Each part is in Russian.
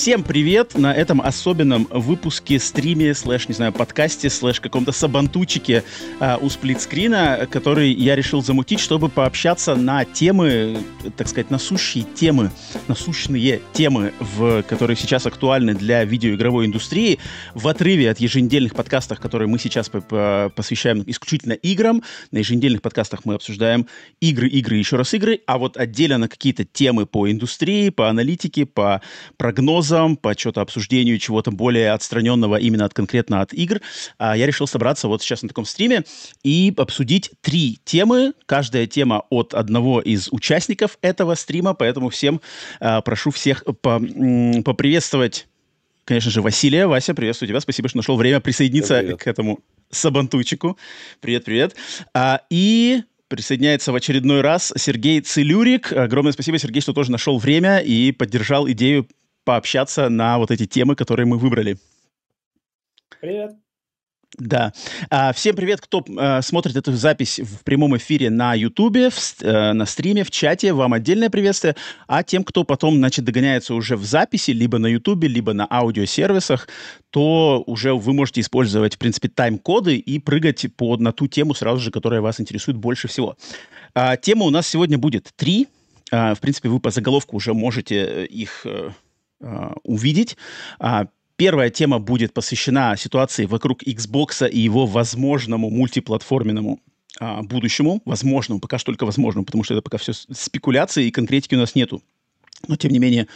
Всем привет на этом особенном выпуске, стриме, слэш, не знаю, подкасте, слэш каком-то сабантучике э, у сплитскрина, который я решил замутить, чтобы пообщаться на темы, так сказать, насущие темы, насущные темы, в, которые сейчас актуальны для видеоигровой индустрии, в отрыве от еженедельных подкастов, которые мы сейчас по -по посвящаем исключительно играм. На еженедельных подкастах мы обсуждаем игры, игры, еще раз игры, а вот отдельно какие-то темы по индустрии, по аналитике, по прогнозам, прогнозам, по что-то обсуждению чего-то более отстраненного именно от конкретно от игр, а, я решил собраться вот сейчас на таком стриме и обсудить три темы. Каждая тема от одного из участников этого стрима, поэтому всем а, прошу всех по, поприветствовать конечно же, Василия. Вася, приветствую тебя. Спасибо, что нашел время присоединиться привет. к этому сабантуйчику. Привет, привет. А, и присоединяется в очередной раз Сергей Целюрик. Огромное спасибо, Сергей, что тоже нашел время и поддержал идею пообщаться на вот эти темы, которые мы выбрали. Привет. Да. А, всем привет, кто а, смотрит эту запись в прямом эфире на Ютубе, а, на стриме, в чате. Вам отдельное приветствие. А тем, кто потом, значит, догоняется уже в записи, либо на Ютубе, либо на аудиосервисах, то уже вы можете использовать, в принципе, тайм-коды и прыгать по, на ту тему сразу же, которая вас интересует больше всего. А, тема у нас сегодня будет три. В принципе, вы по заголовку уже можете э, их э, увидеть. А, первая тема будет посвящена ситуации вокруг Xbox и его возможному мультиплатформенному а, будущему, возможному, пока что только возможному, потому что это пока все спекуляции и конкретики у нас нету. Но, тем не менее,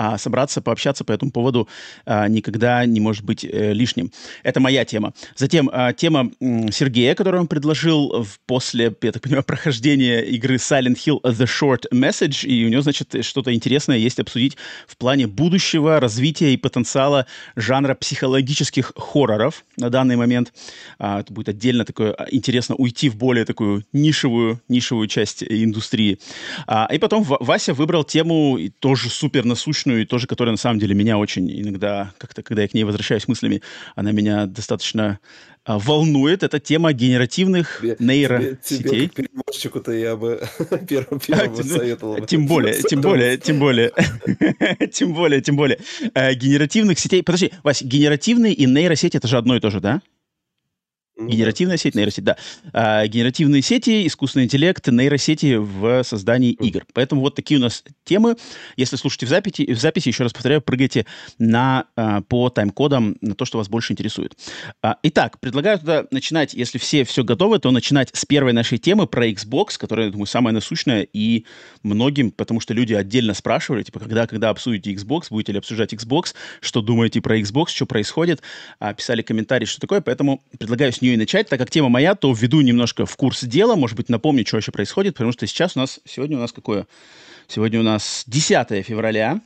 а собраться, пообщаться по этому поводу а, никогда не может быть э, лишним. Это моя тема. Затем а, тема м, Сергея, которую он предложил в, после, я так понимаю, прохождения игры Silent Hill The Short Message, и у него, значит, что-то интересное есть обсудить в плане будущего развития и потенциала жанра психологических хорроров на данный момент. А, это будет отдельно такое а, интересно уйти в более такую нишевую, нишевую часть индустрии. А, и потом Вася выбрал тему тоже супер насущную научную, и тоже, которая на самом деле меня очень иногда, как-то, когда я к ней возвращаюсь мыслями, она меня достаточно а, волнует. Это тема генеративных тебе, нейросетей. Тебе, тебе переводчику-то я бы первым, первым а, советовал. Тем более, тем более, тем более, тем более, тем более. Генеративных сетей... Подожди, Вась, генеративные и нейросети — это же одно и то же, да? Генеративная сеть, нейросеть, да. А, генеративные сети, искусственный интеллект, нейросети в создании игр. Поэтому вот такие у нас темы. Если слушаете в записи, в записи еще раз повторяю, прыгайте на, а, по тайм-кодам на то, что вас больше интересует. А, итак, предлагаю туда начинать, если все все готовы, то начинать с первой нашей темы про Xbox, которая, я думаю, самая насущная и многим, потому что люди отдельно спрашивали, типа, когда, когда обсудите Xbox, будете ли обсуждать Xbox, что думаете про Xbox, что происходит, писали комментарии, что такое, поэтому предлагаю с нее нее и начать. Так как тема моя, то введу немножко в курс дела, может быть, напомню, что вообще происходит, потому что сейчас у нас, сегодня у нас какое? Сегодня у нас 10 февраля,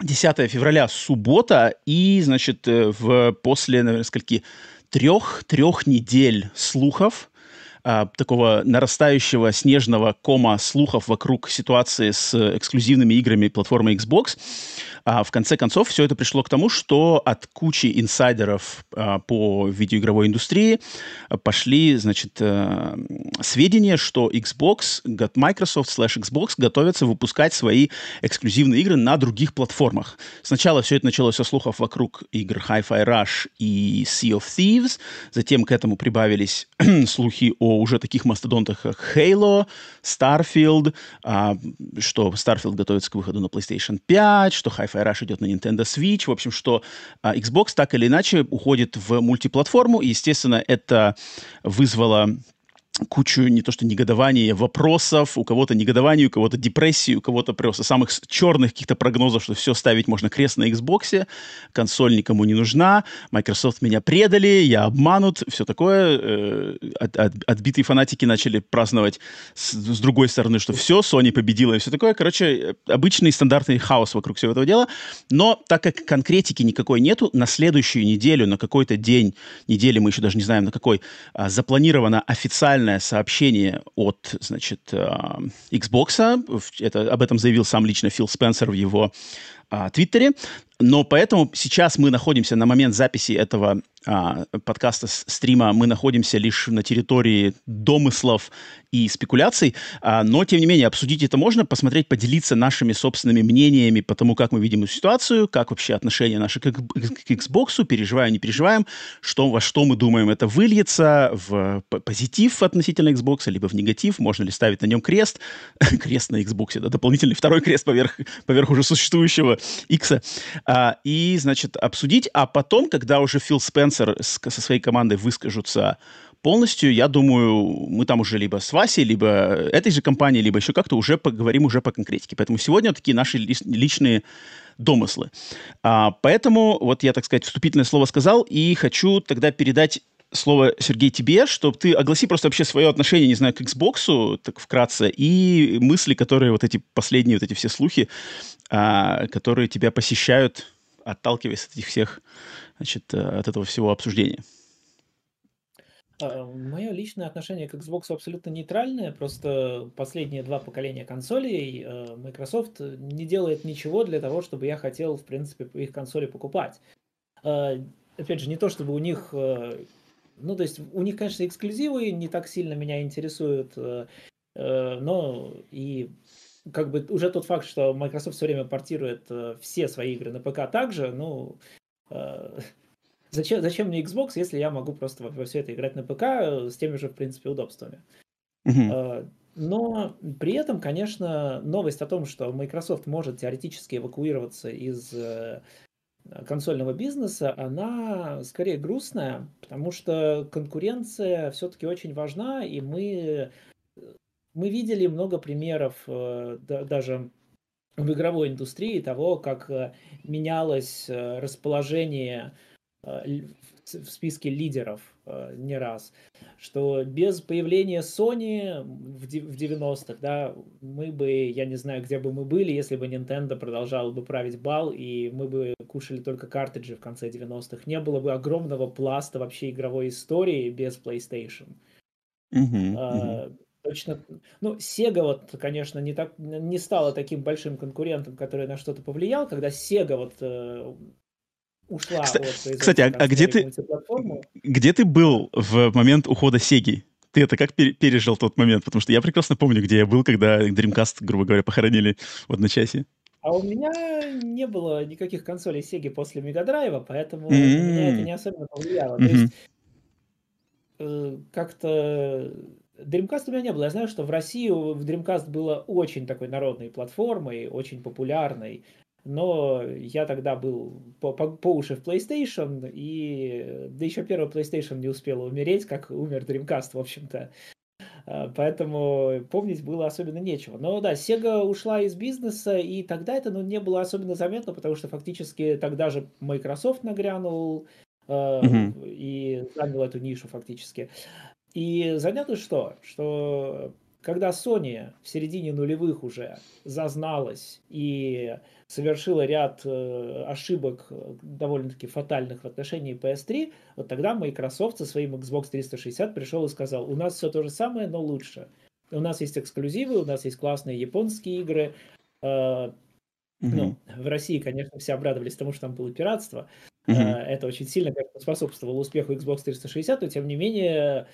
10 февраля суббота, и, значит, э, в, после, наверное, скольки, трех, трех недель слухов, а, такого нарастающего снежного кома слухов вокруг ситуации с эксклюзивными играми платформы Xbox, а в конце концов, все это пришло к тому, что от кучи инсайдеров а, по видеоигровой индустрии пошли, значит, а, сведения, что Xbox, Microsoft slash Xbox готовятся выпускать свои эксклюзивные игры на других платформах. Сначала все это началось со слухов вокруг игр Hi-Fi Rush и Sea of Thieves, затем к этому прибавились слухи о уже таких мастодонтах, как Halo, Starfield, а, что Starfield готовится к выходу на PlayStation 5, что Hi-Fi Rush идет на Nintendo Switch. В общем, что а, Xbox так или иначе уходит в мультиплатформу. И, естественно, это вызвало кучу не то что негодования, вопросов, у кого-то негодование, у кого-то депрессии, у кого-то просто самых черных каких-то прогнозов, что все ставить можно крест на Xbox, консоль никому не нужна, Microsoft меня предали, я обманут, все такое. Э, от, от, отбитые фанатики начали праздновать с, с другой стороны, что все, Sony победила и все такое. Короче, обычный стандартный хаос вокруг всего этого дела. Но так как конкретики никакой нету, на следующую неделю, на какой-то день недели, мы еще даже не знаем на какой, а, запланировано официально официальное сообщение от, значит, а, Xbox. Это, об этом заявил сам лично Фил Спенсер в его а, Твиттере. Но поэтому сейчас мы находимся на момент записи этого а, подкаста, стрима, мы находимся лишь на территории домыслов и спекуляций, а, но, тем не менее, обсудить это можно, посмотреть, поделиться нашими собственными мнениями по тому, как мы видим эту ситуацию, как вообще отношения наши к, к Xbox, переживаем, не переживаем, что, во что мы думаем, это выльется в позитив относительно Xbox, либо в негатив, можно ли ставить на нем крест, крест на Xbox, это дополнительный второй крест поверх, поверх уже существующего X, а, и, значит, обсудить, а потом, когда уже Фил Спенсер с, со своей командой выскажутся полностью, я думаю, мы там уже либо с Васей, либо этой же компанией, либо еще как-то уже поговорим уже по конкретике. Поэтому сегодня такие наши личные домыслы. А, поэтому вот я, так сказать, вступительное слово сказал, и хочу тогда передать слово, Сергей, тебе, чтобы ты огласи просто вообще свое отношение, не знаю, к Xbox, так вкратце, и мысли, которые вот эти последние, вот эти все слухи, а, которые тебя посещают, отталкиваясь от этих всех, значит, э, от этого всего обсуждения. А, Мое личное отношение к Xbox абсолютно нейтральное. Просто последние два поколения консолей э, Microsoft не делает ничего для того, чтобы я хотел, в принципе, их консоли покупать. А, опять же, не то чтобы у них... Э, ну, то есть у них, конечно, эксклюзивы не так сильно меня интересуют, э, но и как бы уже тот факт, что Microsoft все время портирует все свои игры на ПК также, ну, Зачем, зачем мне Xbox, если я могу просто во все это играть на ПК э, с теми же, в принципе, удобствами? Но при этом, конечно, новость о том, что Microsoft может теоретически эвакуироваться из э, консольного бизнеса, она скорее грустная, потому что конкуренция все-таки очень важна, и мы, мы видели много примеров даже в игровой индустрии того, как менялось расположение Э, в списке лидеров э, не раз, что без появления Sony в 90-х, да, мы бы, я не знаю, где бы мы были, если бы Nintendo продолжала бы править бал, и мы бы кушали только картриджи в конце 90-х. Не было бы огромного пласта вообще игровой истории без PlayStation. Uh-huh. Точно. Ну, Sega вот, конечно, не, так, не стала таким большим конкурентом, который на что-то повлиял, когда Sega вот э, ушла Кстати, от Кстати, а, а где ты, где ты был в момент ухода Сеги? Ты это как пережил тот момент? Потому что я прекрасно помню, где я был, когда Dreamcast, грубо говоря, похоронили в одночасье. А у меня не было никаких консолей Сеги после Мегадрайва, поэтому mm-hmm. меня это не особенно повлияло. Mm-hmm. То есть э, как-то Dreamcast у меня не было. Я знаю, что в России в Dreamcast было очень такой народной платформой, очень популярной но я тогда был по, по, по уши в PlayStation, и да еще первый PlayStation не успел умереть, как умер Dreamcast, в общем-то. А, поэтому помнить было особенно нечего. Но да, Sega ушла из бизнеса, и тогда это ну, не было особенно заметно, потому что фактически тогда же Microsoft нагрянул э, mm-hmm. и занял эту нишу фактически. И занятно что? Что когда Sony в середине нулевых уже зазналась и совершила ряд э, ошибок э, довольно-таки фатальных в отношении PS3, вот тогда Microsoft со своим Xbox 360 пришел и сказал, у нас все то же самое, но лучше. У нас есть эксклюзивы, у нас есть классные японские игры. Э, ну, в России, конечно, все обрадовались тому, что там было пиратство. Uh-huh. Это очень сильно способствовало успеху Xbox 360, но тем не менее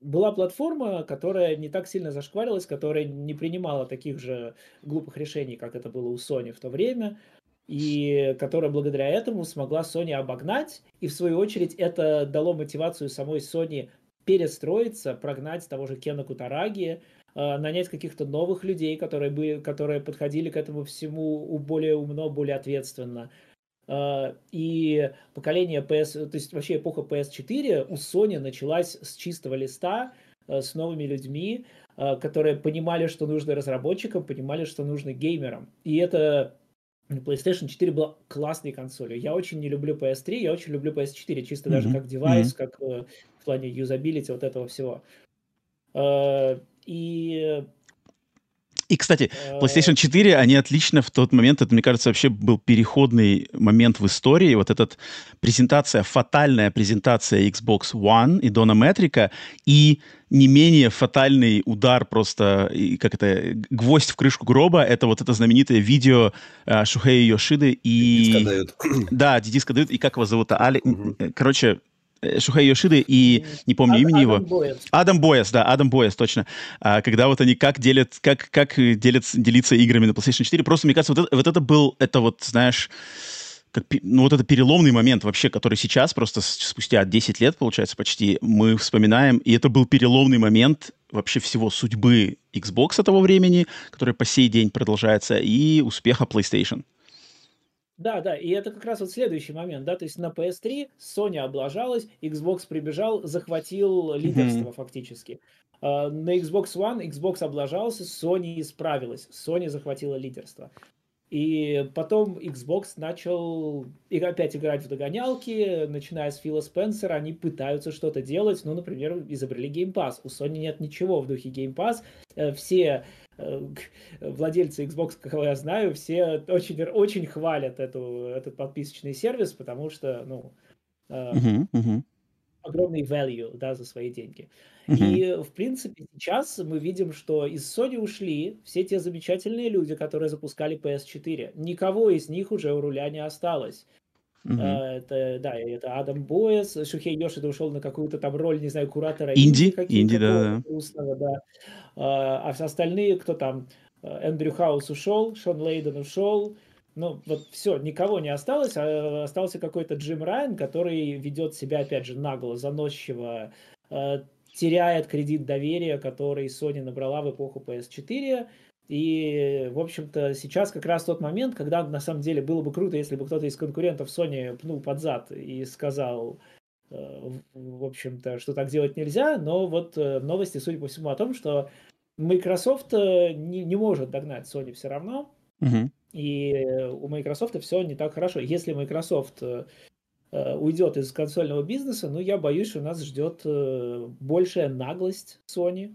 была платформа, которая не так сильно зашкварилась, которая не принимала таких же глупых решений, как это было у Sony в то время, и которая благодаря этому смогла Sony обогнать, и в свою очередь это дало мотивацию самой Sony перестроиться, прогнать того же Кена Кутараги, а, нанять каких-то новых людей, которые, были, которые подходили к этому всему более умно, более ответственно. Э, и поколение PS, то есть вообще эпоха PS4 у Sony началась с чистого листа, э, с новыми людьми, которые понимали, что нужно разработчикам, понимали, что нужно геймерам. И это PlayStation 4 была классной консолью. Я очень не люблю PS3, я очень люблю PS4, чисто mm-hmm. даже как девайс, mm-hmm. как в плане юзабилити вот этого всего. И и, кстати, э, PlayStation 4, они отлично в тот момент, это, мне кажется, вообще был переходный момент в истории, вот эта презентация, фатальная презентация Xbox One и Дона Метрика, и не менее фатальный удар просто, как это, гвоздь в крышку гроба, это вот это знаменитое видео uh, Шухея Йошиды и... Дидиска дают. Да, дидиска дают, и как его зовут? Али... Угу. Короче, Э, Шухей Йошиды и не помню Ад, имени Адам его. Бояс. Адам Бояс, да, Адам Бояс, точно. А, когда вот они как делят, как, как делят, делиться играми на PlayStation 4. Просто, мне кажется, вот это, вот это был, это вот, знаешь, как, ну вот это переломный момент вообще, который сейчас, просто спустя 10 лет, получается, почти, мы вспоминаем, и это был переломный момент вообще всего судьбы Xbox того времени, который по сей день продолжается, и успеха PlayStation. Да, да, и это как раз вот следующий момент, да, то есть на PS3 Sony облажалась, Xbox прибежал, захватил лидерство mm-hmm. фактически. Uh, на Xbox One Xbox облажался, Sony исправилась, Sony захватила лидерство. И потом Xbox начал опять играть в догонялки, начиная с Фила Спенсера, они пытаются что-то делать, ну, например, изобрели Game Pass. У Sony нет ничего в духе Game Pass. Э, все владельцы Xbox, кого я знаю, все очень, очень хвалят эту, этот подписочный сервис, потому что, ну, uh-huh, uh-huh. огромный value, да, за свои деньги. И, в принципе, сейчас мы видим, что из Sony ушли все те замечательные люди, которые запускали PS4. Никого из них уже у руля не осталось. Uh-huh. Это, да, это Адам Боэс, Шухей Йошида ушел на какую-то там роль, не знаю, куратора Инди, Инди, да, грустного, да. А, а все остальные, кто там, Эндрю Хаус ушел, Шон Лейден ушел, ну, вот все, никого не осталось, а остался какой-то Джим Райан, который ведет себя, опять же, нагло, заносчиво, а, теряет кредит доверия, который Sony набрала в эпоху PS4. И, в общем-то, сейчас как раз тот момент, когда на самом деле было бы круто, если бы кто-то из конкурентов Sony пнул под зад и сказал, э, в общем-то, что так делать нельзя. Но вот э, новости, судя по всему, о том, что Microsoft э, не, не может догнать Sony все равно. Uh-huh. И у Microsoft все не так хорошо. Если Microsoft уйдет из консольного бизнеса, ну, я боюсь, что нас ждет большая наглость Sony,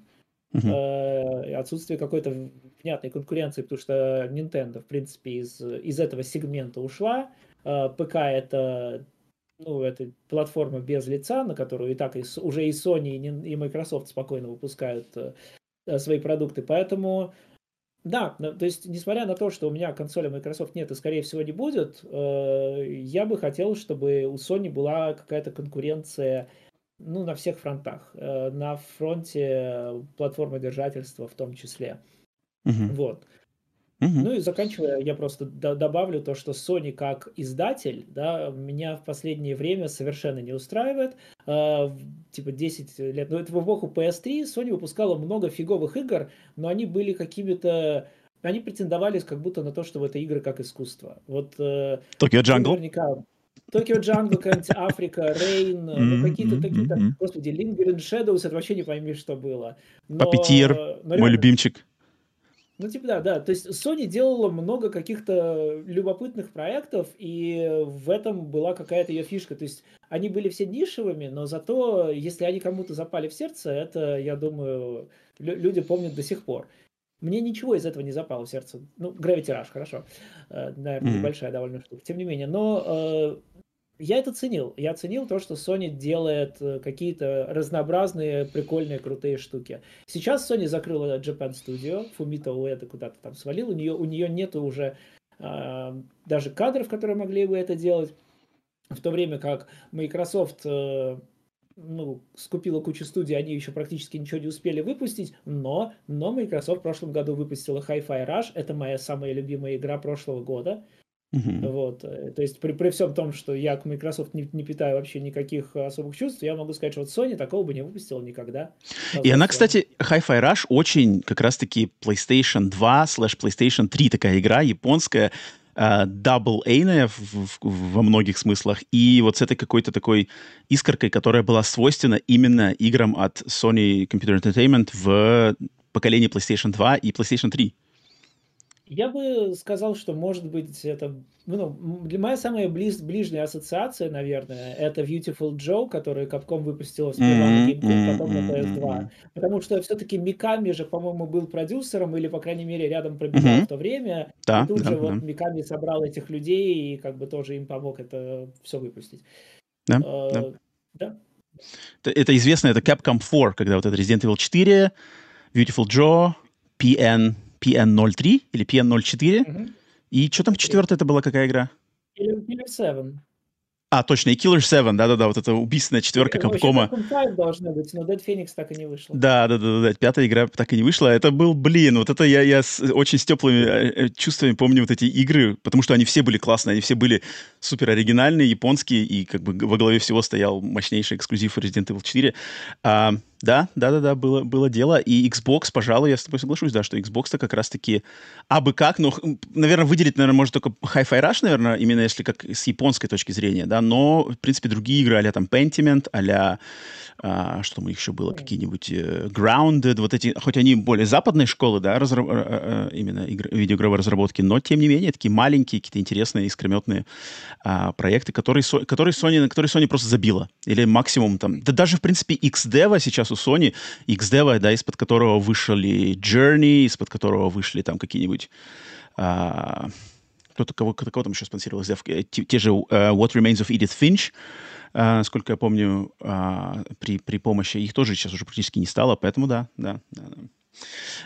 uh-huh. отсутствие какой-то внятной конкуренции, потому что Nintendo, в принципе, из, из этого сегмента ушла. ПК это ну, это платформа без лица, на которую и так и, уже и Sony, и Microsoft спокойно выпускают свои продукты. Поэтому да, то есть, несмотря на то, что у меня консоли Microsoft нет и, скорее всего, не будет, э, я бы хотел, чтобы у Sony была какая-то конкуренция ну, на всех фронтах. Э, на фронте платформы держательства в том числе. Угу. Вот. Ну и заканчивая, я просто добавлю то, что Sony как издатель, да, меня в последнее время совершенно не устраивает. Э, типа 10 лет, ну это в эпоху PS3 Sony выпускала много фиговых игр, но они были какими-то они претендовали как будто на то, что это игры как искусство. Вот Tokyo Jungle? Наверняка Tokyo Jungle, какая-нибудь Африка, Рейн, ну какие-то какие-то, господи, Lingering Shadows, это вообще не пойми, что было. Папетир, мой любимчик. Ну, типа, да, да. То есть Sony делала много каких-то любопытных проектов, и в этом была какая-то ее фишка. То есть они были все нишевыми, но зато, если они кому-то запали в сердце, это, я думаю, люди помнят до сих пор. Мне ничего из этого не запало в сердце. Ну, Gravity Rush, хорошо. Э, наверное, mm-hmm. небольшая довольно штука. Тем не менее, но э, я это ценил. Я ценил то, что Sony делает э, какие-то разнообразные, прикольные, крутые штуки. Сейчас Sony закрыла Japan Studio, Фумита Уэда куда-то там свалил, у нее, у нее нету уже э, даже кадров, которые могли бы это делать. В то время как Microsoft э, ну, скупила кучу студий, они еще практически ничего не успели выпустить, но, но Microsoft в прошлом году выпустила Hi-Fi Rush, это моя самая любимая игра прошлого года. Uh-huh. Вот. Э, то есть при, при всем том, что я к Microsoft не, не питаю вообще никаких особых чувств, я могу сказать, что вот Sony такого бы не выпустила никогда. И она, кстати, Hi-Fi Rush очень как раз-таки PlayStation 2 slash PlayStation 3 такая игра японская, дабл-эйная во многих смыслах, и вот с этой какой-то такой искоркой, которая была свойственна именно играм от Sony Computer Entertainment в поколении PlayStation 2 и PlayStation 3. Я бы сказал, что, может быть, это... Ну, для моя самая близ, ближняя ассоциация, наверное, это Viewtiful Joe, который Capcom выпустила сперва на GameCube, потом на PS2. Потому что все-таки Миками же, по-моему, был продюсером, или, по крайней мере, рядом пробегал в то время. Да, и тут да, же вот да. Миками собрал этих людей и как бы тоже им помог это все выпустить. Да, Э, да. да. Это, это известно, это Capcom 4, когда вот это Resident Evil 4, Beautiful Joe, PN, PN03 или PN04. Мгм. И что там четвертое это была какая игра? Killer, Killer 7. А, точно, и Killer 7, да-да-да, вот эта убийственная четверка Капкома. Capcom 5 должна быть, но Dead Phoenix так и не вышла. Да, да, да, да, пятая игра так и не вышла. Это был, блин, вот это я, я с, очень с теплыми э, э, чувствами помню вот эти игры, потому что они все были классные, они все были супер оригинальные, японские, и как бы во главе всего стоял мощнейший эксклюзив Resident Evil 4. А, да, да, да, да, было, было дело. И Xbox, пожалуй, я с тобой соглашусь, да, что Xbox-то как раз-таки абы как, ну, наверное, выделить, наверное, может только Hi-Fi Rush, наверное, именно если как с японской точки зрения, да, но, в принципе, другие игры а там Pentiment, а а, что там еще было, какие-нибудь э, Grounded, вот эти, хоть они более западной школы, да, разра- э, э, именно игр, видеоигровой разработки, но, тем не менее, такие маленькие, какие-то интересные, искрометные а, проекты, которые, которые, Sony, на которые Sony просто забила. Или максимум там, да даже, в принципе, XDev сейчас у Sony, XDev, да, из-под которого вышли Journey, из-под которого вышли там какие-нибудь а, кто-то, кого, кого там еще спонсировал XDev? Э, Те, те же э, What Remains of Edith Finch, а, насколько я помню, а, при, при помощи их тоже сейчас уже практически не стало, поэтому да, да, да. да.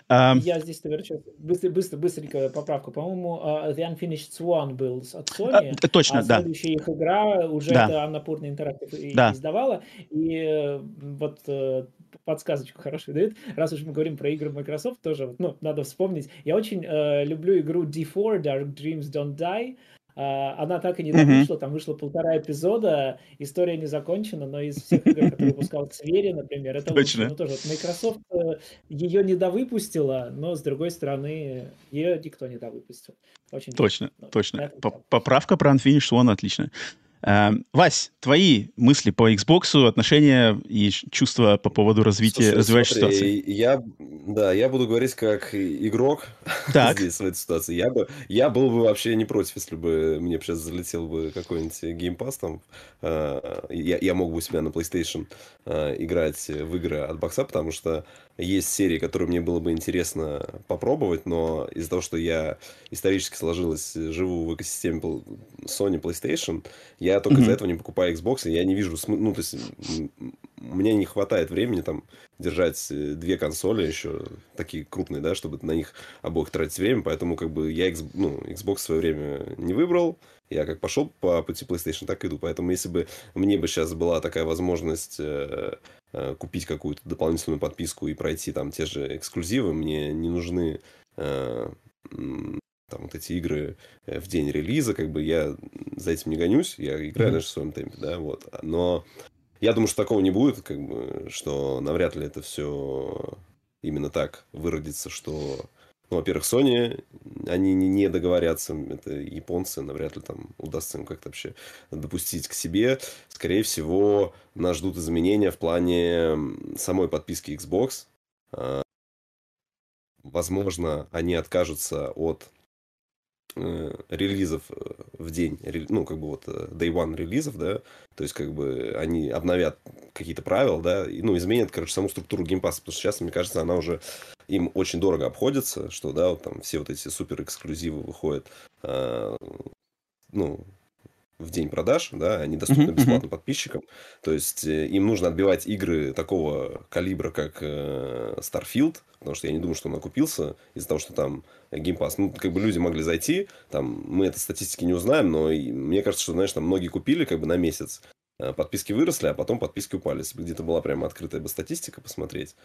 А, Я здесь, наверное, быстро, быстро, быстренькая поправка. По-моему, а, The Unfinished Swan был от а, Sony, т- точно, а да. следующая их игра уже Да. это Аннапурна Interactive Да. издавала. И вот подсказочку хорошую дают. Раз уж мы говорим про игры Microsoft, тоже ну, надо вспомнить. Я очень э, люблю игру D4, Dark Dreams Don't Die. А, Она так и не Мгм. вышла, там вышло полтора эпизода, история не закончена, но из всех игр, которые выпускал Цвери, например, это Точно. Ну тоже вот Microsoft э, ее недовыпустила, но с другой стороны, ее никто не довыпустил. Очень Точно, точно. да. Поправка про Unfinished Swan отлично. А, Вась, твои мысли по Xbox, отношения и чувства по поводу развития, Слушай, развивающей смотри, ситуации? Я, да, я буду говорить как игрок Так. здесь, в этой ситуации. Я, бы, я был бы вообще не против, если бы мне сейчас залетел бы какой-нибудь Pass там. э, Я, я мог бы у себя на PlayStation э, играть в игры от бокса, потому что есть серии, которые мне было бы интересно попробовать, но из-за того, что я исторически сложилось, живу в экосистеме Sony PlayStation, я только Мгм. из-за этого не покупаю Xbox, и я не вижу смысла, ну, то есть, мне не хватает времени там держать э, две консоли еще такие крупные, да, чтобы на них обоих тратить время, поэтому как бы я X- ну, Xbox в свое время не выбрал, я как пошел по пути PlayStation, так иду, поэтому если бы мне бы сейчас была такая возможность э, купить какую-то дополнительную подписку и пройти там те же эксклюзивы, мне не нужны э, там вот эти игры э, в день релиза, как бы я за этим не гонюсь, я играю Мгм. даже в своем темпе, да, вот, но я думаю, что такого не будет, как бы, что навряд ли это все именно так выродится, что, ну, во-первых, Sony, они не, договорятся, это японцы, навряд ли там удастся им как-то вообще допустить к себе. Скорее всего, нас ждут изменения в плане самой подписки Xbox. А, Возможно, они откажутся от э, релизов э, в день, ну, как бы вот э, day one релизов, да, то есть, как бы, они обновят какие-то правила, да, и, ну, изменят, короче, саму структуру Game Pass а, потому что сейчас, мне кажется, она уже им очень дорого обходится, что, да, вот там все вот эти супер эксклюзивы выходят, э, ну, в день продаж, да, они доступны Мгм, бесплатно подписчикам. То есть э, им нужно отбивать игры такого калибра, как э, Starfield, потому что я не думаю, что он окупился из-за того, что там геймпас. Ну, как бы люди могли зайти, там, мы это статистики не узнаем, но и мне кажется, что, знаешь, там многие купили как бы на месяц, э, подписки выросли, а потом подписки упали. Если бы где-то была прямо открытая бы статистика посмотреть,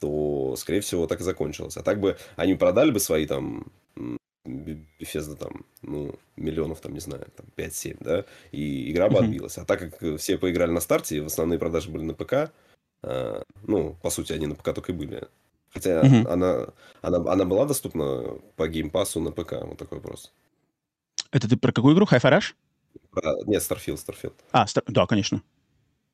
то, скорее всего, так и закончилось. А так бы они продали бы свои там Bethesda там, ну, миллионов, там, не знаю, там, 5-7, да, и игра бы отбилась. А так как все поиграли на старте, и в основные продажи были на ПК, э, ну, по сути, они на ПК только и были. Хотя она, она, она была доступна по геймпасу на ПК, вот такой вопрос. Это ты про какую игру? Hi-Fi Rush? Про... Нет, Starfield, Starfield. А, Star... да, конечно.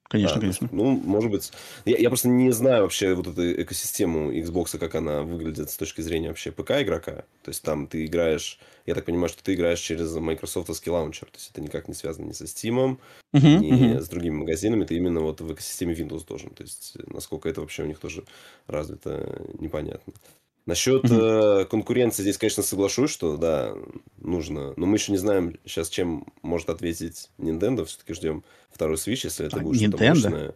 Конечно, Да, конечно. Ну, может быть. Я, я просто не знаю вообще вот эту экосистему Xbox, как она выглядит с точки зрения вообще ПК-игрока. То есть там ты играешь... Я так понимаю, что ты играешь через Microsoftовский лаунчер. То есть это никак не связано ни со Steam, Мгм, ни мгм. с другими магазинами. Ты именно вот в экосистеме Windows должен. То есть насколько это вообще у них тоже развито, непонятно. Насчет э, конкуренции здесь, конечно, соглашусь, что да, нужно. Но мы еще не знаем сейчас, чем может ответить Nintendo. Все-таки ждем второй Switch, если это А, будет что-то мощное.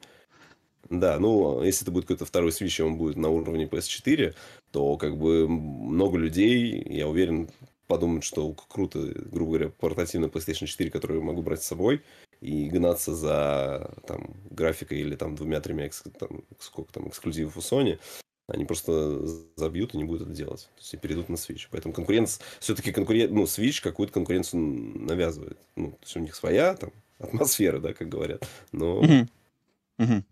Да, ну, если это будет какой-то второй Switch, и он будет на уровне PS4, то как бы много людей, я уверен, подумают, что круто, грубо говоря, портативный PlayStation 4, который я могу брать с собой, и гнаться за там, графикой или там двумя-тремя там, сколько там, эксклюзивов у Sony, они просто забьют и не будут это делать. То есть и перейдут на Switch. Поэтому конкуренция, все-таки конкурент, ну, Switch какую-то конкуренцию навязывает. Ну, то есть у них своя там атмосфера, да, как говорят. Но Мгм. Мгм.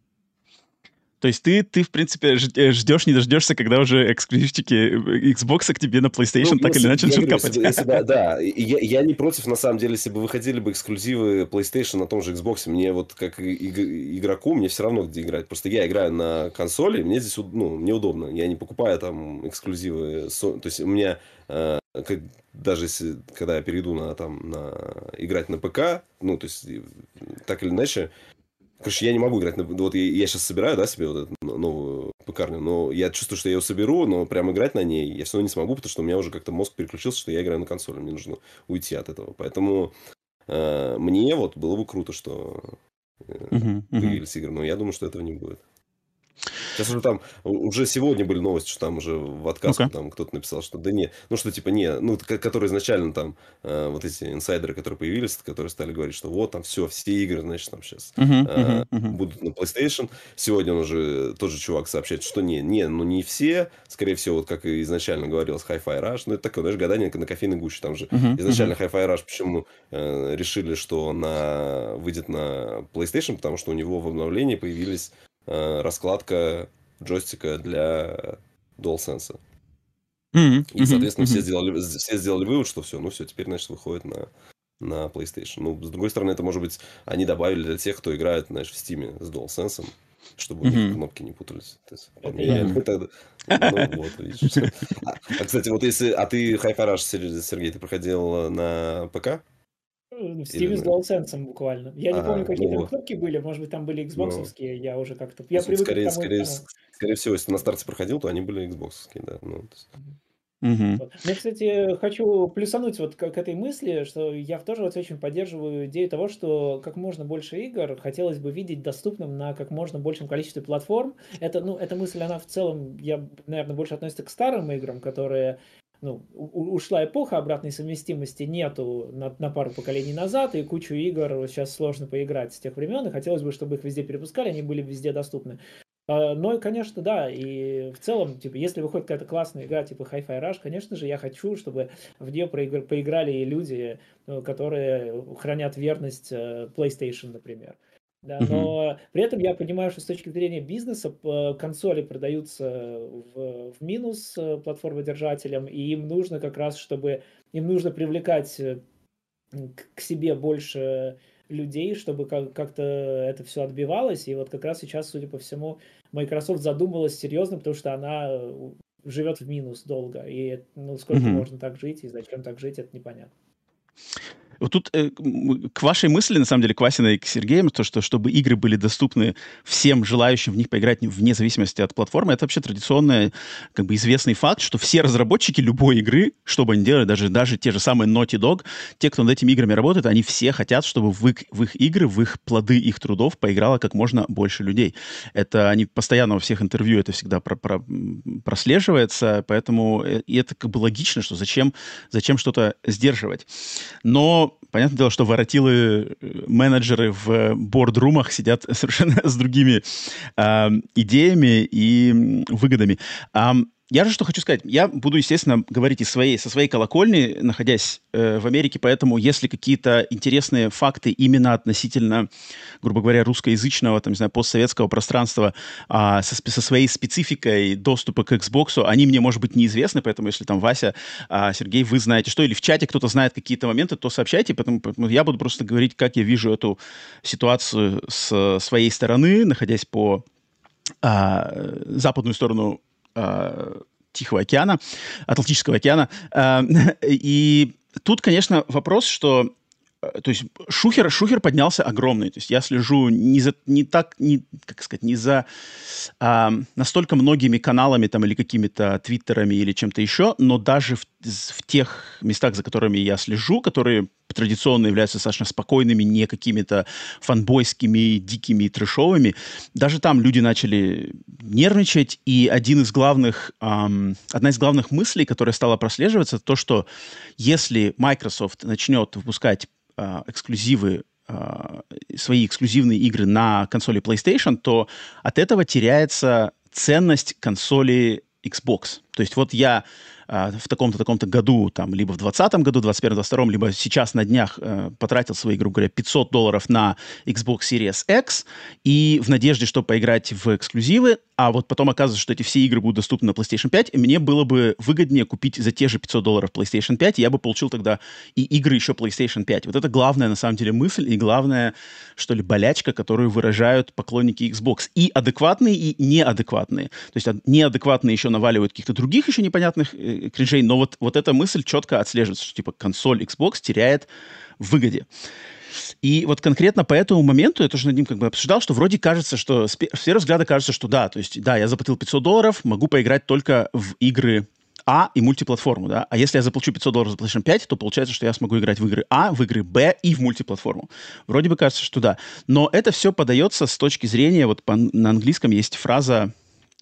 То есть ты, ты в принципе, ж- э, ждешь, не дождешься, когда уже эксклюзивчики э, Xbox к тебе на PlayStation Ну, так или если- иначе я начнут говорю, капать. если если да, и я, я не против, на самом деле, если бы выходили бы эксклюзивы PlayStation на том же Xbox. Мне вот как игроку, мне все равно где играть. Просто я играю на консоли, мне здесь ну, мне удобно. Я не покупаю там эксклюзивы. То есть у меня э, даже если, когда я перейду на, там, на играть на ПК, ну, то есть так или иначе, Короче, я не могу играть. Вот я, сейчас собираю, да, себе вот эту но- новую пекарню, но я чувствую, что я ее соберу, но прям играть на ней я все равно не смогу, потому что у меня уже как-то мозг переключился, что я играю на консоли, мне нужно уйти от этого. Поэтому э, мне вот было бы круто, что э, мгм. появились игры, но я думаю, что этого не будет. Сейчас уже там, уже сегодня были новости, что там уже в отказку Ну-ка. там кто-то написал, что да не, ну что типа не, ну которые изначально там э, вот эти инсайдеры, которые появились, которые стали говорить, что вот там все, все игры, значит, там сейчас э, мгм, мгм. будут на PlayStation. Сегодня он уже тот же чувак сообщает, что не, не, ну не все, скорее всего, вот как и изначально говорилось, Hi-Fi Rush, ну это такое, знаешь, гадание на кофейной гуще, там же Мгм, изначально Hi-Fi Rush, почему э, решили, что на выйдет на PlayStation, потому что у него в обновлении появились раскладка джойстика для DualSense. Мгм, И, соответственно, все мгм. сделали, все сделали вывод, что все, ну все, теперь, значит, выходит на, на PlayStation. Ну, с другой стороны, это, может быть, они добавили для тех, кто играет, знаешь, в Steam с DualSense, чтобы у них кнопки не путались. То есть, я. это- ну, вот, видишь. А, а, кстати, вот если... А ты Hi-Fi Rush, Сер- Сергей, ты проходил на ПК? В Steam Или с DualSense буквально. Я не А, помню, какие ну там кнопки были. Может быть, там были Ну. Xboxовские. Я уже как-то... Я Ну, привык скорее, к тому скорее, тому. скорее всего, если на старте проходил, то они были Xbox, да. Ну, то есть-. Вот. Ну, кстати, хочу плюсануть вот к, к этой мысли, что я тоже вот очень поддерживаю идею того, что как можно больше игр хотелось бы видеть доступным на как можно большем количестве платформ. Это, ну, эта мысль, она в целом, я, наверное, больше относится к старым играм, которые ну, ушла эпоха обратной совместимости, нету на, на пару поколений назад, и кучу игр сейчас сложно поиграть с тех времен, и хотелось бы, чтобы их везде перепускали, они были везде доступны. А, Но, конечно, да, и в целом, типа, если выходит какая-то классная игра, типа Hi-Fi Rush, конечно же, я хочу, чтобы в нее проигр- поиграли люди, э, которые хранят верность э, PlayStation, например. Да, но при этом я понимаю, что с точки зрения бизнеса консоли продаются в, в минус э, платформодержателям, и им нужно как раз, чтобы им нужно привлекать э, к к себе больше людей, чтобы как- как-то это все отбивалось. И вот как раз сейчас, судя по всему, Microsoft задумалась серьезно, потому что она э, живет в минус долго. И ну, сколько Мгм. можно так жить, и зачем так жить, это непонятно. Вот тут э, к вашей мысли, на самом деле, к Васиной и к Сергею, то, что чтобы игры были доступны всем желающим в них поиграть не- вне зависимости от платформы, это вообще традиционный, как бы известный факт, что все разработчики любой игры, что бы они делали, даже, даже те же самые Naughty Dog, те, кто над этими играми работает, они все хотят, чтобы в в их игры, в их плоды их трудов поиграло как можно больше людей. Это они постоянно во всех интервью это всегда про- про- прослеживается, поэтому э, и это как бы логично, что зачем, зачем что-то сдерживать. Но понятное дело, что воротилы э, менеджеры в бордрумах сидят совершенно с другими а, идеями и выгодами. А, я же что хочу сказать. Я буду, естественно, говорить из своей, со своей колокольни, находясь э, в Америке, поэтому если какие-то интересные факты именно относительно, грубо говоря, русскоязычного, там, не знаю, постсоветского пространства э, со, со своей спецификой доступа к Xbox, они мне, может быть, неизвестны, поэтому если там Вася, э, Сергей, вы знаете что, или в чате кто-то знает какие-то моменты, то сообщайте, поэтому, поэтому я буду просто говорить, как я вижу эту ситуацию с своей стороны, находясь по э, западную сторону Тихого океана, Атлантического океана. Э, и тут, конечно, вопрос, что э, то есть Шухер, Шухер поднялся огромный. То есть я слежу не за, не так, не, как сказать, не за а, настолько многими каналами там или какими-то твиттерами или чем-то еще, но даже в, в тех местах, за которыми я слежу, которые традиционно являются достаточно спокойными, не какими-то фанбойскими, дикими, трешовыми, даже там люди начали нервничать, и один из главных, эм, одна из главных мыслей, которая стала прослеживаться, то, что если Microsoft начнет выпускать э, эксклюзивы э, свои эксклюзивные игры на консоли PlayStation, то от этого теряется ценность консоли Xbox. То есть вот я э, в таком-то, таком-то году, там, либо в 2020 году, 21-22, либо сейчас на днях э, потратил свои, грубо говоря, 500 долларов на Xbox Series X и в надежде, что поиграть в эксклюзивы, а вот потом оказывается, что эти все игры будут доступны на PlayStation 5, и мне было бы выгоднее купить за те же 500 долларов PlayStation 5, и я бы получил тогда и игры еще PlayStation 5. Вот это главная, на самом деле, мысль и главная, что ли, болячка, которую выражают поклонники Xbox. И адекватные, и неадекватные. То есть неадекватные еще наваливают каких-то других еще непонятных э, кринжей, но вот, вот эта мысль четко отслеживается, что типа консоль Xbox теряет в выгоде. И вот конкретно по этому моменту, я тоже над ним как бы обсуждал, что вроде кажется, что с первого взгляда кажется, что да, то есть да, я заплатил 500 долларов, могу поиграть только в игры а и мультиплатформу, да. А если я заплачу 500 долларов за PlayStation 5, то получается, что я смогу играть в игры А, в игры Б и в мультиплатформу. Вроде бы кажется, что да. Но это все подается с точки зрения, вот по, на английском есть фраза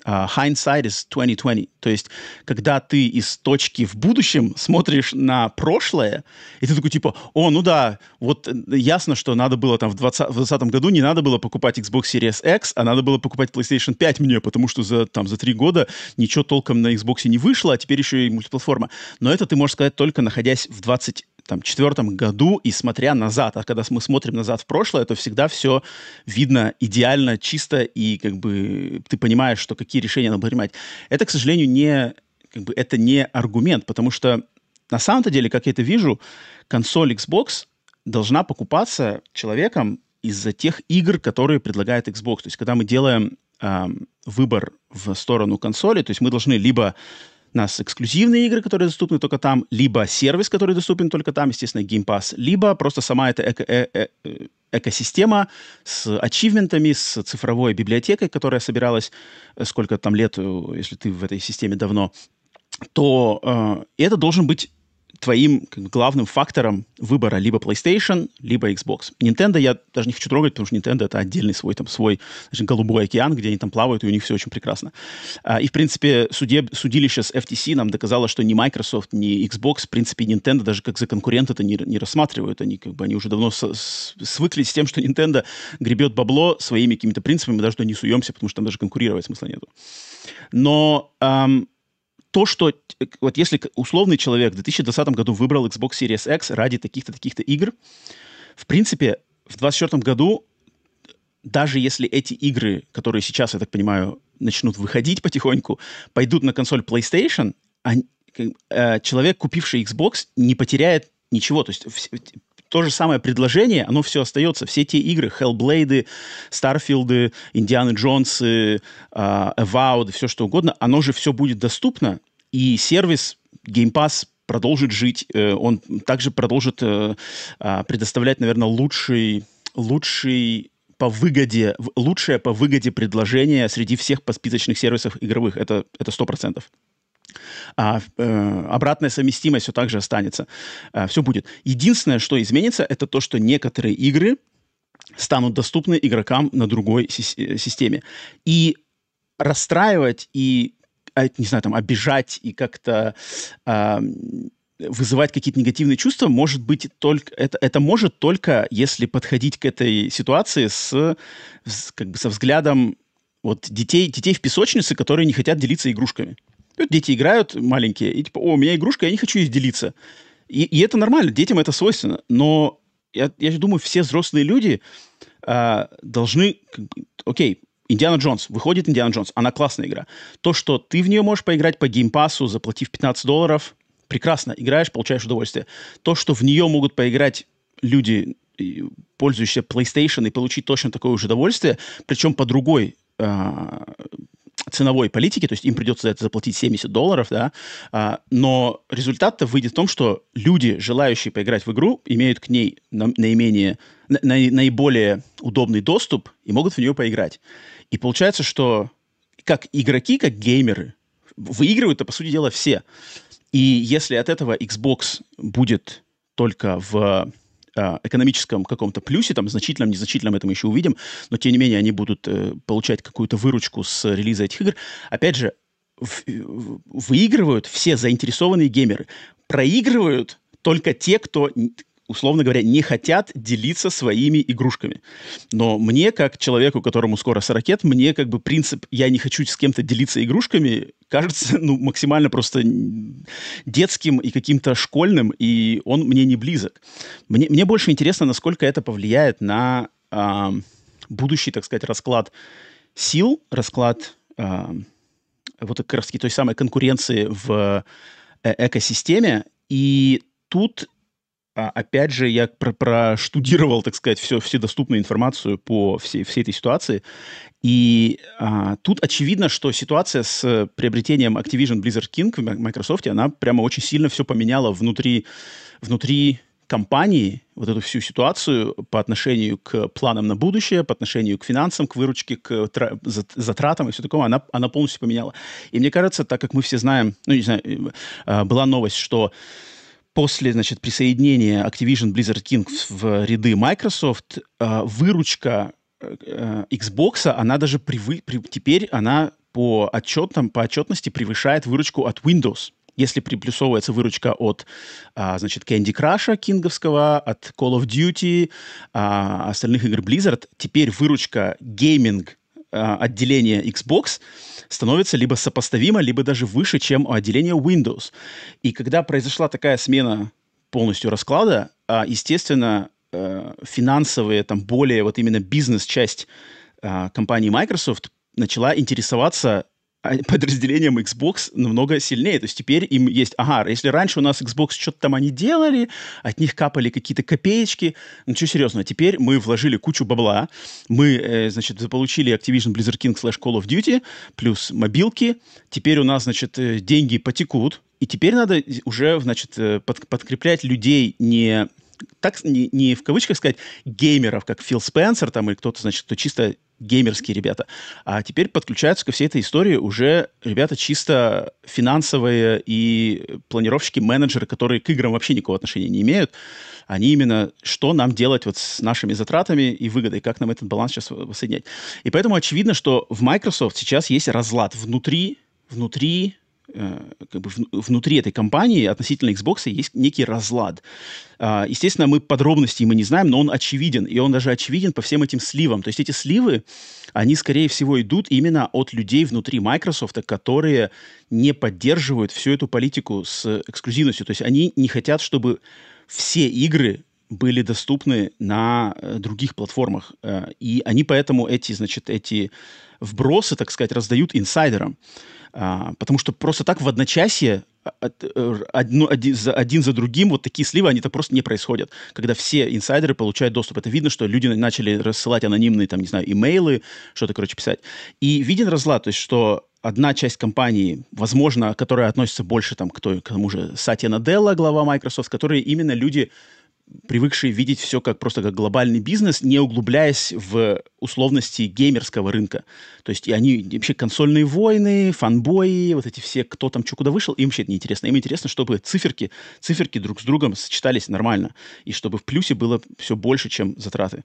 hindsight is 2020. То есть, когда ты из точки в будущем смотришь на прошлое, и ты такой типа, о, ну да, вот э, ясно, что надо было там в 2020 году не надо было покупать Xbox Series X, а надо было покупать PlayStation 5 мне, потому что за, там, за три года ничего толком на Xbox не вышло, а теперь еще и мультиплатформа. Но это ты можешь сказать только находясь в 20 там, четвертом году и смотря назад. А когда мы смотрим назад в прошлое, то всегда все видно идеально, чисто, и как бы ты понимаешь, что какие решения надо принимать. Это, к сожалению, не, как бы, это не аргумент, потому что на самом-то деле, как я это вижу, консоль Xbox должна покупаться человеком из-за тех игр, которые предлагает Xbox. То есть, когда мы делаем э, выбор в сторону консоли, то есть мы должны либо нас эксклюзивные игры, которые доступны только там, либо сервис, который доступен только там, естественно, Game Pass, либо просто сама эта эко э э э экосистема с ачивментами, с цифровой библиотекой, которая собиралась э, сколько там лет, э, если ты в этой системе давно, то э, это должен быть твоим главным фактором выбора либо PlayStation, либо Xbox. Nintendo я даже не хочу трогать, потому что Nintendo это отдельный свой там свой значит, голубой океан, где они там плавают, и у них все очень прекрасно. А, и, в принципе, судеб, судилище с FTC нам доказало, что ни Microsoft, ни Xbox, в принципе, Nintendo даже как за конкурент это не, не рассматривают. Они как бы они уже давно с, с, свыклись с тем, что Nintendo гребет бабло своими какими-то принципами, даже туда не суемся, потому что там даже конкурировать смысла нету. Но эм, то, что вот если условный человек в 2020 году выбрал Xbox Series X ради таких-то, таких-то игр, в принципе, в 2024 году, даже если эти игры, которые сейчас, я так понимаю, начнут выходить потихоньку, пойдут на консоль PlayStation, они, э, человек, купивший Xbox, не потеряет ничего. То есть то же самое предложение, оно все остается. Все те игры, Hellblade, Starfield, Индианы Джонсы, Avowed, все что угодно, оно же все будет доступно, и сервис Game Pass продолжит жить, э, он также продолжит э, а, предоставлять, наверное, лучший, лучший по выгоде, лучшее по выгоде предложение среди всех подсписочных сервисов игровых. Это, это 100% а э, обратная совместимость все так же останется. Э, все будет. Единственное, что изменится, это то, что некоторые игры станут доступны игрокам на другой си- э, системе. И расстраивать и, а, не знаю, там, обижать и как-то э, вызывать какие-то негативные чувства может быть только это это может только если подходить к этой ситуации с, как бы со взглядом вот детей детей в песочнице, которые не хотят делиться игрушками. Дети играют маленькие, и типа, о, у меня игрушка, я не хочу ей делиться. И, и это нормально, детям это свойственно. Но я, я думаю, все взрослые люди а, должны... Окей, Индиана Джонс, выходит Индиана Джонс, она классная игра. То, что ты в нее можешь поиграть по геймпасу, заплатив 15 долларов, прекрасно, играешь, получаешь удовольствие. То, что в нее могут поиграть люди, пользующиеся PlayStation, и получить точно такое же удовольствие, причем по другой а, ценовой политики, то есть им придется за это заплатить 70 долларов, да, а, но результат-то выйдет в том, что люди, желающие поиграть в игру, имеют к ней на, наименее, на, на, наиболее удобный доступ и могут в нее поиграть. И получается, что как игроки, как геймеры, выигрывают-то, по сути дела, все. И если от этого Xbox будет только в э, экономическом каком-то плюсе, там, значительном, незначительном, это мы еще увидим, но, тем не менее, они будут э, получать какую-то выручку с релиза этих игр. Опять же, в, выигрывают все заинтересованные геймеры. Проигрывают только те, кто условно говоря, не хотят делиться своими игрушками. Но мне, как человеку, которому скоро 40 лет, мне как бы принцип «я не хочу с кем-то делиться игрушками» кажется ну, максимально просто детским и каким-то школьным, и он мне не близок. Мне, мне больше интересно, насколько это повлияет на э, будущий, так сказать, расклад сил, расклад э, вот как раз той самой конкуренции в э экосистеме. И тут а, опять же, я про проштудировал, так сказать, все, всю доступную информацию по всей, всей этой ситуации. И а, тут очевидно, что ситуация с приобретением Activision Blizzard King в Microsoft, она прямо очень сильно все поменяла внутри, внутри компании, вот эту всю ситуацию по отношению к планам на будущее, по отношению к финансам, к выручке, к затратам и все такое, она, она полностью поменяла. И мне кажется, так как мы все знаем, ну, не знаю, э, была новость, что после, значит, присоединения Activision Blizzard King в ряды Microsoft, э, выручка э, Xbox, она даже привы, при, теперь она по отчетам, по отчетности превышает выручку от Windows. Если приплюсовывается выручка от, а, значит, Candy Crush кинговского, от Call of Duty, а, остальных игр Blizzard, теперь выручка гейминг а, отделения Xbox становится либо сопоставимо, либо даже выше, чем у отделения Windows. И когда произошла такая смена полностью расклада, а, естественно, э, финансовые, там, более вот именно бизнес-часть а, компании Microsoft начала интересоваться подразделением Xbox намного сильнее. То есть теперь им есть, ага, если раньше у нас Xbox что-то там они делали, от них капали какие-то копеечки, ну что серьезно, теперь мы вложили кучу бабла, мы, э, значит, заполучили Activision Blizzard King slash Call of Duty, плюс мобилки, теперь у нас, значит, э, деньги потекут, и теперь надо уже, значит, э, под, подкреплять людей не так не, не в кавычках сказать геймеров, как Фил Спенсер там или кто-то, значит, кто чисто геймерские ребята. А теперь подключаются ко всей этой истории уже ребята чисто финансовые и планировщики, менеджеры, которые к играм вообще никакого отношения не имеют. Они именно, что нам делать вот с нашими затратами и выгодой, как нам этот баланс сейчас воссоединять. И поэтому очевидно, что в Microsoft сейчас есть разлад внутри, внутри как бы внутри этой компании относительно Xbox есть некий разлад. А, естественно, мы подробностей мы не знаем, но он очевиден, и он даже очевиден по всем этим сливам. То есть эти сливы, они, скорее всего, идут именно от людей внутри Microsoft, которые не поддерживают всю эту политику с эксклюзивностью. То есть они не хотят, чтобы все игры были доступны на э, других платформах. Э, и они поэтому эти, значит, эти вбросы, так сказать, раздают инсайдерам. А, потому что просто так в одночасье э, одно, один, за, один за другим вот такие сливы, они-то просто не происходят. Когда все инсайдеры получают доступ. Это видно, что люди начали рассылать анонимные, там, не знаю, имейлы, что-то, короче, писать. И виден разлад, то есть, что одна часть компании, возможно, которая относится больше там, к, той, к тому же Сатья Наделла, глава Microsoft, которые именно люди привыкшие видеть все как просто как глобальный бизнес, не углубляясь в условности геймерского рынка. То есть и они вообще консольные войны, фанбои, вот эти все, кто там что куда вышел, им вообще это неинтересно. Им интересно, чтобы циферки, циферки друг с другом сочетались нормально, и чтобы в плюсе было все больше, чем затраты.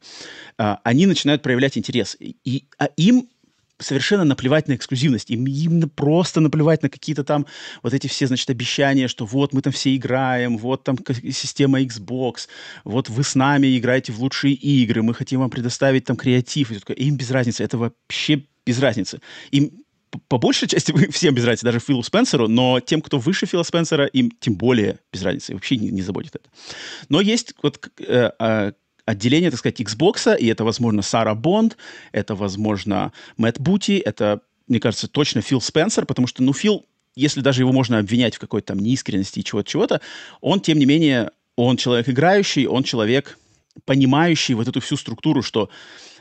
А, они начинают проявлять интерес. И, а им совершенно наплевать на эксклюзивность. Им именно просто наплевать на какие-то там вот эти все, значит, обещания, что вот мы там все играем, вот там система Xbox, вот вы с нами играете в лучшие игры, мы хотим вам предоставить там креатив. И им без разницы, это вообще без разницы. Им по большей части всем без разницы, даже Филу Спенсеру, но тем, кто выше Фила Спенсера, им тем более без разницы, вообще не, не заботит это. Но есть вот э, э, отделение, так сказать, Xbox, и это, возможно, Сара Бонд, это, возможно, Мэтт Бути, это, мне кажется, точно Фил Спенсер, потому что, ну, Фил, если даже его можно обвинять в какой-то там неискренности и чего-то, чего-то, он, тем не менее, он человек играющий, он человек понимающий вот эту всю структуру, что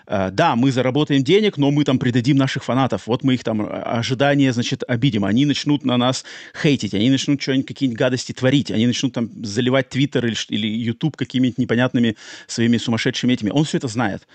да, мы заработаем денег, но мы там предадим наших фанатов. Вот мы их там э, ожидания, значит, обидим. Они начнут на нас хейтить, они начнут что-нибудь, какие-нибудь гадости творить, они начнут там заливать Твиттер или, или YouTube какими-нибудь непонятными своими сумасшедшими этими. Он все это знает.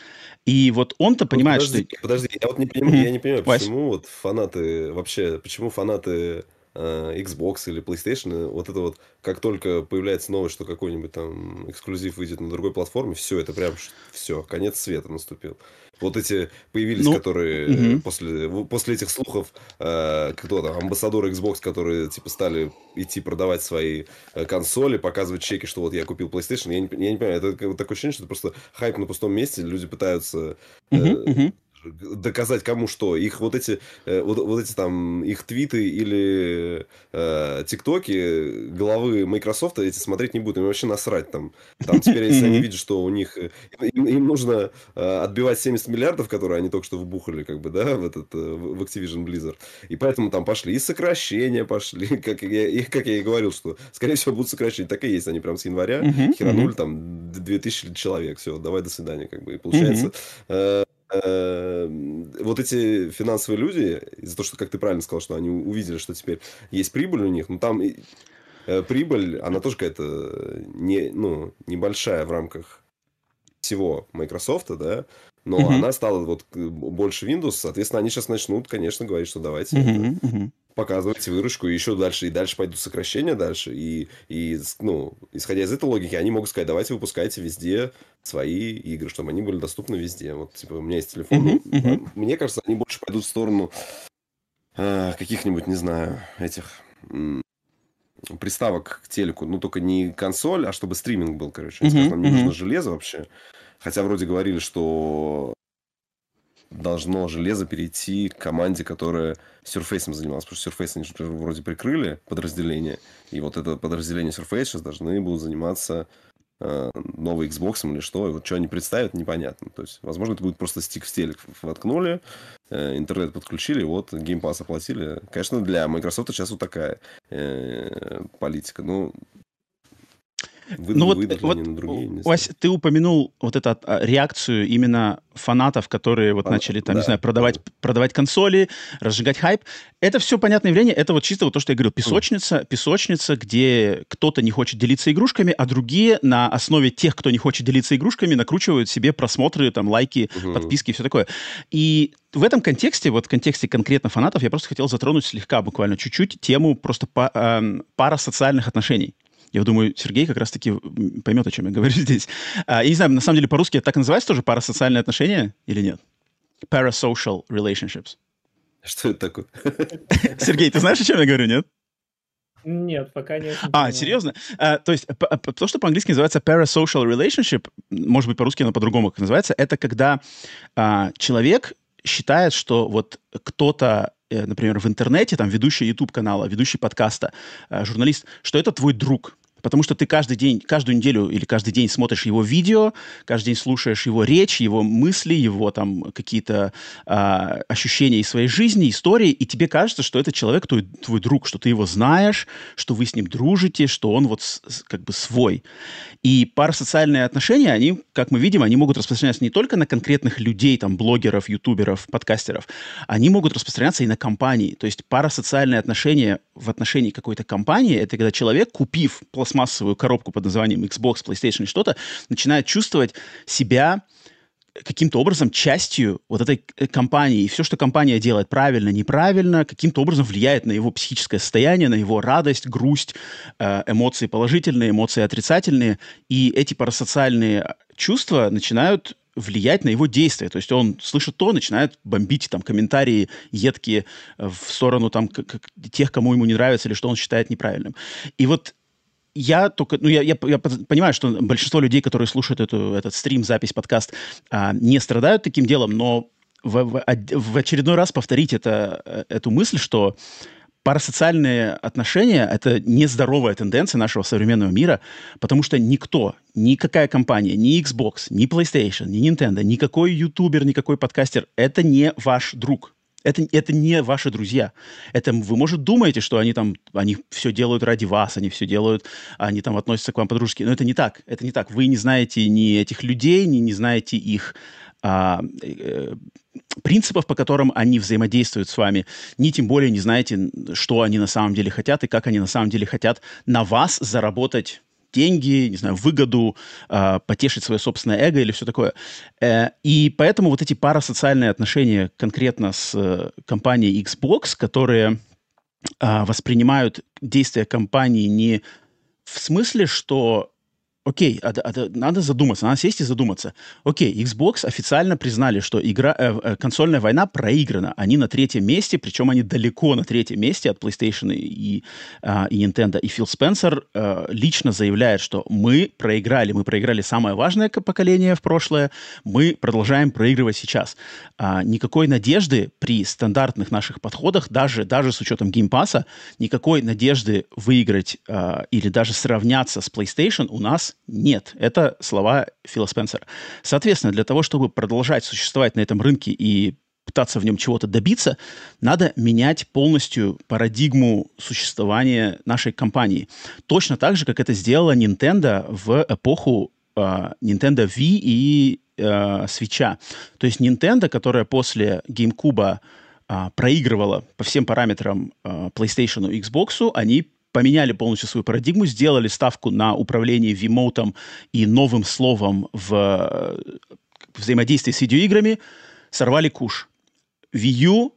И вот он-то понимает, подожди, что... Подожди, я вот не понимаю, я не понимаю, почему вот фанаты вообще, почему фанаты Э, Xbox или PlayStation, вот это вот, как только появляется новость, что какой-нибудь там эксклюзив выйдет на другой платформе, все, это прям все, конец света наступил. Вот эти появились, ну, которые угу. после, после этих слухов, э, кто там, амбассадоры Xbox, которые типа стали идти продавать свои э, консоли, показывать чеки, что вот я купил PlayStation, я не, я не понимаю, это такое ощущение, что это просто хайп на пустом месте, люди пытаются э, угу доказать кому что. Их вот эти, э, вот, вот эти там, их твиты или э, тиктоки главы Microsoft эти смотреть не будут. Им вообще насрать там. Там теперь, если они видят, что у них... Э, им, им нужно э, отбивать 70 миллиардов, которые они только что вбухали, как бы, да, в этот, в Activision Blizzard. И поэтому там пошли и сокращения пошли, как я, и, как я и говорил, что, скорее всего, будут сокращения. Так и есть. Они прям с января херанули там 2000 человек. Все, давай, до свидания, как бы. И получается... Эм, вот эти финансовые люди, из-за того, что, как ты правильно сказал, что они увидели, что теперь есть прибыль у них, ну, там э, прибыль, она тоже какая-то не, ну, небольшая в рамках всего Microsoft, да, но uh-huh. она стала вот больше Windows, соответственно, они сейчас начнут, конечно, говорить, что давайте uh-huh, uh-huh. Показывайте выручку, и еще дальше, и дальше пойдут сокращения дальше, и, и, ну, исходя из этой логики, они могут сказать, давайте выпускайте везде свои игры, чтобы они были доступны везде. Вот, типа, у меня есть телефон, uh-huh, uh-huh. мне кажется, они больше пойдут в сторону э, каких-нибудь, не знаю, этих приставок к телеку, ну, только не консоль, а чтобы стриминг был, короче. Uh-huh, нам не uh-huh. нужно железо вообще. Хотя вроде говорили, что должно железо перейти к команде, которая Surface занималась. Потому что Surface они же вроде прикрыли подразделение. И вот это подразделение Surface сейчас должны будут заниматься э, новый Xbox или что. И вот что они представят, непонятно. То есть, возможно, это будет просто стик в телек воткнули, э, интернет подключили, вот Game Pass оплатили. Конечно, для Microsoft сейчас вот такая э, политика. Ну, вы, ну вот, вот на другие, Вась, ты упомянул вот эту а, реакцию именно фанатов, которые вот а, начали там, да, не знаю, продавать, да. продавать консоли, разжигать хайп. Это все понятное явление, это вот чисто вот то, что я говорил, песочница, mm. песочница, где кто-то не хочет делиться игрушками, а другие на основе тех, кто не хочет делиться игрушками, накручивают себе просмотры, там, лайки, mm-hmm. подписки и все такое. И в этом контексте, вот в контексте конкретно фанатов, я просто хотел затронуть слегка, буквально чуть-чуть, тему просто па- э, парасоциальных отношений. Я думаю, Сергей как раз-таки поймет, о чем я говорю здесь. А, я не знаю, на самом деле по-русски это так называется тоже парасоциальные отношения или нет? Parasocial relationships. Что это такое? Сергей, ты знаешь, о чем я говорю, нет? Нет, пока нет. Не а, серьезно? А, то есть то, что по-английски называется parasocial relationship, может быть, по-русски оно по-другому как называется, это когда а, человек считает, что вот кто-то э, например, в интернете, там, ведущий YouTube-канала, ведущий подкаста, э, журналист, что это твой друг, потому что ты каждый день, каждую неделю или каждый день смотришь его видео, каждый день слушаешь его речь, его мысли, его там какие-то а, ощущения из своей жизни, истории, и тебе кажется, что этот человек твой, твой друг, что ты его знаешь, что вы с ним дружите, что он вот с, как бы свой. И парасоциальные отношения, они, как мы видим, они могут распространяться не только на конкретных людей, там, блогеров, ютуберов, подкастеров, они могут распространяться и на компании. То есть парасоциальные отношения в отношении какой-то компании, это когда человек, купив пластмассовую коробку под названием Xbox, PlayStation что-то, начинает чувствовать себя каким-то образом частью вот этой э, компании. И все, что компания делает правильно, неправильно, каким-то образом влияет на его психическое состояние, на его радость, грусть, э, эмоции положительные, эмоции отрицательные. И эти парасоциальные чувства начинают влиять на его действия. То есть он слышит то, начинает бомбить там комментарии едкие в сторону там тех, кому ему не нравится или что он считает неправильным. И вот я только, ну, я, я, я понимаю, что большинство людей, которые слушают эту, этот стрим, запись, подкаст, а, не страдают таким делом, но в, в, в очередной раз повторить это, э, эту мысль, что парасоциальные отношения — это нездоровая тенденция нашего современного мира, потому что никто, никакая компания, ни Xbox, ни PlayStation, ни Nintendo, никакой ютубер, никакой подкастер — это не ваш друг. Это, это не ваши друзья. Это вы, может, думаете, что они там, они все делают ради вас, они все делают, они там относятся к вам по-дружески. Но это не так. Это не так. Вы не знаете ни этих людей, ни не знаете их а, э, принципов, по которым они взаимодействуют с вами, ни тем более не знаете, что они на самом деле хотят и как они на самом деле хотят на вас заработать деньги, не знаю, выгоду, э, потешить свое собственное эго или все такое. Э, и поэтому вот эти парасоциальные отношения конкретно с э, компанией Xbox, которые э, воспринимают действия компании не в смысле, что Окей, а, а, надо задуматься, надо сесть и задуматься. Окей, Xbox официально признали, что игра, э, э, консольная война проиграна. Они на третьем месте, причем они далеко на третьем месте от PlayStation и, э, и Nintendo. И Фил Спенсер э, лично заявляет, что мы проиграли, мы проиграли самое важное поколение в прошлое, мы продолжаем проигрывать сейчас. А, никакой надежды при стандартных наших подходах, даже, даже с учетом геймпаса, никакой надежды выиграть а, или даже сравняться с PlayStation у нас нет. Это слова Фила Спенсера. Соответственно, для того, чтобы продолжать существовать на этом рынке и пытаться в нем чего-то добиться, надо менять полностью парадигму существования нашей компании. Точно так же, как это сделала Nintendo в эпоху uh, Nintendo Wii и uh, Switch. То есть Nintendo, которая после GameCube uh, проигрывала по всем параметрам uh, PlayStation и Xbox, они поменяли полностью свою парадигму, сделали ставку на управление вимотом и новым словом в взаимодействии с видеоиграми, сорвали куш. Wii U,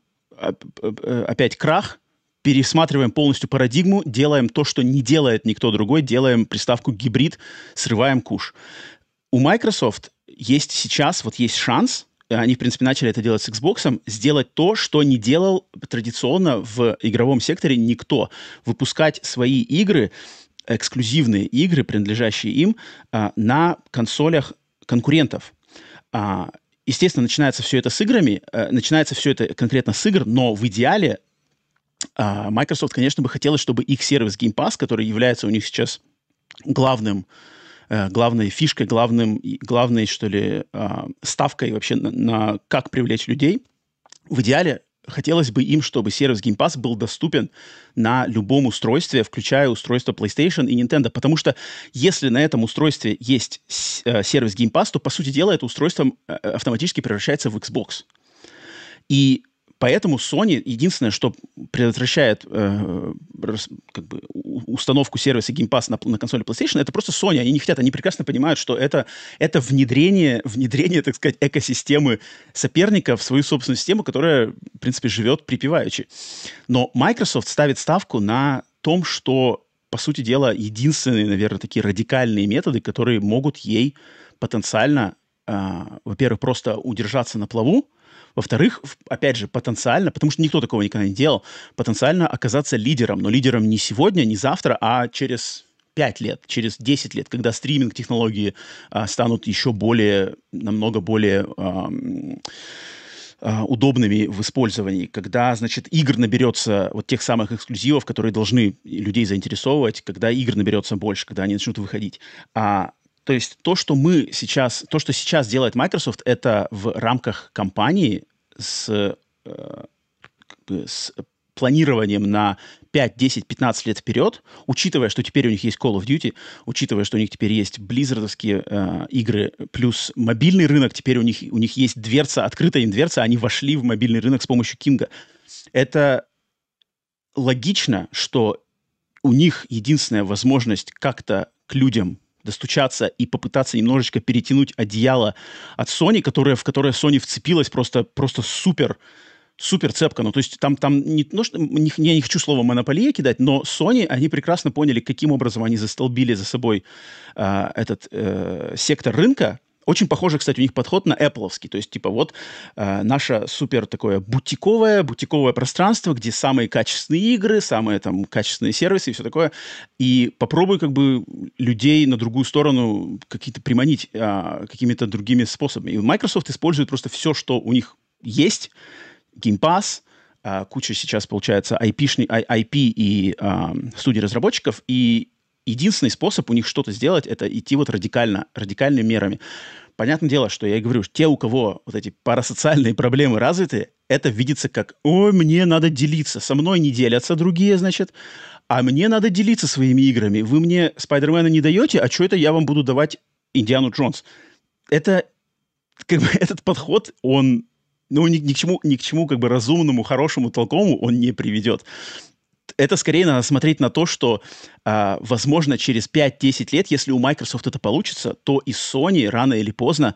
опять крах, пересматриваем полностью парадигму, делаем то, что не делает никто другой, делаем приставку гибрид, срываем куш. У Microsoft есть сейчас, вот есть шанс, они, в принципе, начали это делать с Xbox, сделать то, что не делал традиционно в игровом секторе никто. Выпускать свои игры, эксклюзивные игры, принадлежащие им, а, на консолях конкурентов. А, естественно, начинается все это с играми, а, начинается все это конкретно с игр, но в идеале а, Microsoft, конечно, бы хотелось, чтобы их сервис Game Pass, который является у них сейчас главным Э, главной фишкой, главным, главной, что ли, а, ставкой вообще на, на как привлечь людей. В идеале хотелось бы им, чтобы сервис Game Pass был доступен на любом устройстве, включая устройство PlayStation и Nintendo, потому что если на этом устройстве есть э, сервис Game Pass, то, по сути дела, это устройство э, автоматически превращается в Xbox. И Поэтому Sony единственное, что предотвращает э, как бы, установку сервиса Game Pass на, на консоли PlayStation, это просто Sony. Они не хотят, они прекрасно понимают, что это, это внедрение, внедрение, так сказать, экосистемы соперника в свою собственную систему, которая, в принципе, живет припеваючи. Но Microsoft ставит ставку на том, что, по сути дела, единственные, наверное, такие радикальные методы, которые могут ей потенциально, э, во-первых, просто удержаться на плаву, во-вторых, опять же, потенциально, потому что никто такого никогда не делал, потенциально оказаться лидером, но лидером не сегодня, не завтра, а через 5 лет, через 10 лет, когда стриминг-технологии а, станут еще более, намного более а, удобными в использовании, когда, значит, игр наберется вот тех самых эксклюзивов, которые должны людей заинтересовывать, когда игр наберется больше, когда они начнут выходить. А то есть то, что мы сейчас, то, что сейчас делает Microsoft, это в рамках компании с, э, с планированием на 5, 10, 15 лет вперед, учитывая, что теперь у них есть Call of Duty, учитывая, что у них теперь есть близзардовские э, игры, плюс мобильный рынок, теперь у них, у них есть дверца, открытая им дверца, они вошли в мобильный рынок с помощью Кинга. Это логично, что у них единственная возможность как-то к людям достучаться и попытаться немножечко перетянуть одеяло от Sony, которая, в которое Sony вцепилась просто, просто супер, супер цепко. Ну, то есть там, там не, ну, не, я не хочу слово монополия кидать, но Sony, они прекрасно поняли, каким образом они застолбили за собой э, этот э, сектор рынка, очень похоже, кстати, у них подход на Apple. То есть, типа, вот э, наше супер такое бутиковое, бутиковое пространство, где самые качественные игры, самые там качественные сервисы и все такое. И попробуй как бы людей на другую сторону какие-то приманить э, какими-то другими способами. И Microsoft использует просто все, что у них есть, Game Pass, а, куча сейчас, получается, IP, IP и а, студии разработчиков, и единственный способ у них что-то сделать, это идти вот радикально, радикальными мерами. Понятное дело, что я и говорю, те, у кого вот эти парасоциальные проблемы развиты, это видится как, ой, мне надо делиться, со мной не делятся другие, значит, а мне надо делиться своими играми. Вы мне Спайдермена не даете, а что это я вам буду давать Индиану Джонс? Это, как бы, этот подход, он, ну, ни, ни, к чему, ни к чему, как бы, разумному, хорошему, толковому он не приведет это скорее надо смотреть на то, что, э, возможно, через 5-10 лет, если у Microsoft это получится, то и Sony рано или поздно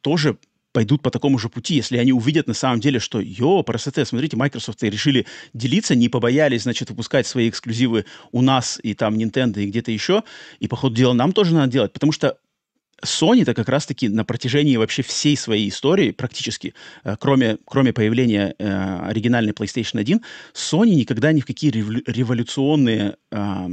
тоже пойдут по такому же пути, если они увидят на самом деле, что, йо, красоте, смотрите, Microsoft решили делиться, не побоялись, значит, выпускать свои эксклюзивы у нас и там Nintendo и где-то еще, и, по ходу дела, нам тоже надо делать, потому что Sony-то как раз-таки на протяжении вообще всей своей истории, практически, э, кроме, кроме появления э, оригинальной PlayStation 1, Sony никогда ни в какие революционные э,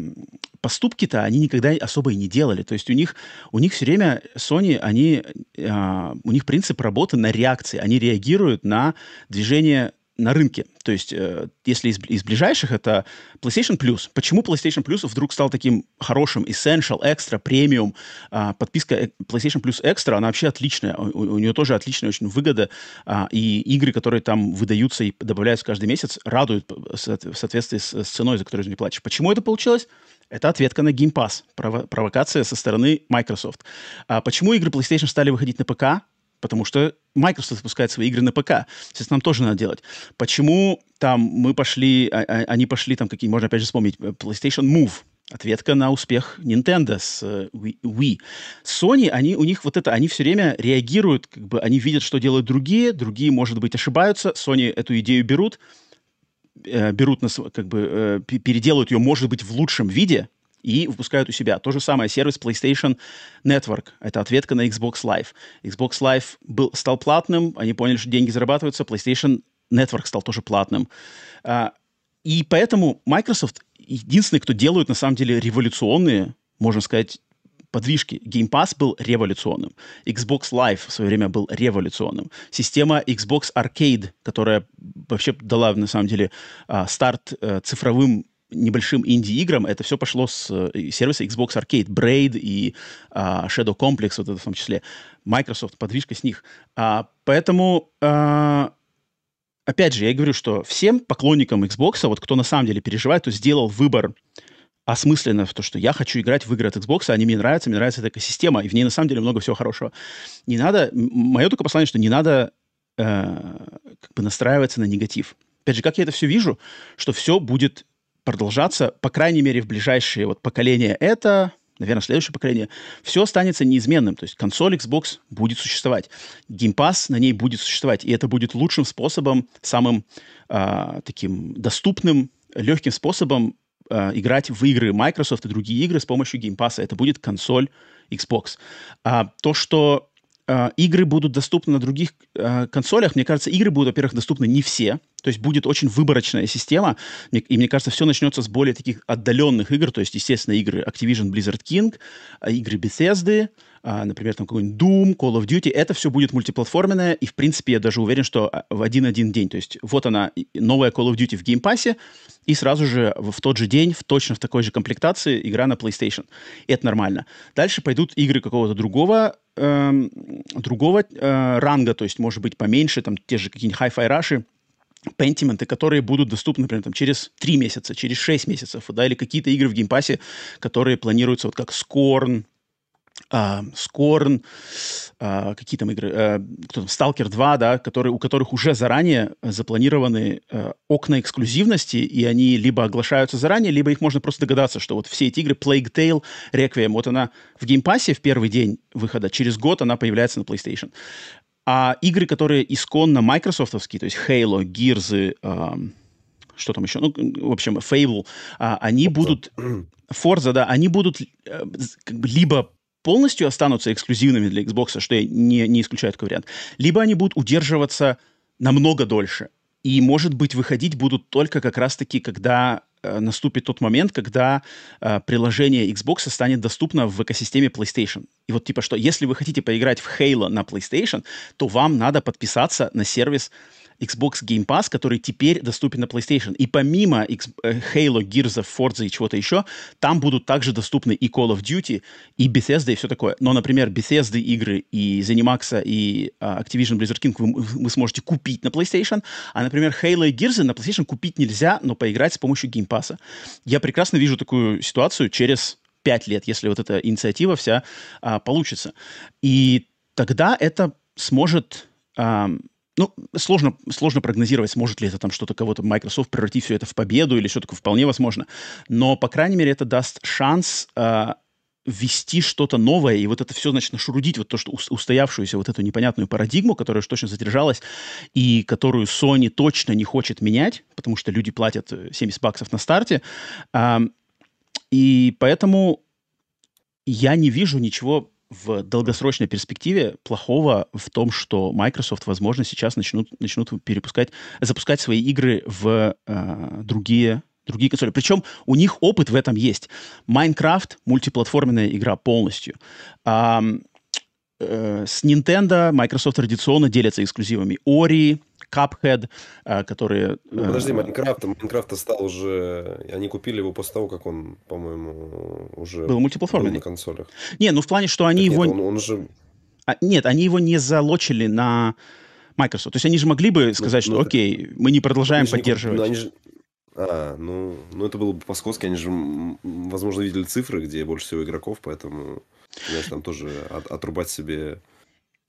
поступки-то они никогда особо и не делали. То есть у них, у них все время Sony, они, э, у них принцип работы на реакции. Они реагируют на движение на рынке. То есть, э, если из, из ближайших, это PlayStation Plus. Почему PlayStation Plus вдруг стал таким хорошим? Essential, Extra, Premium. Э, подписка э, PlayStation Plus Extra, она вообще отличная. У, у нее тоже отличная очень выгода. Э, и игры, которые там выдаются и добавляются каждый месяц, радуют в соответствии с, с ценой, за которую ты платишь. Почему это получилось? Это ответка на Game Pass, прово- провокация со стороны Microsoft. А почему игры PlayStation стали выходить на ПК? потому что Microsoft выпускает свои игры на ПК. Сейчас нам тоже надо делать. Почему там мы пошли, а, а, они пошли там какие, можно опять же вспомнить, э, PlayStation Move, ответка на успех Nintendo с uh, Wii. Sony, они, у них вот это, они все время реагируют, как бы они видят, что делают другие, другие, может быть, ошибаются, Sony эту идею берут, э, берут, на, как бы, э, переделают ее, может быть, в лучшем виде, и выпускают у себя. То же самое сервис PlayStation Network. Это ответка на Xbox Live. Xbox Live был, стал платным, они поняли, что деньги зарабатываются, PlayStation Network стал тоже платным. А, и поэтому Microsoft единственный, кто делают на самом деле революционные, можно сказать, подвижки. Game Pass был революционным. Xbox Live в свое время был революционным. Система Xbox Arcade, которая вообще дала, на самом деле, а, старт э, цифровым небольшим инди-играм, это все пошло с э, сервиса Xbox Arcade, Braid и а, Shadow Complex, вот это в том числе. Microsoft, подвижка с них. А, поэтому, а, опять же, я говорю, что всем поклонникам Xbox, вот кто на самом деле переживает, то сделал выбор осмысленно в то, что я хочу играть в игры от Xbox, они мне нравятся, мне нравится эта экосистема, и в ней на самом деле много всего хорошего. Не надо, мое только послание, что не надо э, как бы настраиваться на негатив. Опять же, как я это все вижу, что все будет продолжаться, по крайней мере, в ближайшие вот поколения это, наверное, следующее поколение, все останется неизменным. То есть консоль Xbox будет существовать, Game Pass на ней будет существовать, и это будет лучшим способом, самым э, таким доступным, легким способом э, играть в игры Microsoft и другие игры с помощью Game Pass. Это будет консоль Xbox. А то, что э, игры будут доступны на других э, консолях, мне кажется, игры будут, во-первых, доступны не все, то есть будет очень выборочная система, и мне кажется, все начнется с более таких отдаленных игр, то есть, естественно, игры Activision Blizzard King, а, игры Bethesda, а, например, там какой-нибудь Doom, Call of Duty, это все будет мультиплатформенное, и, в принципе, я даже уверен, что а, в один-один день, то есть вот она, новая Call of Duty в Game Pass, и сразу же в тот же день, в точно в такой же комплектации, игра на PlayStation. И это нормально. Дальше пойдут игры какого-то другого эм, другого э, ранга, то есть, может быть, поменьше, там, те же какие-нибудь Hi-Fi Rush, Pentiment ы, которые будут доступны, например, там, через 3 месяца, через 6 месяцев, да, или какие-то игры в Game Pass е, которые планируются, вот как Scorn, Э, Scorn, э, какие там игры, э, кто там, Stalker 2, да, которые, у которых уже заранее запланированы э, окна эксклюзивности, и они либо оглашаются заранее, либо их можно просто догадаться, что вот все эти игры, Plague Tale, Requiem, вот она в Game Pass е в первый день выхода, через год она появляется на PlayStation. А игры, которые исконно майкрософтовские, то есть Halo, Gears, э, что там еще, ну, в общем, Fable, э, они Forza. будут... Forza, да, они будут э, как бы либо полностью останутся эксклюзивными для Xbox, что я не, не исключаю такой вариант, либо они будут удерживаться намного дольше. И, может быть, выходить будут только как раз-таки, когда наступит тот момент, когда э, приложение Xbox станет доступно в экосистеме PlayStation. И вот типа что, если вы хотите поиграть в Halo на PlayStation, то вам надо подписаться на сервис Xbox Game Pass, который теперь доступен на PlayStation. И помимо X, э, Halo, Gears of Forza и чего-то еще, там будут также доступны и Call of Duty, и Bethesda, и все такое. Но, например, Bethesda игры и ZeniMax и uh, Activision Blizzard King вы, вы сможете купить на PlayStation, а, например, Halo и Gears на PlayStation купить нельзя, но поиграть с помощью Game Pass. Я прекрасно вижу такую ситуацию через пять лет, если вот эта инициатива вся а, получится. И тогда это сможет а, ну, сложно, сложно прогнозировать, сможет ли это там что-то кого-то Microsoft превратить все это в победу или такое, вполне возможно. Но, по крайней мере, это даст шанс э, ввести что-то новое, и вот это все, значит, нашурудить вот то, что устоявшуюся вот эту непонятную парадигму, которая уж точно задержалась, и которую Sony точно не хочет менять, потому что люди платят 70 баксов на старте. Э, и поэтому я не вижу ничего в долгосрочной перспективе плохого в том, что Microsoft, возможно, сейчас начнут, начнут перепускать, запускать свои игры в э, другие другие консоли. Причем у них опыт в этом есть. Minecraft — мультиплатформенная игра полностью. А, э, с Nintendo Microsoft традиционно делятся эксклюзивами. Ori, Cuphead, э, которые... Ну, подожди, Майнкрафт, Майнкрафт стал уже... Они купили его после того, как он, по-моему, уже был мультиплатформенный. Был на консолях. Не, ну в плане, что они так его... Нет, он, он же... а, нет, они его не залочили на Microsoft. То есть они же могли бы сказать, ну, что ну, окей, мы не продолжаем они поддерживать. Не, ну, они же... А, ну, ну это было бы по-скотски, они же, возможно, видели цифры, где больше всего игроков, поэтому, знаешь, там тоже от, отрубать себе...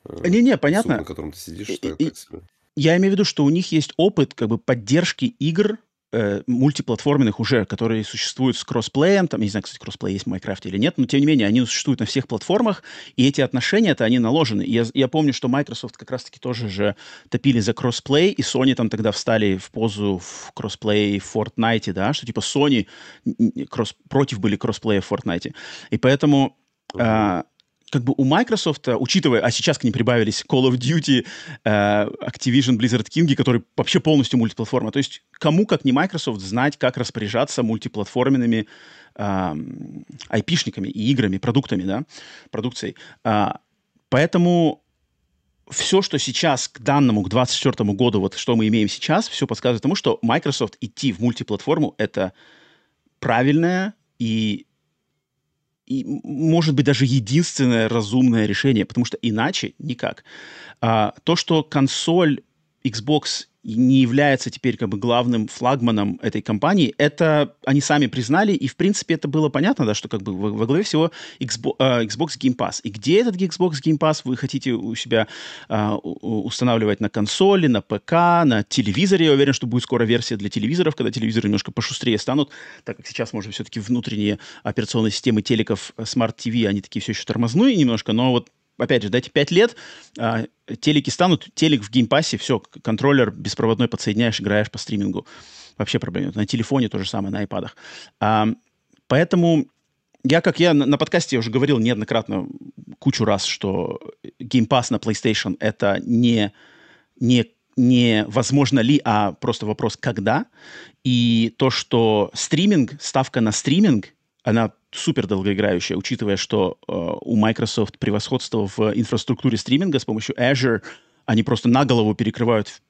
Э, Не-не, понятно. Сук, на котором ты сидишь, и, так, и, себе. Я имею в виду, что у них есть опыт как бы поддержки игр э, мультиплатформенных уже, которые существуют с кроссплеем, там, не знаю, кстати, кроссплей есть в Minecraft е или нет, но тем не менее, они существуют на всех платформах, и эти отношения-то, они налажены. Я, я помню, что Microsoft как раз-таки тоже же топили за кроссплей, и Sony там тогда встали в позу в кроссплей в Fortnite, да, что типа Sony кросс, против были кроссплея в Fortnite. И поэтому... Uh-huh как бы у Microsoft, учитывая, а сейчас к ним прибавились Call of Duty, э, Activision, Blizzard King, которые вообще полностью мультиплатформа. То есть кому, как не Microsoft, знать, как распоряжаться мультиплатформенными э, айпишниками и играми, продуктами, да, продукцией. Э, поэтому все, что сейчас к данному, к 2024 году, вот что мы имеем сейчас, все подсказывает тому, что Microsoft идти в мультиплатформу — это правильное и и, может быть, даже единственное разумное решение, потому что иначе никак. А, то, что консоль Xbox не является теперь как бы главным флагманом этой компании, это они сами признали, и в принципе это было понятно, да, что как бы во, во главе всего Xbox, э, Xbox Game Pass. И где этот Xbox Game Pass вы хотите у себя э, устанавливать на консоли, на ПК, на телевизоре? Я уверен, что будет скоро версия для телевизоров, когда телевизоры немножко пошустрее станут, так как сейчас, может, все-таки внутренние операционные системы телеков Smart TV, они такие все еще тормозные немножко, но вот опять же, дайте 5 лет, а, телеки станут, телек в Game Pass е, все, контроллер беспроводной подсоединяешь, играешь по стримингу. Вообще проблем нет. На телефоне то же самое, на iPad ах. А, поэтому я, как я на, на подкасте уже говорил неоднократно кучу раз, что Game Pass на PlayStation это не, не, не возможно ли, а просто вопрос когда. И то, что стриминг, ставка на стриминг, она супер долгоиграющая, учитывая, что э, у Microsoft превосходство в инфраструктуре стриминга с помощью Azure, они просто на голову перекрывают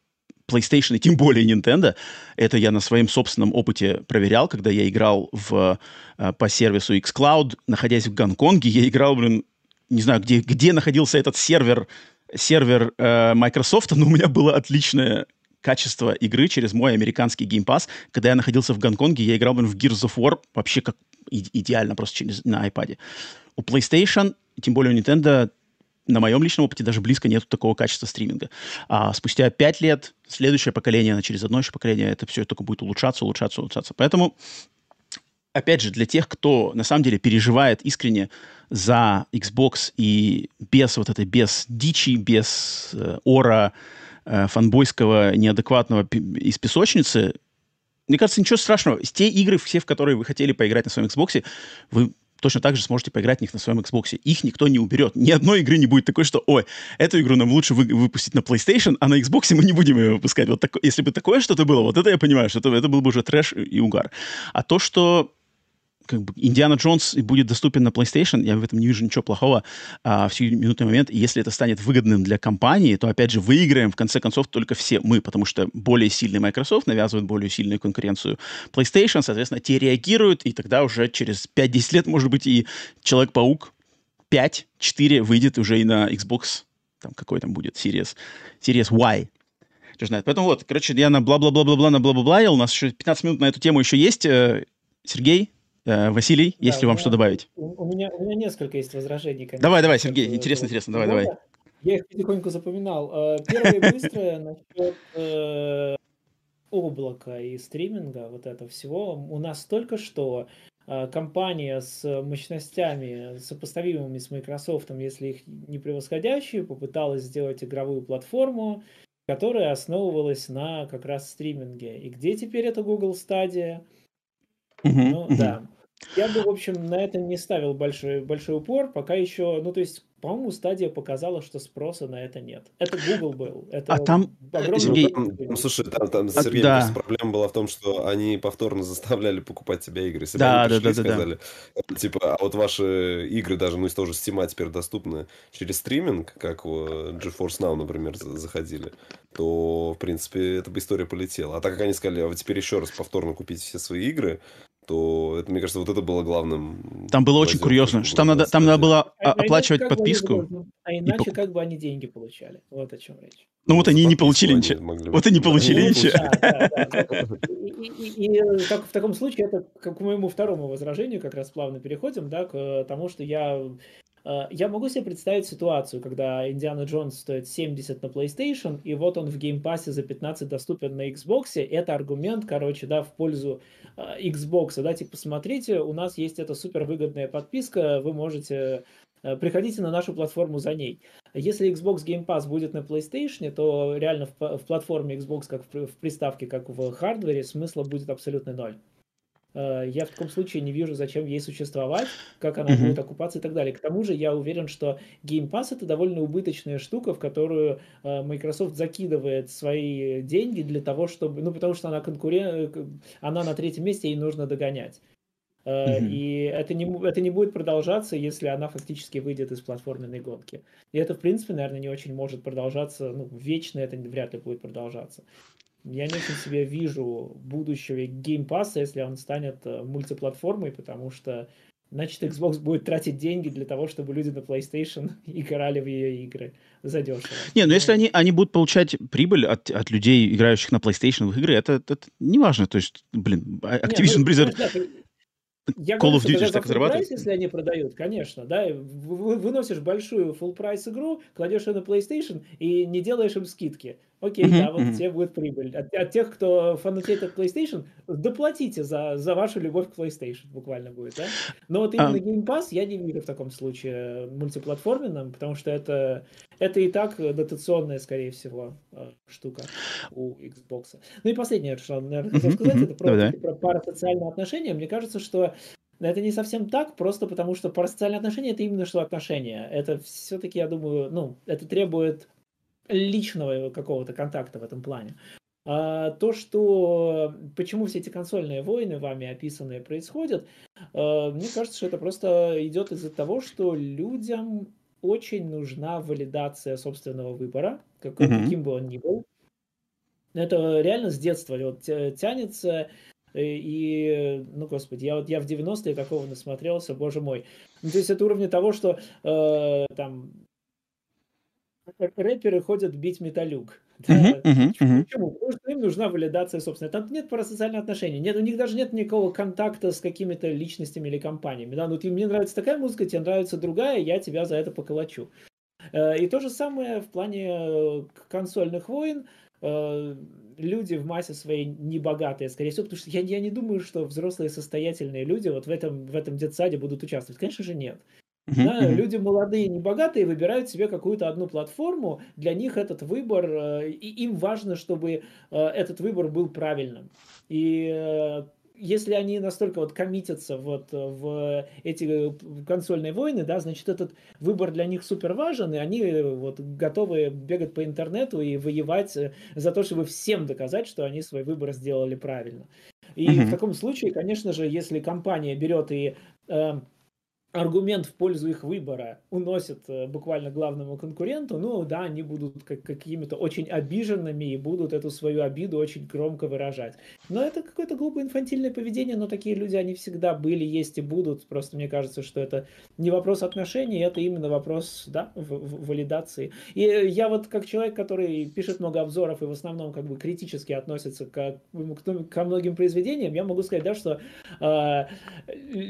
PlayStation и тем более Nintendo. Это я на своем собственном опыте проверял, когда я играл в, э, по сервису xCloud, находясь в Гонконге, я играл, блин, не знаю, где, где находился этот сервер, сервер э, Microsoft, но у меня было отличное качество игры через мой американский Game Pass. Когда я находился в Гонконге, я играл блин, в Gears of War вообще как идеально просто через, на iPad. У PlayStation, тем более у Nintendo, на моем личном опыте даже близко нет такого качества стриминга. А спустя пять лет, следующее поколение, через одно еще поколение, это все только будет улучшаться, улучшаться, улучшаться. Поэтому, опять же, для тех, кто на самом деле переживает искренне за Xbox и без вот этой, без дичи, без э, ора э, фанбойского, неадекватного из песочницы, мне кажется, ничего страшного. Те игры, все, в которые вы хотели поиграть на своем Xbox, вы точно так же сможете поиграть в них на своем Xbox. Их никто не уберет. Ни одной игры не будет такой, что, ой, эту игру нам лучше вы, выпустить на PlayStation, а на Xbox мы не будем ее выпускать. Вот так, если бы такое что-то было, вот это я понимаю, что это, это был бы уже трэш и угар. А то, что как бы Индиана Джонс будет доступен на PlayStation, я в этом не вижу ничего плохого а, в сиюминутный момент. Если это станет выгодным для компании, то, опять же, выиграем, в конце концов, только все мы, потому что более сильный Microsoft навязывает более сильную конкуренцию PlayStation, соответственно, те реагируют, и тогда уже через 5-10 лет, может быть, и Человек-паук 5, 4 выйдет уже и на Xbox, там какой там будет, Series, Series Y, кто знает. Поэтому вот, короче, я на бла-бла-бла-бла-бла, на бла-бла-бла, у нас еще 15 минут на эту тему еще есть. Э, Сергей, Василий, да, есть ли вам меня, что добавить? У, меня, у меня несколько есть возражений. Конечно, давай, давай, Сергей, интересно, интересно, давай, давай. Я их потихоньку запоминал. Э, первое быстрое насчет э, облака и стриминга, вот этого всего. У нас только что компания с мощностями, сопоставимыми с Microsoft, если их не превосходящие, попыталась сделать игровую платформу, которая основывалась на как раз стриминге. И где теперь это Google Stadia? Ну, да. Я бы, в общем, на это не ставил большой, большой упор, пока еще, ну, то есть, по-моему, стадия показала, что спроса на это нет. Это Google был. Это а там, Сергей, ну, там, слушай, там, там а, Сергей, да. проблема была в том, что они повторно заставляли покупать себя игры. Если да, они пришли, да, да, сказали, да. типа, а вот ваши игры даже, ну, из того же Steam теперь доступны через стриминг, как в GeForce Now, например, заходили, то, в принципе, эта бы история полетела. А так как они сказали, а вы теперь еще раз повторно купите все свои игры, то это, мне кажется, вот это было главным. Там было очень курьезно, что там надо, там надо было а, оплачивать а подписку. Бы, а иначе и... как бы они деньги получали. Вот о чем речь. Ну вот они не получили ничего. Вот они получили ничего. И в таком случае это к моему второму возражению как раз плавно переходим, да, к тому, что я Э, я могу себе представить ситуацию, когда Индиана Джонс стоит 70 на PlayStation, и вот он в Game Pass е за 15 доступен на Xbox. Это аргумент, короче, да, в пользу э, Xbox. Да, типа, смотрите, у нас есть эта супер выгодная подписка, вы можете э, приходите на нашу платформу за ней. Если Xbox Game Pass будет на PlayStation, то реально в, в платформе Xbox, как в, в приставке, как в хардвере, смысла будет абсолютно ноль. Э, я в таком случае не вижу, зачем ей существовать, как она mm-hmm. будет окупаться и так далее. К тому же я уверен, что Game Pass это довольно убыточная штука, в которую э, Microsoft закидывает свои деньги для того, чтобы, ну потому что она конкурент, э, она на третьем месте, ей нужно догонять. Mm-hmm. И это не, это не будет продолжаться, если она фактически выйдет из платформенной гонки. И это, в принципе, наверное, не очень может продолжаться, ну, вечно это вряд ли будет продолжаться. Я не очень себе вижу будущего геймпасса, если он станет э, мультиплатформой, потому что значит Xbox будет тратить деньги для того, чтобы люди на PlayStation играли в ее игры задешево. Не, ну если они, они будут получать прибыль от, от людей, играющих на PlayStation в игры, это, это не важно. То есть, блин, а, Activision ну, Blizzard... Я Call говорю, of Duty так зарабатывает? если они продают, конечно, да, выносишь большую full прайс игру, кладешь ее на PlayStation и не делаешь им скидки. Окей, uh-huh, да, вот uh-huh. тебе будет прибыль. От, от тех, кто фанатеет от PlayStation, доплатите за, за вашу любовь к PlayStation, буквально будет, да? Но вот именно uh. Game Pass я не вижу в таком случае мультиплатформенным, потому что это, это и так дотационная, скорее всего, э, штука у Xbox. Ну и последнее, что, наверное, хотел сказать, uh-huh. это про, uh-huh. про парасоциальные отношения. Мне кажется, что это не совсем так, просто потому что парасоциальные отношения это именно что отношения. Это все-таки, я думаю, ну, это требует личного какого-то контакта в этом плане. А, то, что почему все эти консольные войны, вами описанные, происходят, а, мне кажется, что это просто идет из-за того, что людям очень нужна валидация собственного выбора, какой, mm-hmm. каким бы он ни был. Это реально с детства вот, тянется. И, ну, господи, я вот я в 90-е такого насмотрелся, боже мой. Ну, то есть это уровня того, что э, там рэперы ходят бить металюк. Да? Почему? Потому что им нужна валидация собственно. Там нет парасоциальных отношений. Нет, у них даже нет никакого контакта с какими-то личностями или компаниями. Да? Ну, ты, мне нравится такая музыка, тебе нравится другая, я тебя за это поколочу. Э, и то же самое в плане э, консольных войн. Э, люди в массе своей небогатые, скорее всего, потому что я, я не думаю, что взрослые состоятельные люди вот в этом, в этом детсаде будут участвовать. Конечно же, нет. Uh-huh, да, uh-huh. Люди молодые, небогатые выбирают себе какую-то одну платформу. Для них этот выбор, э, и им важно, чтобы э, этот выбор был правильным. И э, если они настолько вот коммитятся вот в эти консольные войны, да, значит, этот выбор для них супер важен, и они вот готовы бегать по интернету и воевать за то, чтобы всем доказать, что они свой выбор сделали правильно. И mm-hmm. в таком случае, конечно же, если компания берет и э, аргумент в пользу их выбора уносит э, буквально главному конкуренту, ну да, они будут как, какими-то очень обиженными и будут эту свою обиду очень громко выражать. Но это какое-то глупое инфантильное поведение, но такие люди, они всегда были, есть и будут. Просто мне кажется, что это не вопрос отношений, это именно вопрос, да, в, в, валидации. И я вот как человек, который пишет много обзоров и в основном как бы критически относится к, к, ко многим произведениям, я могу сказать, да, что э,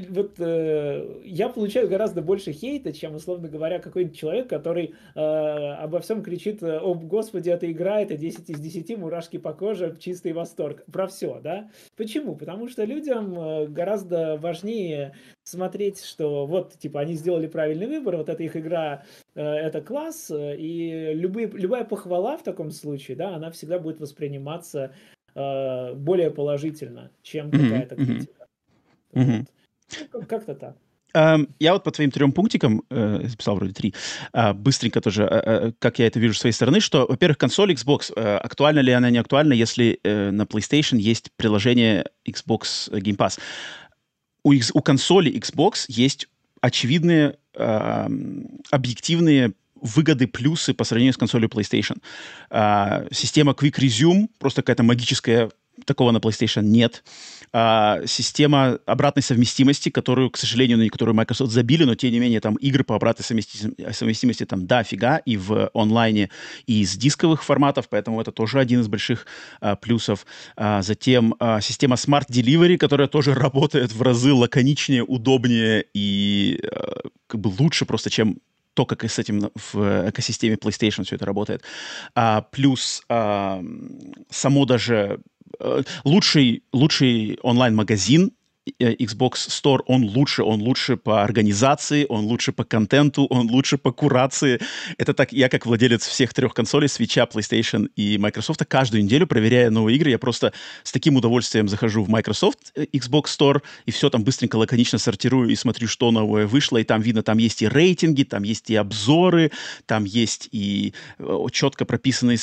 вот э, я получаю гораздо больше хейта, чем, условно говоря, какой-нибудь человек, который э, обо всем кричит, о, господи, это игра, это 10 из 10, мурашки по коже, чистый восторг. Про все, да? Почему? Потому что людям э, гораздо важнее смотреть, что вот, типа, они сделали правильный выбор, вот эта их игра, э, это класс, и любые, любая похвала в таком случае, да, она всегда будет восприниматься э, более положительно, чем какая-то критика. Mm-hmm. Вот. Ну, как-то так. Эм, я вот по твоим трем пунктикам, э, записал вроде три, э, быстренько тоже, э, как я это вижу с своей стороны, что, во-первых, консоль Xbox, актуальна ли она, не актуальна, если на PlayStation есть приложение Xbox Game Pass. У, у консоли Xbox есть очевидные, эм, объективные выгоды, плюсы по сравнению с консолью PlayStation. Система Quick Resume, просто какая-то магическая такого на PlayStation нет. А, система обратной совместимости, которую, к сожалению, на некоторую Microsoft забили, но тем не менее там игры по обратной совместимости, совместимости там да, фига, и в онлайне, и из дисковых форматов, поэтому это тоже один из больших а, плюсов. А, затем а, система Smart Delivery, которая тоже работает в разы лаконичнее, удобнее и а, как бы лучше просто, чем то, как и с этим в экосистеме PlayStation все это работает. А, плюс а, само даже лучший, лучший онлайн-магазин Э, Xbox Store, он лучше, он лучше по организации, он лучше по контенту, он лучше по курации. Это так, я как владелец всех трех консолей, Switch, PlayStation и Microsoft, каждую неделю, проверяя новые игры, я просто с таким удовольствием захожу в Microsoft э, Xbox Store и все там быстренько, лаконично сортирую и смотрю, что новое вышло, и там видно, там есть и рейтинги, там есть и обзоры, там есть и э, четко прописанные,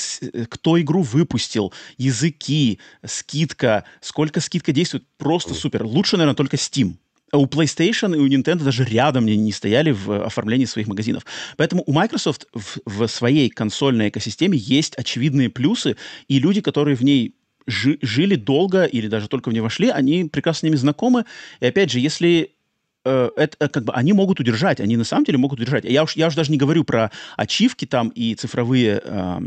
кто игру выпустил, языки, скидка, сколько скидка действует, просто супер. Лучше лучше, наверное, только Steam. А у PlayStation и у Nintendo даже рядом не, стояли в оформлении своих магазинов. Поэтому у Microsoft в, в своей консольной экосистеме есть очевидные плюсы, и люди, которые в ней жи, жили долго или даже только в ней вошли, они прекрасно с ними знакомы. И опять же, если Э, это э, как бы они могут удержать, они на самом деле могут удержать. Я уж, я уж даже не говорю про ачивки там и цифровые э,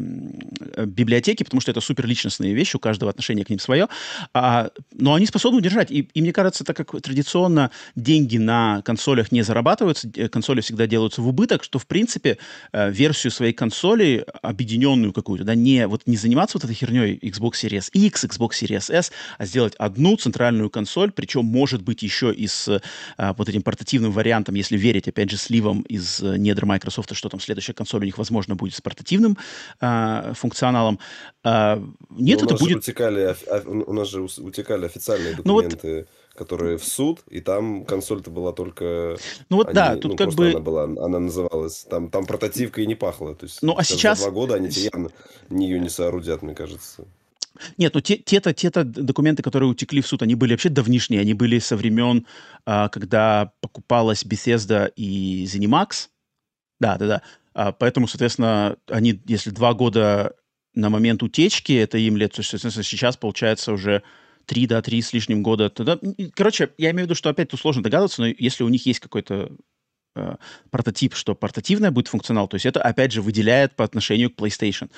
библиотеки, потому что это суперличностные вещи, у каждого отношение к ним свое, а, но они способны удержать. И, и мне кажется, так как традиционно деньги на консолях не зарабатываются, консоли всегда делаются в убыток, что, в принципе, э, версию своей консоли, объединенную какую-то, да, не, вот, не заниматься вот этой херней Xbox Series X, Xbox Series S, а сделать одну центральную консоль, причем, может быть, еще и с э, вот вот этим портативным вариантом, если верить, опять же, сливом из э, недр Microsoft, что там следующая консоль у них, возможно, будет с портативным э, функционалом. Э, нет, это будет... Утекали, у нас же утекали официальные документы. Ну, вот которые в суд, и там консоль-то была только... Ну вот они, да, тут ну, как бы... Она, была, она называлась, там, там прототивка и не пахла. То есть ну а сейчас... За два года они явно ее не соорудят, мне кажется. Нет, ну те, те-то, те-то документы, которые утекли в суд, они были вообще давнишние. Они были со времен, а, когда покупалась Bethesda и ZeniMax. Да, да, да. А, поэтому, соответственно, они, если два года на момент утечки, это им лет, соответственно, сейчас получается уже три, да, три с лишним года. Тогда, короче, я имею в виду, что опять тут сложно догадываться, но если у них есть какой-то э, прототип, что портативная будет функционал, то есть это, опять же, выделяет по отношению к PlayStation.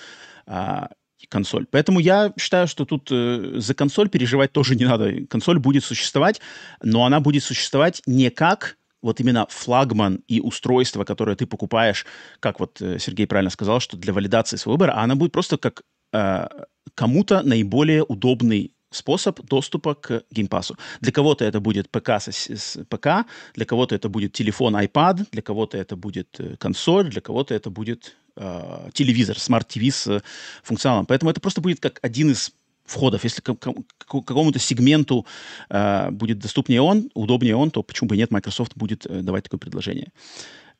А, консоль. Поэтому я считаю, что тут э, за консоль переживать тоже не надо. Консоль будет существовать, но она будет существовать не как вот именно флагман и устройство, которое ты покупаешь, как вот э, Сергей правильно сказал, что для валидации своего выбора, а она будет просто как э, кому-то наиболее удобный способ доступа к Game Pass у. Для кого-то это будет ПК с, с ПК, для кого-то это будет телефон, iPad, для кого-то это будет э, консоль, для кого-то это будет э, телевизор, Smart TV с функционалом. Поэтому это просто будет как один из входов. Если какому-то сегменту э, будет доступнее он, удобнее он, то почему бы нет, Microsoft будет э, давать такое предложение.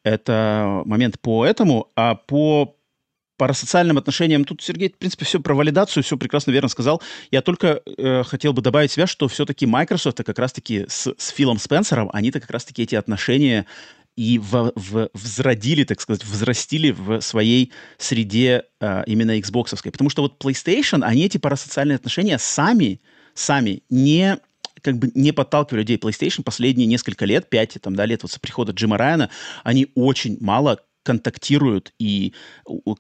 Это момент по этому. А по парасоциальным отношениям, тут Сергей, в принципе, все про валидацию, все прекрасно верно сказал. Я только э, хотел бы добавить себя, что все-таки Microsoft, как раз-таки с, с Филом Спенсером, они-то как раз-таки эти отношения и в, в, взродили, так сказать, взрастили в своей среде э, именно Xbox. Потому что вот PlayStation, они эти парасоциальные отношения сами, сами не как бы не подталкивали людей PlayStation последние несколько лет, пять там, да, лет вот с прихода Джима Райана, они очень мало контактируют и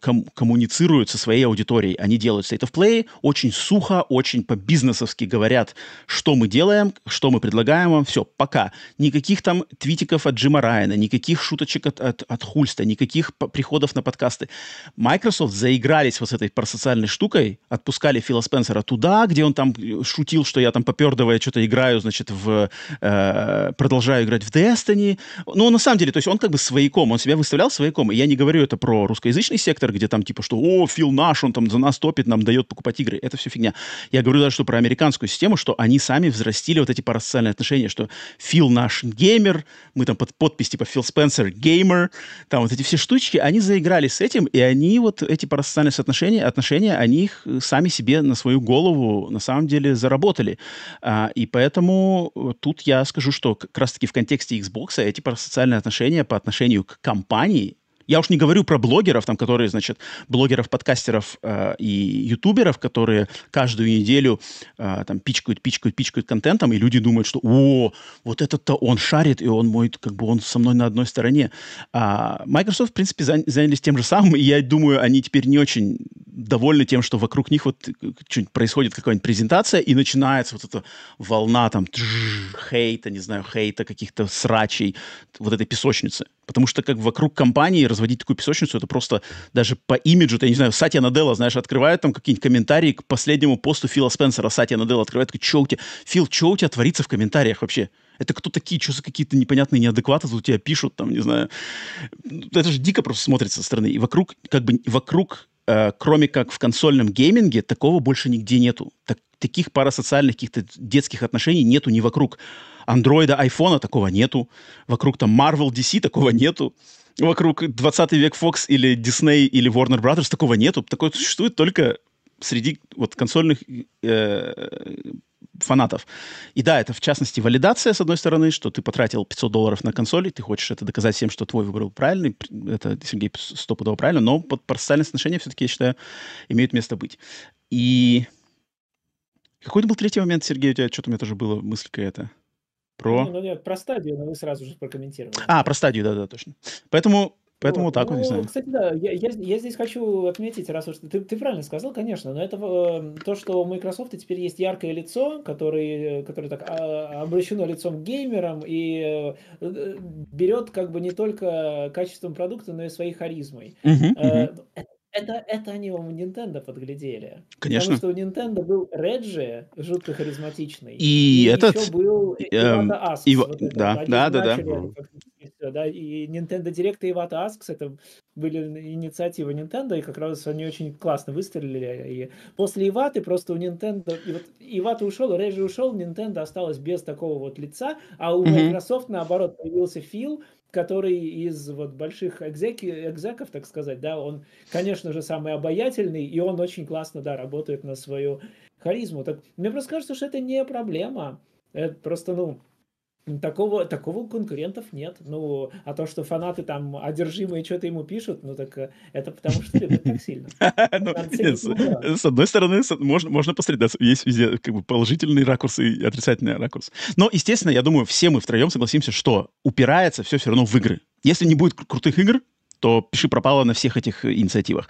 ком- коммуницируют со своей аудиторией. Они делают State of Play очень сухо, очень по-бизнесовски говорят, что мы делаем, что мы предлагаем вам. Все, пока. Никаких там твитиков от Джима Райана, никаких шуточек от, от, от Хульста, никаких приходов на подкасты. Microsoft заигрались вот с этой парасоциальной штукой, отпускали Фила Спенсера туда, где он там шутил, что я там попердывая что-то играю, значит, в, э, продолжаю играть в Destiny. Ну, на самом деле, то есть он как бы свояком, он себя выставлял свояком целиком. И я не говорю это про русскоязычный сектор, где там типа, что «О, Фил наш, он там за нас топит, нам дает покупать игры». Это все фигня. Я говорю даже, что про американскую систему, что они сами взрастили вот эти парасоциальные отношения, что Фил наш геймер, мы там под подпись типа Фил Спенсер геймер, там вот эти все штучки, они заиграли с этим, и они вот эти парасоциальные отношения, отношения, они их сами себе на свою голову на самом деле заработали. А, и поэтому тут я скажу, что как раз-таки в контексте Xbox эти парасоциальные отношения по отношению к компании я уж не говорю про блогеров, там, которые, значит, блогеров, подкастеров э, и ютуберов, которые каждую неделю э, там пичкают, пичкают, пичкают контентом, и люди думают, что «О, вот этот-то он шарит, и он мой, как бы он со мной на одной стороне». А Microsoft, в принципе, занялись тем же самым, и я думаю, они теперь не очень довольны тем, что вокруг них вот что-нибудь происходит, какая-нибудь презентация, и начинается вот эта волна там хейта, не знаю, хейта, каких-то срачей, вот этой песочницы. Потому что как вокруг компании разводить такую песочницу, это просто даже по имиджу, я не знаю, Сатья Наделла, знаешь, открывает там какие-нибудь комментарии к последнему посту Фила Спенсера. Сатья Наделла открывает, такой, что у тебя, Фил, что у тебя творится в комментариях вообще? Это кто такие, что за какие-то непонятные неадекваты тут тебя пишут, там, не знаю. Это же дико просто смотрится со стороны. И вокруг, как бы, вокруг, э, кроме как в консольном гейминге, такого больше нигде нету. Так, таких парасоциальных каких-то детских отношений нету ни вокруг андроида, айфона такого нету. Вокруг там Marvel, DC такого нету. Вокруг 20 век Fox или Disney или Warner Brothers такого нету. Такое существует только среди вот консольных э, фанатов. И да, это в частности валидация, с одной стороны, что ты потратил 500 долларов на консоль, и ты хочешь это доказать всем, что твой выбор был правильный. Это, Сергей, стопудово правильно, но под парасоциальные отношения все-таки, я считаю, имеют место быть. И какой-то был третий момент, Сергей, у тебя что-то у меня тоже было мысль какая-то. Про... Ну, ну, нет, про стадию, но вы сразу же прокомментировали. А, про стадию, да-да, точно. Поэтому Поэтому вот. так вот, не ну, знаю. Кстати, да, я, я, я здесь хочу отметить, раз уж ты, ты правильно сказал, конечно, но это э, то, что у Microsoft теперь есть яркое лицо, который, который так а, обращено лицом к геймерам и э, берет как бы не только качеством продукта, но и своей харизмой. Uh-huh, uh-huh. Это, это они у Nintendo подглядели. Конечно. Потому что у Nintendo был Реджи, жутко харизматичный. И, и этот... еще был эм, Iwata Asks. И, вот да, да, да, да. Все, да. И Nintendo Direct и Iwata Asks это были инициативы Nintendo, и как раз они очень классно выстрелили. И после Иваты просто у Nintendo... И вот Ивата ушел, Реджи ушел, Nintendo осталось без такого вот лица, а у mm-hmm. Microsoft, наоборот, появился Фил, который из вот больших экзеки, экзеков, так сказать, да, он, конечно же, самый обаятельный, и он очень классно, да, работает на свою харизму. Так мне просто кажется, что это не проблема. Это просто, ну, Такого, такого конкурентов нет. Ну, а то, что фанаты там одержимые что-то ему пишут, ну так э, это потому что любят так сильно. Ну, с одной стороны, можно, посмотреть, есть везде как бы положительный ракурс и отрицательный ракурс. Но, естественно, я думаю, все мы втроем согласимся, что упирается все все равно в игры. Если не будет крутых игр, то пиши пропало на всех этих инициативах.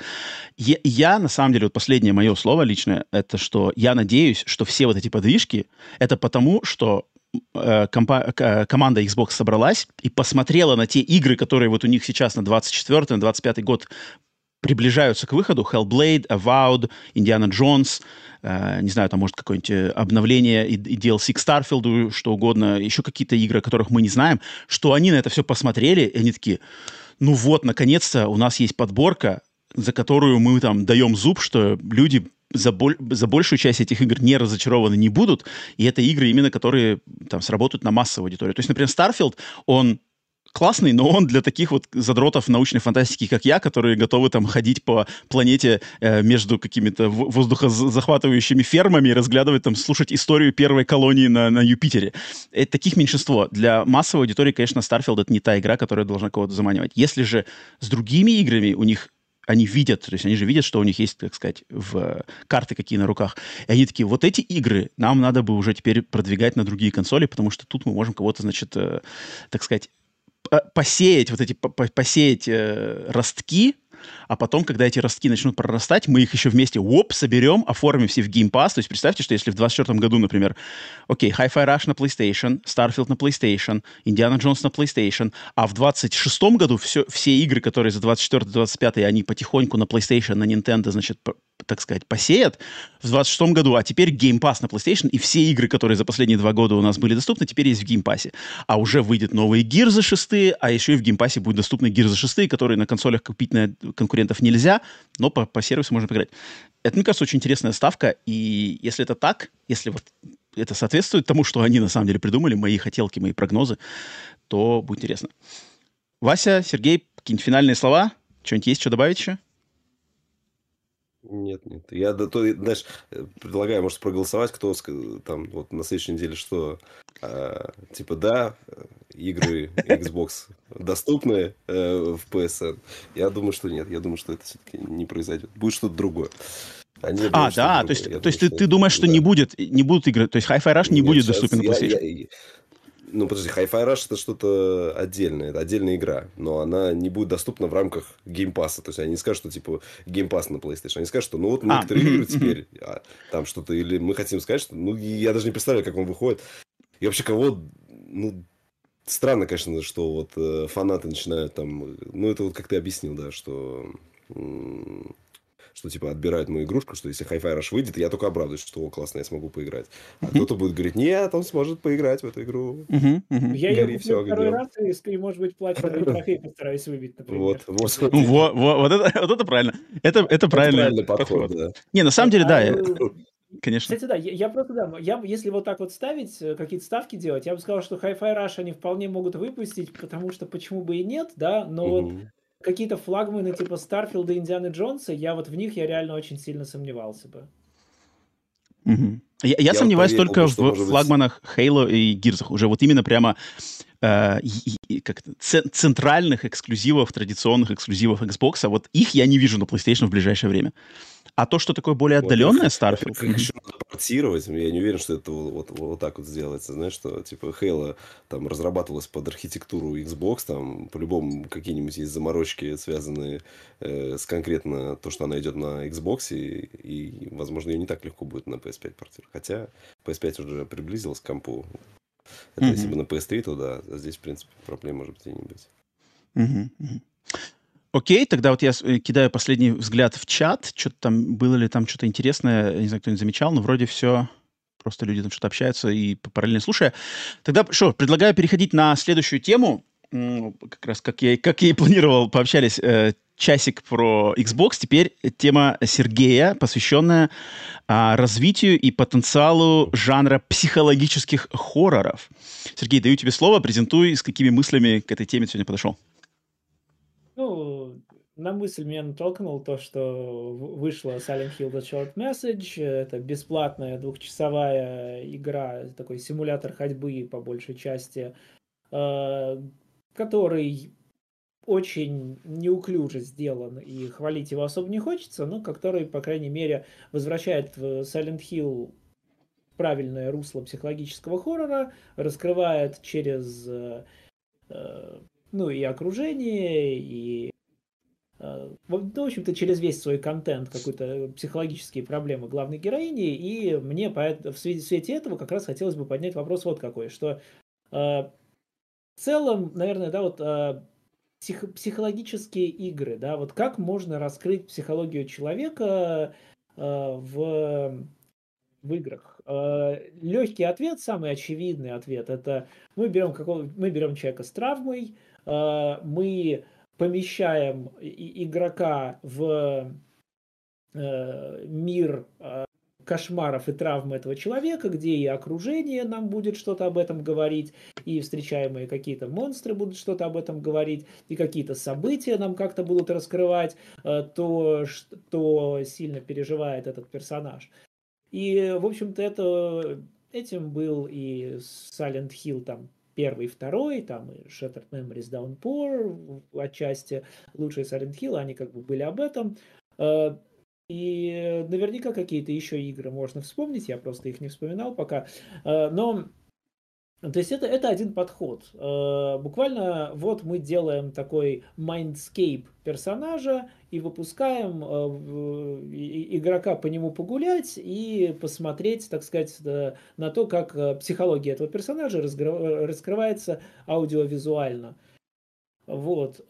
Я, я, на самом деле, вот последнее мое слово личное, это что я надеюсь, что все вот эти подвижки, это потому, что Э, компа- э, команда Xbox собралась и посмотрела на те игры, которые вот у них сейчас на 24 на 25 год приближаются к выходу. Hellblade, Avowed, Indiana Jones, э, не знаю, там может какое-нибудь э, обновление и, и DLC к Starfield, что угодно, еще какие-то игры, о которых мы не знаем, что они на это все посмотрели, и они такие, ну вот, наконец-то у нас есть подборка, за которую мы там даем зуб, что люди за, боль, за большую часть этих игр не разочарованы не будут, и это игры именно, которые там сработают на массовую аудиторию. То есть, например, Starfield, он классный, но он для таких вот задротов научной фантастики, как я, которые готовы там ходить по планете э, между какими-то воздухозахватывающими фермами и разглядывать там, слушать историю первой колонии на, на Юпитере. Это таких меньшинство. Для массовой аудитории, конечно, Starfield это не та игра, которая должна кого-то заманивать. Если же с другими играми у них они видят, то есть они же видят, что у них есть, так сказать, в карты какие на руках. И они такие, вот эти игры нам надо бы уже теперь продвигать на другие консоли, потому что тут мы можем кого-то, значит, э, так сказать, посеять вот эти, посеять э, ростки, а потом, когда эти ростки начнут прорастать, мы их еще вместе, оп, соберем, оформим все в Game Pass. То есть представьте, что если в 2024 году, например, окей, Hi-Fi Rush на PlayStation, Starfield на PlayStation, Indiana Jones на PlayStation, а в 2026 году все, все игры, которые за 24-25, они потихоньку на PlayStation, на Nintendo, значит, так сказать, посеят в 26 году, а теперь Game Pass на PlayStation, и все игры, которые за последние два года у нас были доступны, теперь есть в Game Pass. А уже выйдет новые Gears 6, а еще и в Game Pass будут доступны Gears 6, которые на консолях купить на конкурентов нельзя, но по, по сервису можно поиграть. Это, мне кажется, очень интересная ставка, и если это так, если вот это соответствует тому, что они на самом деле придумали, мои хотелки, мои прогнозы, то будет интересно. Вася, Сергей, какие-нибудь финальные слова? Что-нибудь есть, что добавить еще? Нет, нет. Я, да, то, знаешь, предлагаю, может, проголосовать, кто там вот на следующей неделе что, а, типа, да, игры Xbox доступны э, в PSN. Я думаю, что нет. Я думаю, что это все-таки не произойдет. Будет что-то другое. Они а, да, то есть, то есть ты, ты думаешь, что да. не будет, не будут игры, то есть Hi-Fi Rush не Нет, будет доступен на PlayStation? Я, я, ну, подожди, Hi-Fi Rush это что-то отдельное, это отдельная игра, но она не будет доступна в рамках Game Pass а. То есть они не скажут, что типа Game Pass на PlayStation. Они скажут, что ну вот мы а, некоторые игры теперь, а, там что-то, или мы хотим сказать, что ну я даже не представляю, как он выходит. И вообще кого, ну, странно, конечно, что вот э, фанаты начинают там, ну это вот как ты объяснил, да, что что типа отбирают мою игрушку, что если Hi-Fi Rush выйдет, я только обрадуюсь, что о, классно, я смогу поиграть. А mm-hmm. кто-то будет говорить, нет, он сможет поиграть в эту игру. Mm-hmm. Mm-hmm. Я ее все, второй раз, и, может быть, платиновый трофей постараюсь выбить, например. Вот, вот, вот, вот, это, вот это правильно. Это, это правильный, правильный подход. подход. Да. Не, на самом деле, да. А, Конечно. Кстати, да, я, я просто, да, я, если вот так вот ставить, э, какие-то ставки делать, я бы сказал, что Hi-Fi Rush они вполне могут выпустить, потому что почему бы и нет, да, но угу. вот какие-то флагманы типа Старфилда и Индианы Джонса, я вот в них я реально очень сильно сомневался бы. Угу. Я, я, я сомневаюсь поверил, только в флагманах Halo и Gears. Уже вот именно прямо э, как центральных эксклюзивов, традиционных эксклюзивов Xbox. А вот их я не вижу на PlayStation в ближайшее время. А то, что такое более отдаленное вот, Starfield... Как еще надо портировать, я не уверен, что это вот, вот, вот так вот сделается. Знаешь, что типа Halo там разрабатывалась под архитектуру Xbox, там по-любому какие-нибудь есть заморочки, связанные э, с конкретно то, что она идет на Xbox, и, и, возможно, ее не так легко будет на PS5 портировать. Хотя PS5 уже приблизилась к компу. Это mm-hmm. если бы на PS3, то да, а здесь, в принципе, проблем может быть и не быть. Mm-hmm. Окей, тогда вот я э, кидаю последний взгляд в чат. Что-то там, было ли там что-то интересное, не знаю, кто-нибудь замечал, но вроде все, просто люди там что-то общаются и параллельно слушая. Тогда что, предлагаю переходить на следующую тему. Как раз как я, как я и планировал, пообщались э, часик про Xbox. Теперь тема Сергея, посвященная а, развитию и потенциалу жанра психологических хорроров. Сергей, даю тебе слово, презентуй, с какими мыслями к этой теме сегодня подошел. Ну, на мысль меня натолкнул то, что вышла Silent Hill The Short Message. Это бесплатная двухчасовая игра, такой симулятор ходьбы по большей части, э, который очень неуклюже сделан, и хвалить его особо не хочется, но который, по крайней мере, возвращает в Silent Hill правильное русло психологического хоррора, раскрывает через э, ну и окружение, и э, ну, в общем-то, через весь свой контент какой-то психологические проблемы главной героини, и мне в свете этого как раз хотелось бы поднять вопрос вот какой, что э, в целом, наверное, да, вот э, псих, психологические игры, да, вот как можно раскрыть психологию человека э, в в играх. Э, Легкий ответ, самый очевидный ответ, это мы берем, какого, мы берем человека с травмой, Э, мы помещаем игрока в э, мир э, кошмаров и травм этого человека, где и окружение нам будет что-то об этом говорить, и встречаемые какие-то монстры будут что-то об этом говорить, и какие-то события нам как-то будут раскрывать э, то, что сильно переживает этот персонаж. И, в общем-то, это, этим был и Silent Hill там первый, второй, там и Shattered Memories Downpour, отчасти лучшие Silent Hill, они как бы были об этом. Э, и наверняка какие-то еще игры можно вспомнить, я просто их не вспоминал пока. Э, но то есть это, это один подход. Э, буквально вот мы делаем такой mindscape персонажа и выпускаем э, игрока по нему погулять и посмотреть, так сказать, на то, как психология этого персонажа раскрывается аудиовизуально. Вот.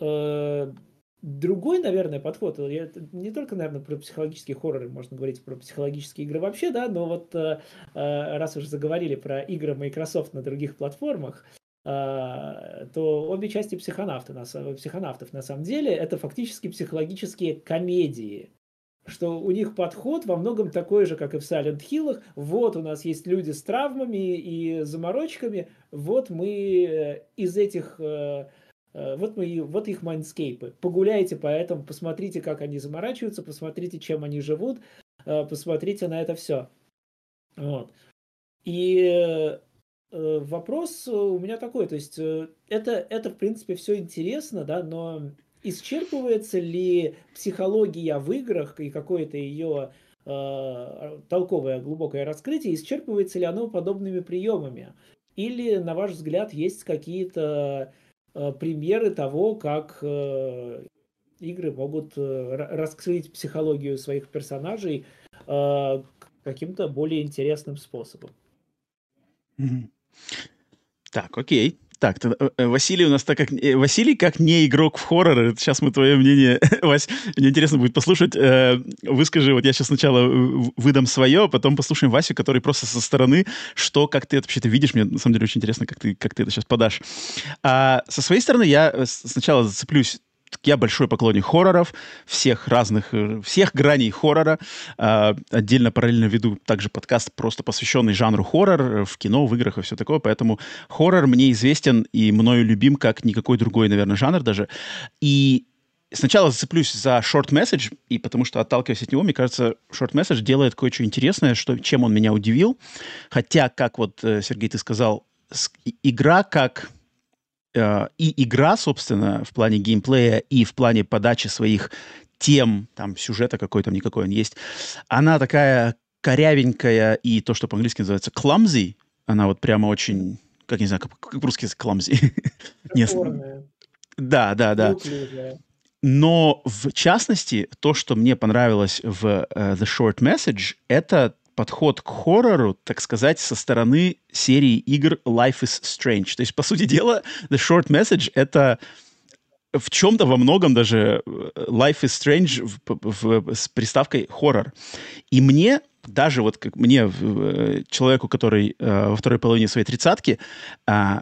Другой, наверное, подход, я, не только, наверное, про психологические хорроры, можно говорить про психологические игры вообще, да, но вот э, э раз уже заговорили про игры Microsoft на других платформах, э, то обе части психонавты, на, психонавтов на самом деле это фактически психологические комедии, что у них подход во многом такой же, как и в Silent Hill. Вот у нас есть люди с травмами и заморочками, вот мы э, из этих Э, вот, мы, вот их mindscape ы. Погуляйте по этому, посмотрите, как они заморачиваются, посмотрите, чем они живут, э, посмотрите на это все. Вот. И э, вопрос у меня такой, то есть это, это в принципе все интересно, да, но исчерпывается ли психология в играх и какое-то ее э, толковое глубокое раскрытие, исчерпывается ли оно подобными приемами? Или, на ваш взгляд, есть какие-то Э, примеры того, как э, игры могут э, раскрыть психологию своих персонажей каким-то более интересным способом. Так, окей. Так, Василий у нас так как... Василий как не игрок в хорроры. Сейчас мы твое мнение... Вась, мне интересно будет послушать. Выскажи, вот я сейчас сначала выдам свое, а потом послушаем Васю, который просто со стороны, что, как ты это вообще-то видишь. Мне на самом деле очень интересно, как ты, как ты это сейчас подашь. А со своей стороны я сначала зацеплюсь я большой поклонник хорроров, всех разных, э, всех граней хоррора. А, отдельно параллельно веду также подкаст, просто посвященный жанру хоррор э, в кино, в играх и все такое. Поэтому хоррор мне известен и мною любим как никакой другой, наверное, жанр даже. И сначала зацеплюсь за short message, и потому что, отталкиваясь от него, мне кажется, short message делает кое-что интересное, что, чем он меня удивил. Хотя, как вот, э, Сергей, ты сказал, игра как Э, и игра, собственно, в плане геймплея и в плане подачи своих тем, там, сюжета какой там, никакой он есть, она такая корявенькая и то, что по-английски называется clumsy, она вот прямо очень, как не знаю, как, как по-русски clumsy. Да, да, да. Но в частности, то, что мне понравилось в uh, The Short Message, это подход к хоррору, так сказать, со стороны серии игр Life is Strange. То есть, по сути дела, The Short Message — это в чем-то во многом даже э, Life is Strange в, в, с приставкой хоррор. И мне, даже вот как мне, э, человеку, который э, во второй половине своей тридцатки, э,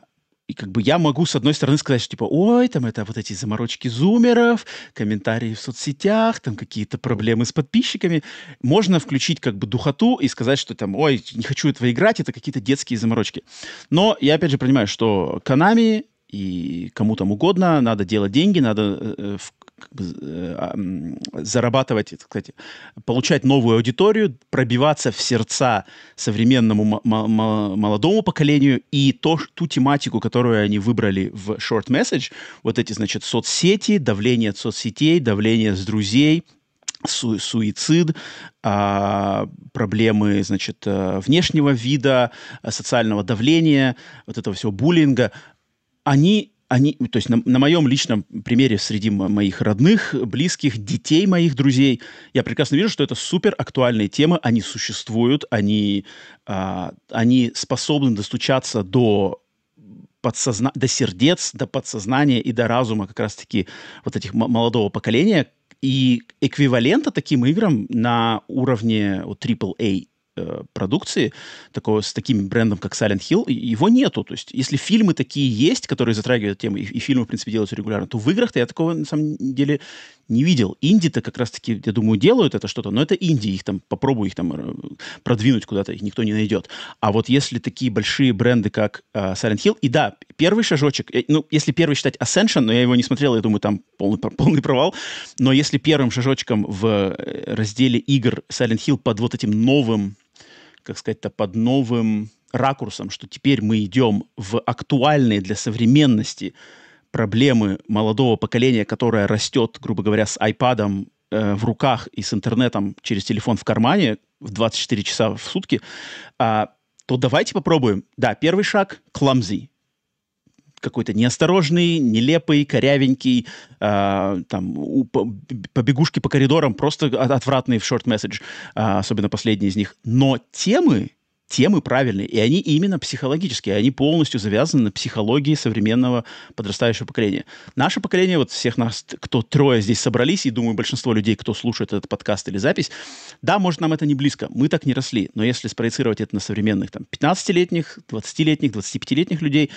и как бы я могу, с одной стороны, сказать, что типа, ой, там это вот эти заморочки зумеров, комментарии в соцсетях, там какие-то проблемы с подписчиками. Можно включить как бы духоту и сказать, что там, ой, не хочу этого играть, это какие-то детские заморочки. Но я опять же понимаю, что Konami и кому там угодно надо делать деньги, надо э, э как бы, э, зарабатывать, кстати, получать новую аудиторию, пробиваться в сердца современному молодому поколению и то, ту тематику, которую они выбрали в Short Message, вот эти, значит, соцсети, давление от соцсетей, давление с друзей, су суицид, а, проблемы, значит, э, внешнего вида, социального давления, вот этого всего буллинга, они они, то есть на, на моем личном примере среди моих родных, близких, детей моих друзей, я прекрасно вижу, что это супер актуальные темы, они существуют, они, а, они способны достучаться до подсозна... до сердец, до подсознания и до разума как раз-таки вот этих молодого поколения. И эквивалента таким играм на уровне вот, AAA э, продукции, такого с таким брендом, как Silent Hill, его нету. То есть, если фильмы такие есть, которые затрагивают тему, и, и фильмы, в принципе, делаются регулярно, то в играх-то я такого, на самом деле, не видел. Инди-то как раз-таки, я думаю, делают это что-то, но это инди, их там, попробуй их там э, продвинуть куда-то, их никто не найдет. А вот если такие большие бренды, как э, Silent Hill, и да, первый шажочек, э, ну, если первый считать Ascension, но я его не смотрел, я думаю, там полный, полный провал, но если первым шажочком в э, разделе игр Silent Hill под вот этим новым, как сказать-то, под новым ракурсом, что теперь мы идем в актуальные для современности проблемы молодого поколения, которое растет, грубо говоря, с айпадом э, в руках и с интернетом через телефон в кармане в 24 часа в сутки, э, то давайте попробуем. Да, первый шаг – clumsy. Какой-то неосторожный, нелепый, корявенький, э, там, у, по, побегушки по коридорам, просто отвратный в short message, э, особенно последний из них. Но темы темы правильные, и они именно психологические, они полностью завязаны на психологии современного подрастающего поколения. Наше поколение, вот всех нас, кто трое здесь собрались, и думаю, большинство людей, кто слушает этот подкаст или запись, да, может, нам это не близко, мы так не росли, но если спроецировать это на современных там 15-летних, 20-летних, 25-летних людей,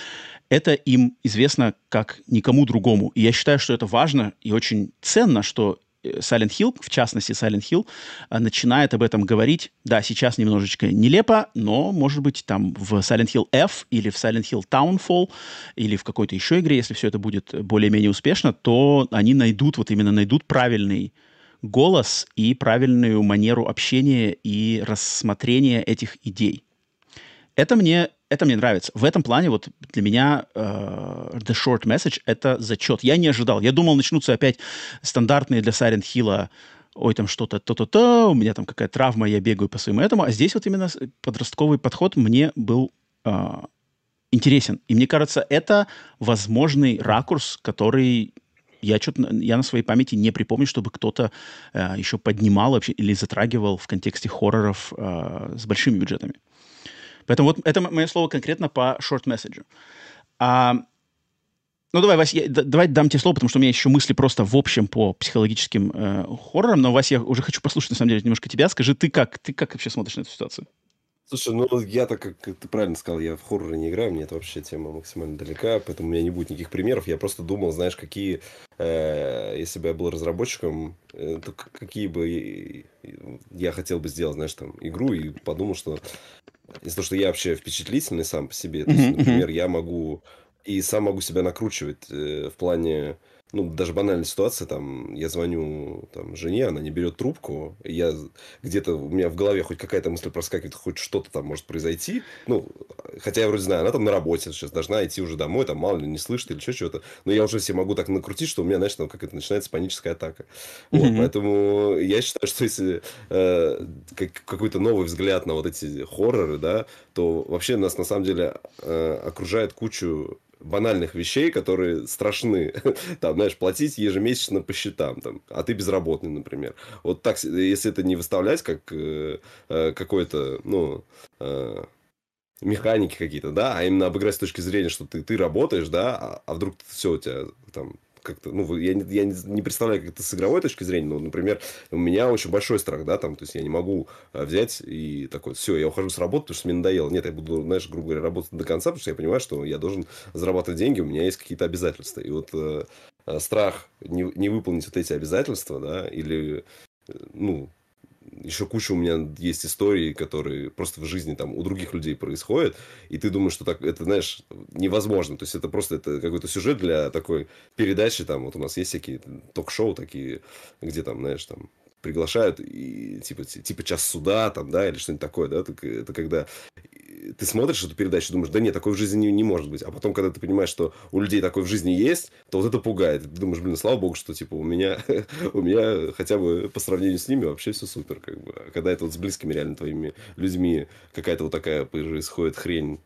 это им известно как никому другому. И я считаю, что это важно и очень ценно, что Silent Hill, в частности Silent Hill, а, начинает об этом говорить. Да, сейчас немножечко нелепо, но, может быть, там в Silent Hill F или в Silent Hill Townfall или в какой-то еще игре, если все это будет более-менее успешно, то они найдут, вот именно найдут правильный голос и правильную манеру общения и рассмотрения этих идей. Это мне это мне нравится. В этом плане вот для меня uh, The Short Message — это зачет. Я не ожидал. Я думал, начнутся опять стандартные для Silent Hill ой, там что-то, то-то-то, у меня там какая-то травма, я бегаю по своему этому. А здесь вот именно подростковый подход мне был uh, интересен. И мне кажется, это возможный ракурс, который я что-то я на своей памяти не припомню, чтобы кто-то э, еще поднимал вообще или затрагивал в контексте хорроров э, с большими бюджетами. Поэтому вот это мое слово конкретно по шорт-месседжу. А, ну, давай, Вася, я, давай дам тебе слово, потому что у меня еще мысли просто в общем по психологическим э, хоррорам, но, Вася, я уже хочу послушать, на самом деле, немножко тебя. Скажи, ты как? Ты как вообще смотришь на эту ситуацию? Слушай, ну я так, как ты правильно сказал, я в хорроры не играю, мне это вообще тема максимально далека, поэтому у меня не будет никаких примеров. Я просто думал, знаешь, какие, э, если бы я был разработчиком, э, то какие бы я хотел бы сделать, знаешь, там, игру, и подумал, что из-за того, что я вообще впечатлительный сам по себе, то есть, например, я могу и сам могу себя накручивать э, в плане ну, даже банальная ситуация, там, я звоню там, жене, она не берет трубку, я где-то, у меня в голове хоть какая-то мысль проскакивает, хоть что-то там может произойти, ну, хотя я вроде знаю, она там на работе сейчас, должна идти уже домой, там, мало ли, не слышит или еще чего-то, но я уже себе могу так накрутить, что у меня, знаешь, там, как это, начинается паническая атака. Mm-hmm. Вот, поэтому я считаю, что если э, как, какой-то новый взгляд на вот эти хорроры, да, то вообще нас, на самом деле, э, окружает кучу банальных вещей, которые страшны. Там, знаешь, платить ежемесячно по счетам, там, а ты безработный, например. Вот так, если это не выставлять как э, э, какой-то, ну, э, механики какие-то, да, а именно обыграть с точки зрения, что ты, ты работаешь, да, а, а вдруг все у тебя там как-то, ну, я, не, я не представляю, как это с игровой точки зрения, но, например, у меня очень большой страх, да, там, то есть я не могу э, взять и такой, все, я ухожу с работы, потому что мне надоело. Нет, я буду, знаешь, грубо говоря, работать до конца, потому что я понимаю, что я должен зарабатывать деньги, у меня есть какие-то обязательства. И вот э, э страх не, не выполнить вот эти обязательства, да, или, э, ну, еще куча у меня есть истории, которые просто в жизни там у других людей происходят, и ты думаешь, что так, это, знаешь, невозможно. То есть это просто это какой-то сюжет для такой передачи, там вот у нас есть всякие ток-шоу такие, где там, знаешь, там приглашают и типа типа час суда там да или что-нибудь такое да это, это когда ты смотришь эту передачу, думаешь, да нет, такой в жизни не, не может быть. А потом, когда ты понимаешь, что у людей такой в жизни есть, то вот это пугает. Ты думаешь, блин, слава богу, что типа у меня, у меня хотя бы по сравнению с ними вообще все супер. Как бы. А когда это вот с близкими реально твоими людьми какая-то вот такая происходит хрень,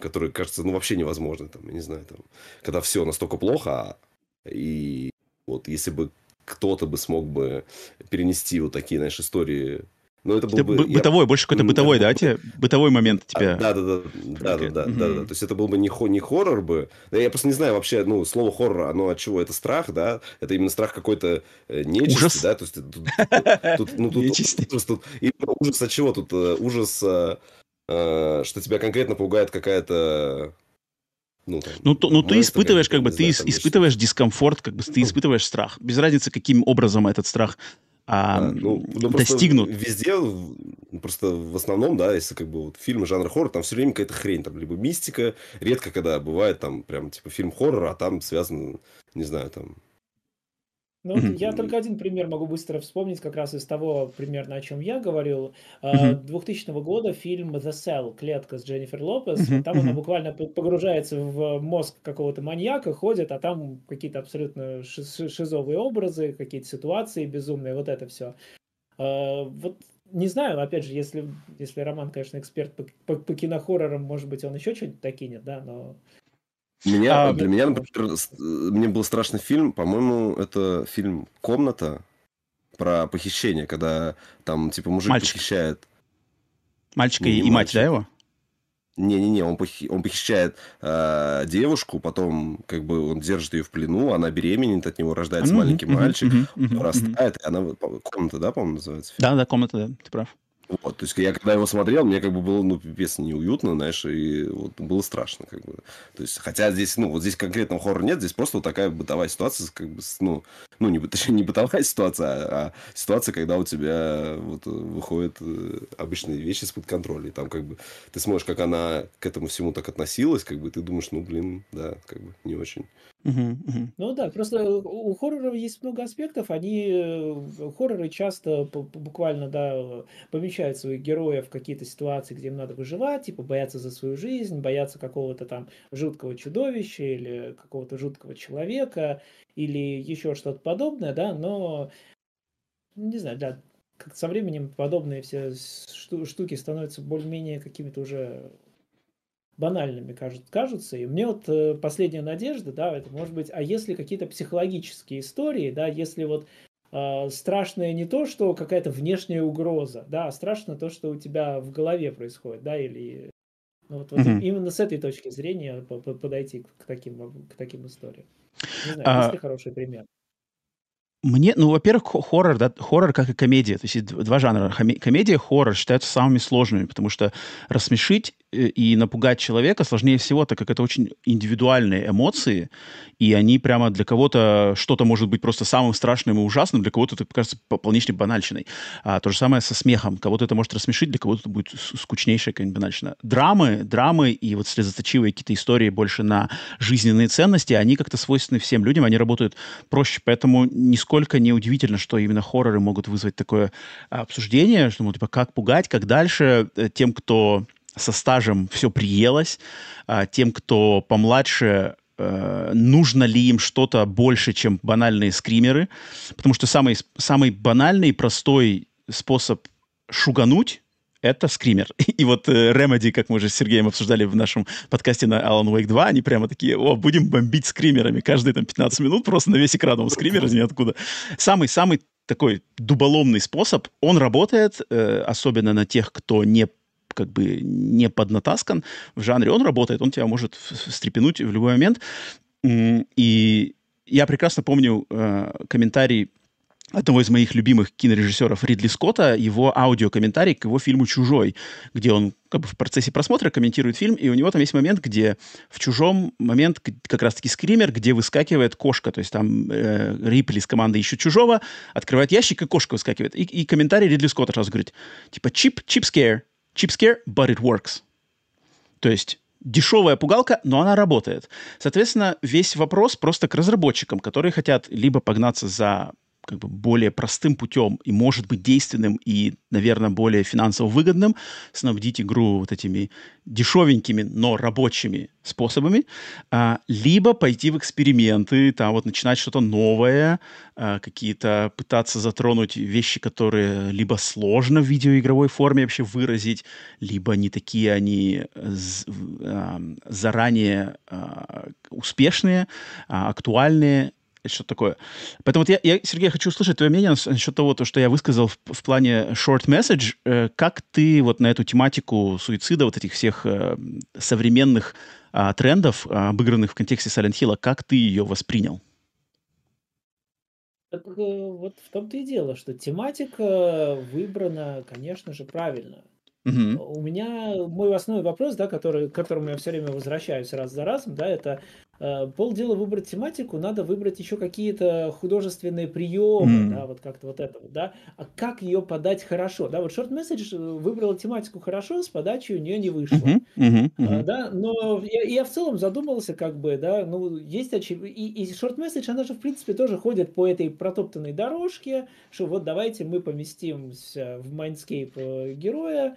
которая кажется, ну, вообще невозможно, там, я не знаю, там, когда все настолько плохо, и вот если бы кто-то бы смог бы перенести вот такие, знаешь, истории Но это был бы... Бытовой, я... больше какой-то бытовой, да, тебе? Бытовой момент тебя... Да, да, да, да, да, да, да, да. То есть это был бы не, хо, не хоррор бы. Я просто не знаю вообще, ну, слово хоррор, оно от чего? Это страх, да? Это именно страх какой-то э, нечисти, ужас. да? То есть тут, тут, ну, тут, ужас, тут, ужас от чего? Тут э, ужас, э, что тебя конкретно пугает какая-то ну, там, ну, то, ну ты испытываешь, как бы, ты знаю, испытываешь дискомфорт, как бы, ты ну. испытываешь страх. Без разницы, каким образом этот страх а, а, ну, ну, достигнут. Везде, просто в основном, да, если как бы вот фильмы жанра хоррор, там все время какая-то хрень, там либо мистика, редко когда бывает там прям типа фильм хоррор, а там связан, не знаю, там ну, mm-hmm. я только один пример могу быстро вспомнить, как раз из того примерно, о чем я говорил. Mm-hmm. 2000 года фильм The Cell, клетка с Дженнифер Лопес. Mm-hmm. Там она буквально погружается в мозг какого-то маньяка, ходит, а там какие-то абсолютно шизовые образы, какие-то ситуации безумные, вот это все. А, вот не знаю, опять же, если, если Роман, конечно, эксперт по, по, по кинохоррорам, может быть, он еще что-нибудь докинет, да, но меня, а, для меня, например, мне был страшный фильм, по-моему, это фильм «Комната» про похищение, когда там, типа, мужик Мальчик. похищает... Мальчика и, и мать, да, его? Не-не-не, он, похи... он похищает э, девушку, потом как бы он держит ее в плену, она беременеет от него, рождается mm-hmm, маленький mm-hmm, мальчик, mm-hmm, вырастает, mm-hmm. и она... Комната, да, по-моему, называется? Да, да, комната, да, ты прав. Вот, то есть я когда его смотрел, мне как бы было, ну, пипец неуютно, знаешь, и вот было страшно, как бы. То есть, хотя здесь, ну, вот здесь конкретного хоррора нет, здесь просто вот такая бытовая ситуация, как бы, ну, ну, не, точнее, не бытовая ситуация, а, а ситуация, когда у тебя вот выходят э, обычные вещи из-под контроля, и там как бы ты смотришь, как она к этому всему так относилась, как бы ты думаешь, ну, блин, да, как бы не очень. Ну да, просто у хорроров есть много аспектов. Они э, хорроры часто буквально да помещают своих героев в какие-то ситуации, где им надо выживать, типа бояться за свою жизнь, бояться какого-то там жуткого чудовища или какого-то жуткого человека или еще что-то подобное, да, но не знаю, да, как со временем подобные все штуки становятся более-менее какими-то уже банальными кажут, кажутся. И мне вот э, последняя надежда, да, это может быть, а если какие-то психологические истории, да, если вот э, страшное не то, что какая-то внешняя угроза, да, а страшно то, что у тебя в голове происходит, да, или ну, вот, вот mm-hmm. именно с этой точки зрения подойти к таким, к таким историям. Не знаю, а... есть ли хороший пример? Мне, ну, во-первых, хоррор, да, хоррор как и комедия. То есть два жанра. Комедия, хоррор считаются самыми сложными, потому что рассмешить и напугать человека сложнее всего, так как это очень индивидуальные эмоции, и они прямо для кого-то что-то может быть просто самым страшным и ужасным, для кого-то это кажется полнейшей банальщиной. А, то же самое со смехом. Кого-то это может рассмешить, для кого-то это будет скучнейшая какая-нибудь банальщина. Драмы, драмы и вот слезоточивые какие-то истории больше на жизненные ценности, они как-то свойственны всем людям, они работают проще, поэтому нисколько насколько неудивительно, что именно хорроры могут вызвать такое обсуждение, что, ну, типа, как пугать, как дальше э, тем, кто со стажем все приелось, а тем, кто помладше, э, нужно ли им что-то больше, чем банальные скримеры, потому что самый, самый банальный, простой способ шугануть это скример. И вот э, как мы уже с Сергеем обсуждали в нашем подкасте на Alan Wake 2, они прямо такие, о, будем бомбить скримерами. Каждые там 15 минут просто на весь экран он скример из ниоткуда. Самый-самый такой дуболомный способ, он работает, э, особенно на тех, кто не как бы не поднатаскан в жанре, он работает, он тебя может встрепенуть в любой момент. И я прекрасно помню э, комментарий одного из моих любимых кинорежиссеров Ридли Скотта, его аудиокомментарий к его фильму «Чужой», где он как бы в процессе просмотра комментирует фильм, и у него там есть момент, где в «Чужом» момент как раз-таки скример, где выскакивает кошка, то есть там э, Рипли с командой «Ищут чужого», открывает ящик, и кошка выскакивает. И, и комментарий Ридли Скотта сразу говорит, типа «cheap, cheap scare, cheap scare, but it works». То есть дешевая пугалка, но она работает. Соответственно, весь вопрос просто к разработчикам, которые хотят либо погнаться за как бы более простым путем и может быть действенным и, наверное, более финансово выгодным снабдить игру вот этими дешевенькими, но рабочими способами, а, либо пойти в эксперименты, там вот начинать что-то новое, а, какие-то пытаться затронуть вещи, которые либо сложно в видеоигровой форме вообще выразить, либо не такие они а, заранее а, успешные, а, актуальные, что-то такое. Поэтому вот я, я, Сергей, хочу услышать твое мнение насчет того, то, что я высказал в, в плане short message. Э, как ты вот на эту тематику суицида, вот этих всех э, современных э, трендов, э, обыгранных в контексте Silent Hill, как ты ее воспринял? Так э, вот в том-то и дело, что тематика выбрана, конечно же, правильно. Мгм. У меня мой основной вопрос, да, который, к которому я все время возвращаюсь раз за разом, да, это полдела выбрать тематику, надо выбрать еще какие-то художественные приемы, да, М. вот как-то вот это вот, да, а как ее подать хорошо, да, вот Short Message э, выбрала тематику хорошо, с подачей у нее не вышло. Мгм. А, Мгм. да, но я, я в целом задумался, как бы, да, ну, есть очевидно, и, и short message, она же, в принципе, тоже ходит по этой протоптанной дорожке, что вот давайте мы поместимся в Mindscape э, героя э,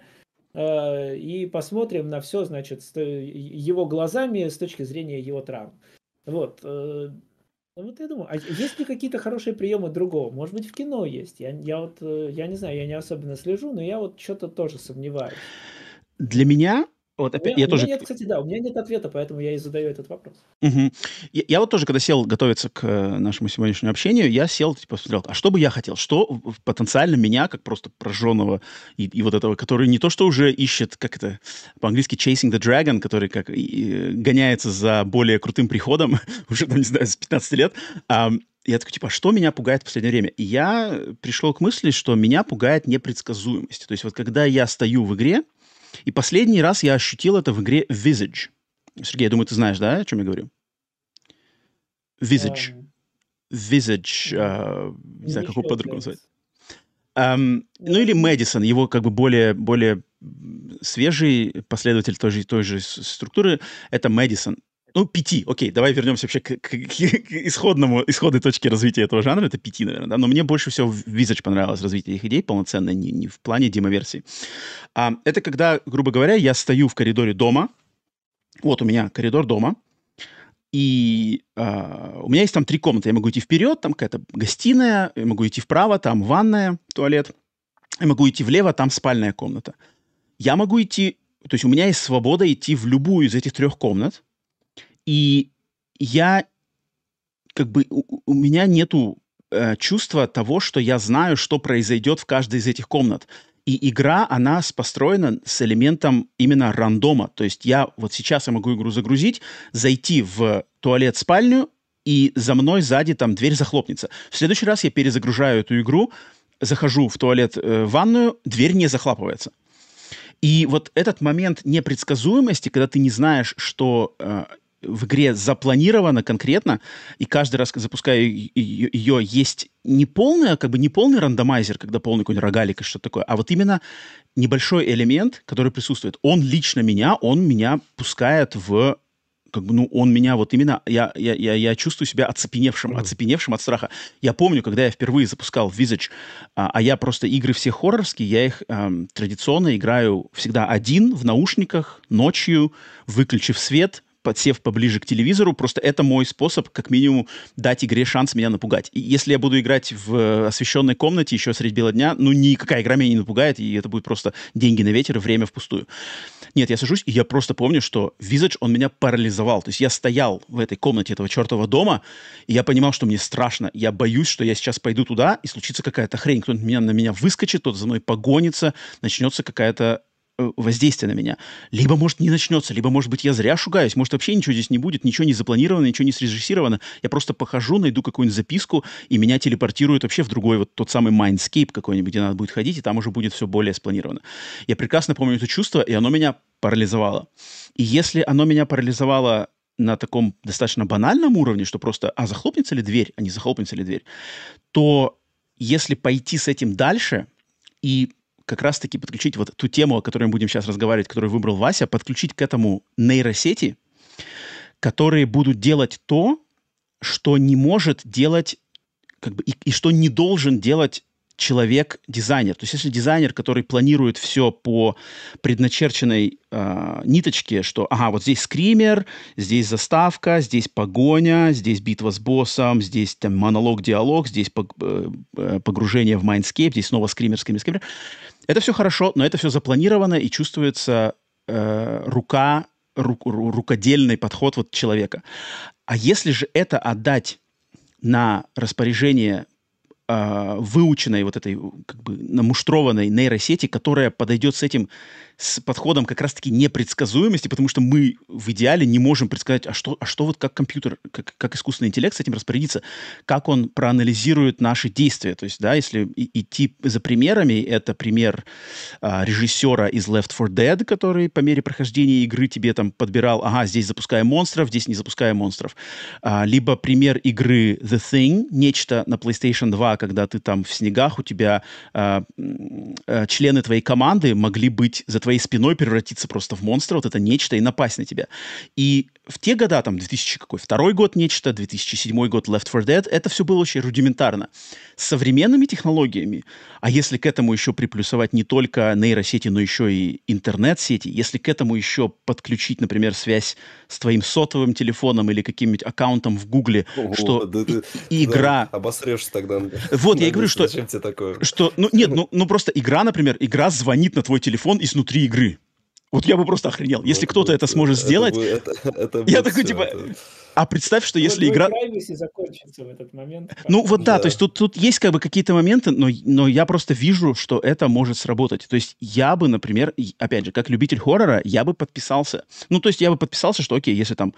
и посмотрим на все, значит, э, его глазами с точки зрения его травм. Вот. э, ну, вот я думаю, а есть ли какие-то хорошие приемы другого? Может быть, в кино есть? Я, я вот, э, я не знаю, я не особенно слежу, но я вот что-то тоже сомневаюсь. Для меня, вот У опять, меня, я у меня тоже... нет, кстати, да, у меня нет ответа, поэтому я и задаю этот вопрос. Мгм. Я, я вот тоже, когда сел готовиться к э, нашему сегодняшнему общению, я сел, типа, посмотрел, а что бы я хотел? Что потенциально меня, как просто прожженного и, и вот этого, который не то что уже ищет, как это по-английски, chasing the dragon, который как и- и гоняется за более крутым приходом, уже, там, не знаю, с 15 лет, а, я такой, типа, а что меня пугает в последнее время? И я пришел к мысли, что меня пугает непредсказуемость. То есть вот когда я стою в игре, и последний раз я ощутил это в игре Visage. Сергей, я думаю, ты знаешь, да, о чем я говорю? Visage. Эм, Visage. А, не знаю, как его по-другому назвать. Ам, ну или Ну, Мэдисон, его как бы более, более свежий последователь той же, той же структуры, это Мэдисон. Ну, пяти, окей, давай вернемся вообще к, к- к исходному, исходной точке развития этого жанра, это пяти, наверное, да? но мне больше всего в Visage понравилось развитие их идей полноценно, не, не в плане демоверсии. А, это когда, грубо говоря, я стою в коридоре дома, вот у меня коридор дома, и а, у меня есть там три комнаты. Я могу идти вперед, там какая-то гостиная, я могу идти вправо, там ванная, туалет. Я могу идти влево, там спальная комната. Я могу идти, то есть у меня есть свобода идти в любую из этих трех комнат, и я как бы у, у меня нету э, чувства того, что я знаю, что произойдет в каждой из этих комнат. И игра, она построена с элементом именно рандома. То есть я вот сейчас я могу игру загрузить, зайти в туалет-спальню, и за мной сзади там дверь захлопнется. В следующий раз я перезагружаю эту игру, захожу в туалет, э, ванную, дверь не захлапывается. И вот этот момент непредсказуемости, когда ты не знаешь, что э, в игре запланировано конкретно, и каждый раз, запуская ее, ее есть не полный, как бы не полный рандомайзер, когда полный какой-нибудь рогалик и что-то такое, а вот именно небольшой элемент, который присутствует. Он лично меня, он меня пускает в как бы, ну, он меня вот именно, я, я, я, я чувствую себя оцепеневшим, Мгм. оцепеневшим от страха. Я помню, когда я впервые запускал Visage, а, а я просто игры все хоррорские, я их ам, традиционно играю всегда один, в наушниках, ночью, выключив свет, подсев поближе к телевизору. Просто это мой способ, как минимум, дать игре шанс меня напугать. И если я буду играть в э, освещенной комнате еще средь бела дня, ну, никакая игра меня не напугает, и это будет просто деньги на ветер и время впустую. Нет, я сажусь, и я просто помню, что Visage, он меня парализовал. То есть я стоял в этой комнате этого чертова дома, и я понимал, что мне страшно. Я боюсь, что я сейчас пойду туда, и случится какая-то хрень. Кто-то меня, на меня выскочит, кто-то за мной погонится, начнется какая-то воздействие на меня. Либо, может, не начнется, либо, может быть, я зря шугаюсь, может, вообще ничего здесь не будет, ничего не запланировано, ничего не срежиссировано. Я просто похожу, найду какую-нибудь записку, и меня телепортируют вообще в другой вот тот самый Mindscape какой-нибудь, где надо будет ходить, и там уже будет все более спланировано. Я прекрасно помню это чувство, и оно меня парализовало. И если оно меня парализовало на таком достаточно банальном уровне, что просто, а захлопнется ли дверь, а не захлопнется ли дверь, то если пойти с этим дальше и как раз-таки подключить вот ту тему, о которой мы будем сейчас разговаривать, которую выбрал Вася, подключить к этому нейросети, которые будут делать то, что не может делать, как бы, и, и что не должен делать человек-дизайнер. То есть если дизайнер, который планирует все по предначерченной э, ниточке, что, ага, вот здесь скример, здесь заставка, здесь погоня, здесь битва с боссом, здесь там монолог-диалог, здесь э, э, погружение в Mindscape, здесь снова скример, скример, скример. Это все хорошо, но это все запланировано и чувствуется э, рука, ру- ру- рукодельный подход вот человека. А если же это отдать на распоряжение выученной вот этой как бы намуштрованной нейросети, которая подойдет с этим с подходом как раз-таки непредсказуемости, потому что мы в идеале не можем предсказать, а что, а что вот как компьютер, как, как искусственный интеллект с этим распорядится, как он проанализирует наши действия. То есть, да, если идти за примерами, это пример а, режиссера из Left 4 Dead, который по мере прохождения игры тебе там подбирал, ага, здесь запускаем монстров, здесь не запускаем монстров. А, либо пример игры The Thing, нечто на PlayStation 2, когда ты там в снегах, у тебя а, а, члены твоей команды могли быть за твоей спиной превратиться просто в монстра, вот это нечто, и напасть на тебя. И в те года, там, 2000 какой, второй год нечто, 2007 год Left 4 Dead, это все было очень рудиментарно. С современными технологиями, а если к этому еще приплюсовать не только нейросети, но еще и интернет-сети, если к этому еще подключить, например, связь с твоим сотовым телефоном или каким-нибудь аккаунтом в Гугле, Ого, что да, и, и игра... Да, обосрешься тогда. Вот, я и говорю, что... что ну, нет, ну, ну просто игра, например, игра звонит на твой телефон изнутри внутри игры. Вот я бы просто охренел. Если вот, кто-то вот, это сможет это сделать, это, это, я такой, типа, это... а представь, что если вот игра... закончится в этот момент. Ну вот да, да, то есть тут, тут есть как бы какие-то моменты, но, но я просто вижу, что это может сработать. То есть я бы, например, опять же, как любитель хоррора, я бы подписался. Ну то есть я бы подписался, что окей, если там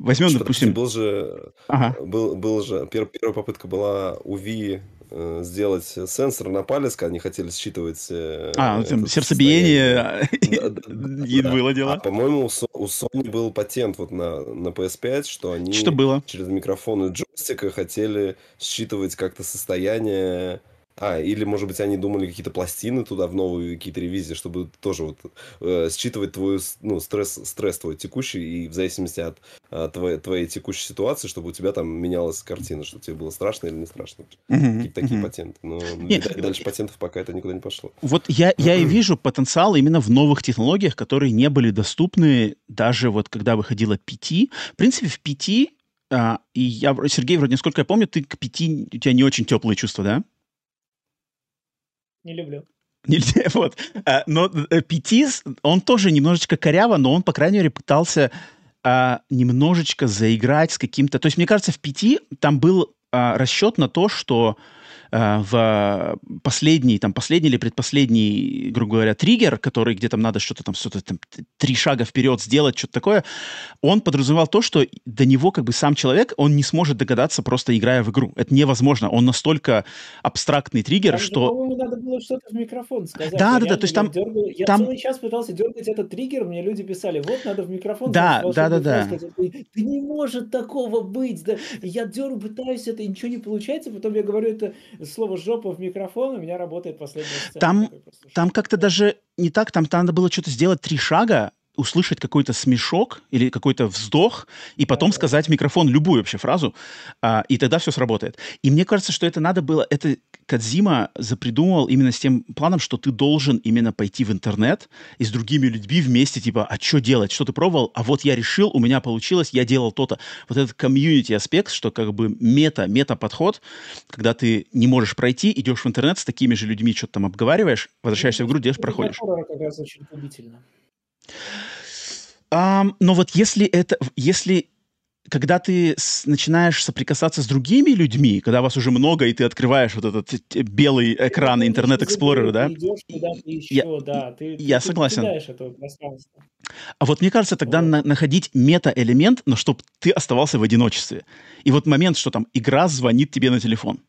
возьмем, что, допустим... Был же, ага. был, был же, первая, первая попытка была у Ви Э, сделать сенсор на палец, когда они хотели считывать... Э, а, там, сердцебиение было дело. А, по-моему, у Sony был патент вот на, на PS5, что они что было? через микрофоны джойстика хотели считывать как-то состояние а, или, может быть, они думали какие-то пластины туда в новые какие-то ревизии, чтобы тоже вот э, считывать твой ну, стресс, стресс твой текущий, и в зависимости от э, твоей, твоей текущей ситуации, чтобы у тебя там менялась картина, чтобы тебе было страшно или не страшно. Mm-hmm. Какие-то такие mm-hmm. патенты. Но Нет, видать, дальше патентов пока это никуда не пошло. Вот я, я и вижу потенциал именно в новых технологиях, которые не были доступны даже вот когда выходила PT. В принципе, в PT, а, и я, Сергей, вроде, насколько я помню, ты к PT, у тебя не очень теплые чувства, да? Не люблю. Нельзя, вот. А, но э, Петис, он тоже немножечко коряво, но он, по крайней мере, пытался а, немножечко заиграть с каким-то... То есть, мне кажется, в Пяти там был а, расчет на то, что Э, в последний, там, последний или предпоследний, грубо говоря, триггер, который, где там надо что-то там, что-то там, три шага вперед сделать, что-то такое, он подразумевал то, что до него как бы сам человек, он не сможет догадаться, просто играя в игру. Это невозможно. Он настолько абстрактный триггер, там что... По-моему, надо было что-то в микрофон сказать. Да, да, да, то есть там... Дергал... Я там... целый час пытался дергать этот триггер, мне люди писали, вот, надо в микрофон да, да, да, да. Да не может такого быть. Да. Я дергаю, пытаюсь, это ничего не получается, потом я говорю это слово «жопа» в микрофон, у меня работает последняя сцена. Там, там как-то даже не так, там, там надо было что-то сделать три шага, услышать какой-то смешок или какой-то вздох, и потом сказать в микрофон любую вообще фразу, а, и тогда все сработает. И мне кажется, что это надо было, это Кадзима запридумывал именно с тем планом, что ты должен именно пойти в интернет и с другими людьми вместе, типа, а что делать, что ты пробовал, а вот я решил, у меня получилось, я делал то-то. Вот этот комьюнити аспект, что как бы мета, мета-подход, когда ты не можешь пройти, идешь в интернет с такими же людьми, что-то там обговариваешь, возвращаешься в игру, делаешь, проходишь. как раз очень губительно. Эм, но вот если это, если когда ты с, начинаешь соприкасаться с другими людьми, когда вас уже много, и ты открываешь вот этот белый экран Internet Explorer а, да? Еще, я, да. Ты, я ты, согласен. а вот мне кажется, тогда вот. на, находить мета-элемент, но чтобы ты оставался в одиночестве. И вот момент, что там игра звонит тебе на телефон.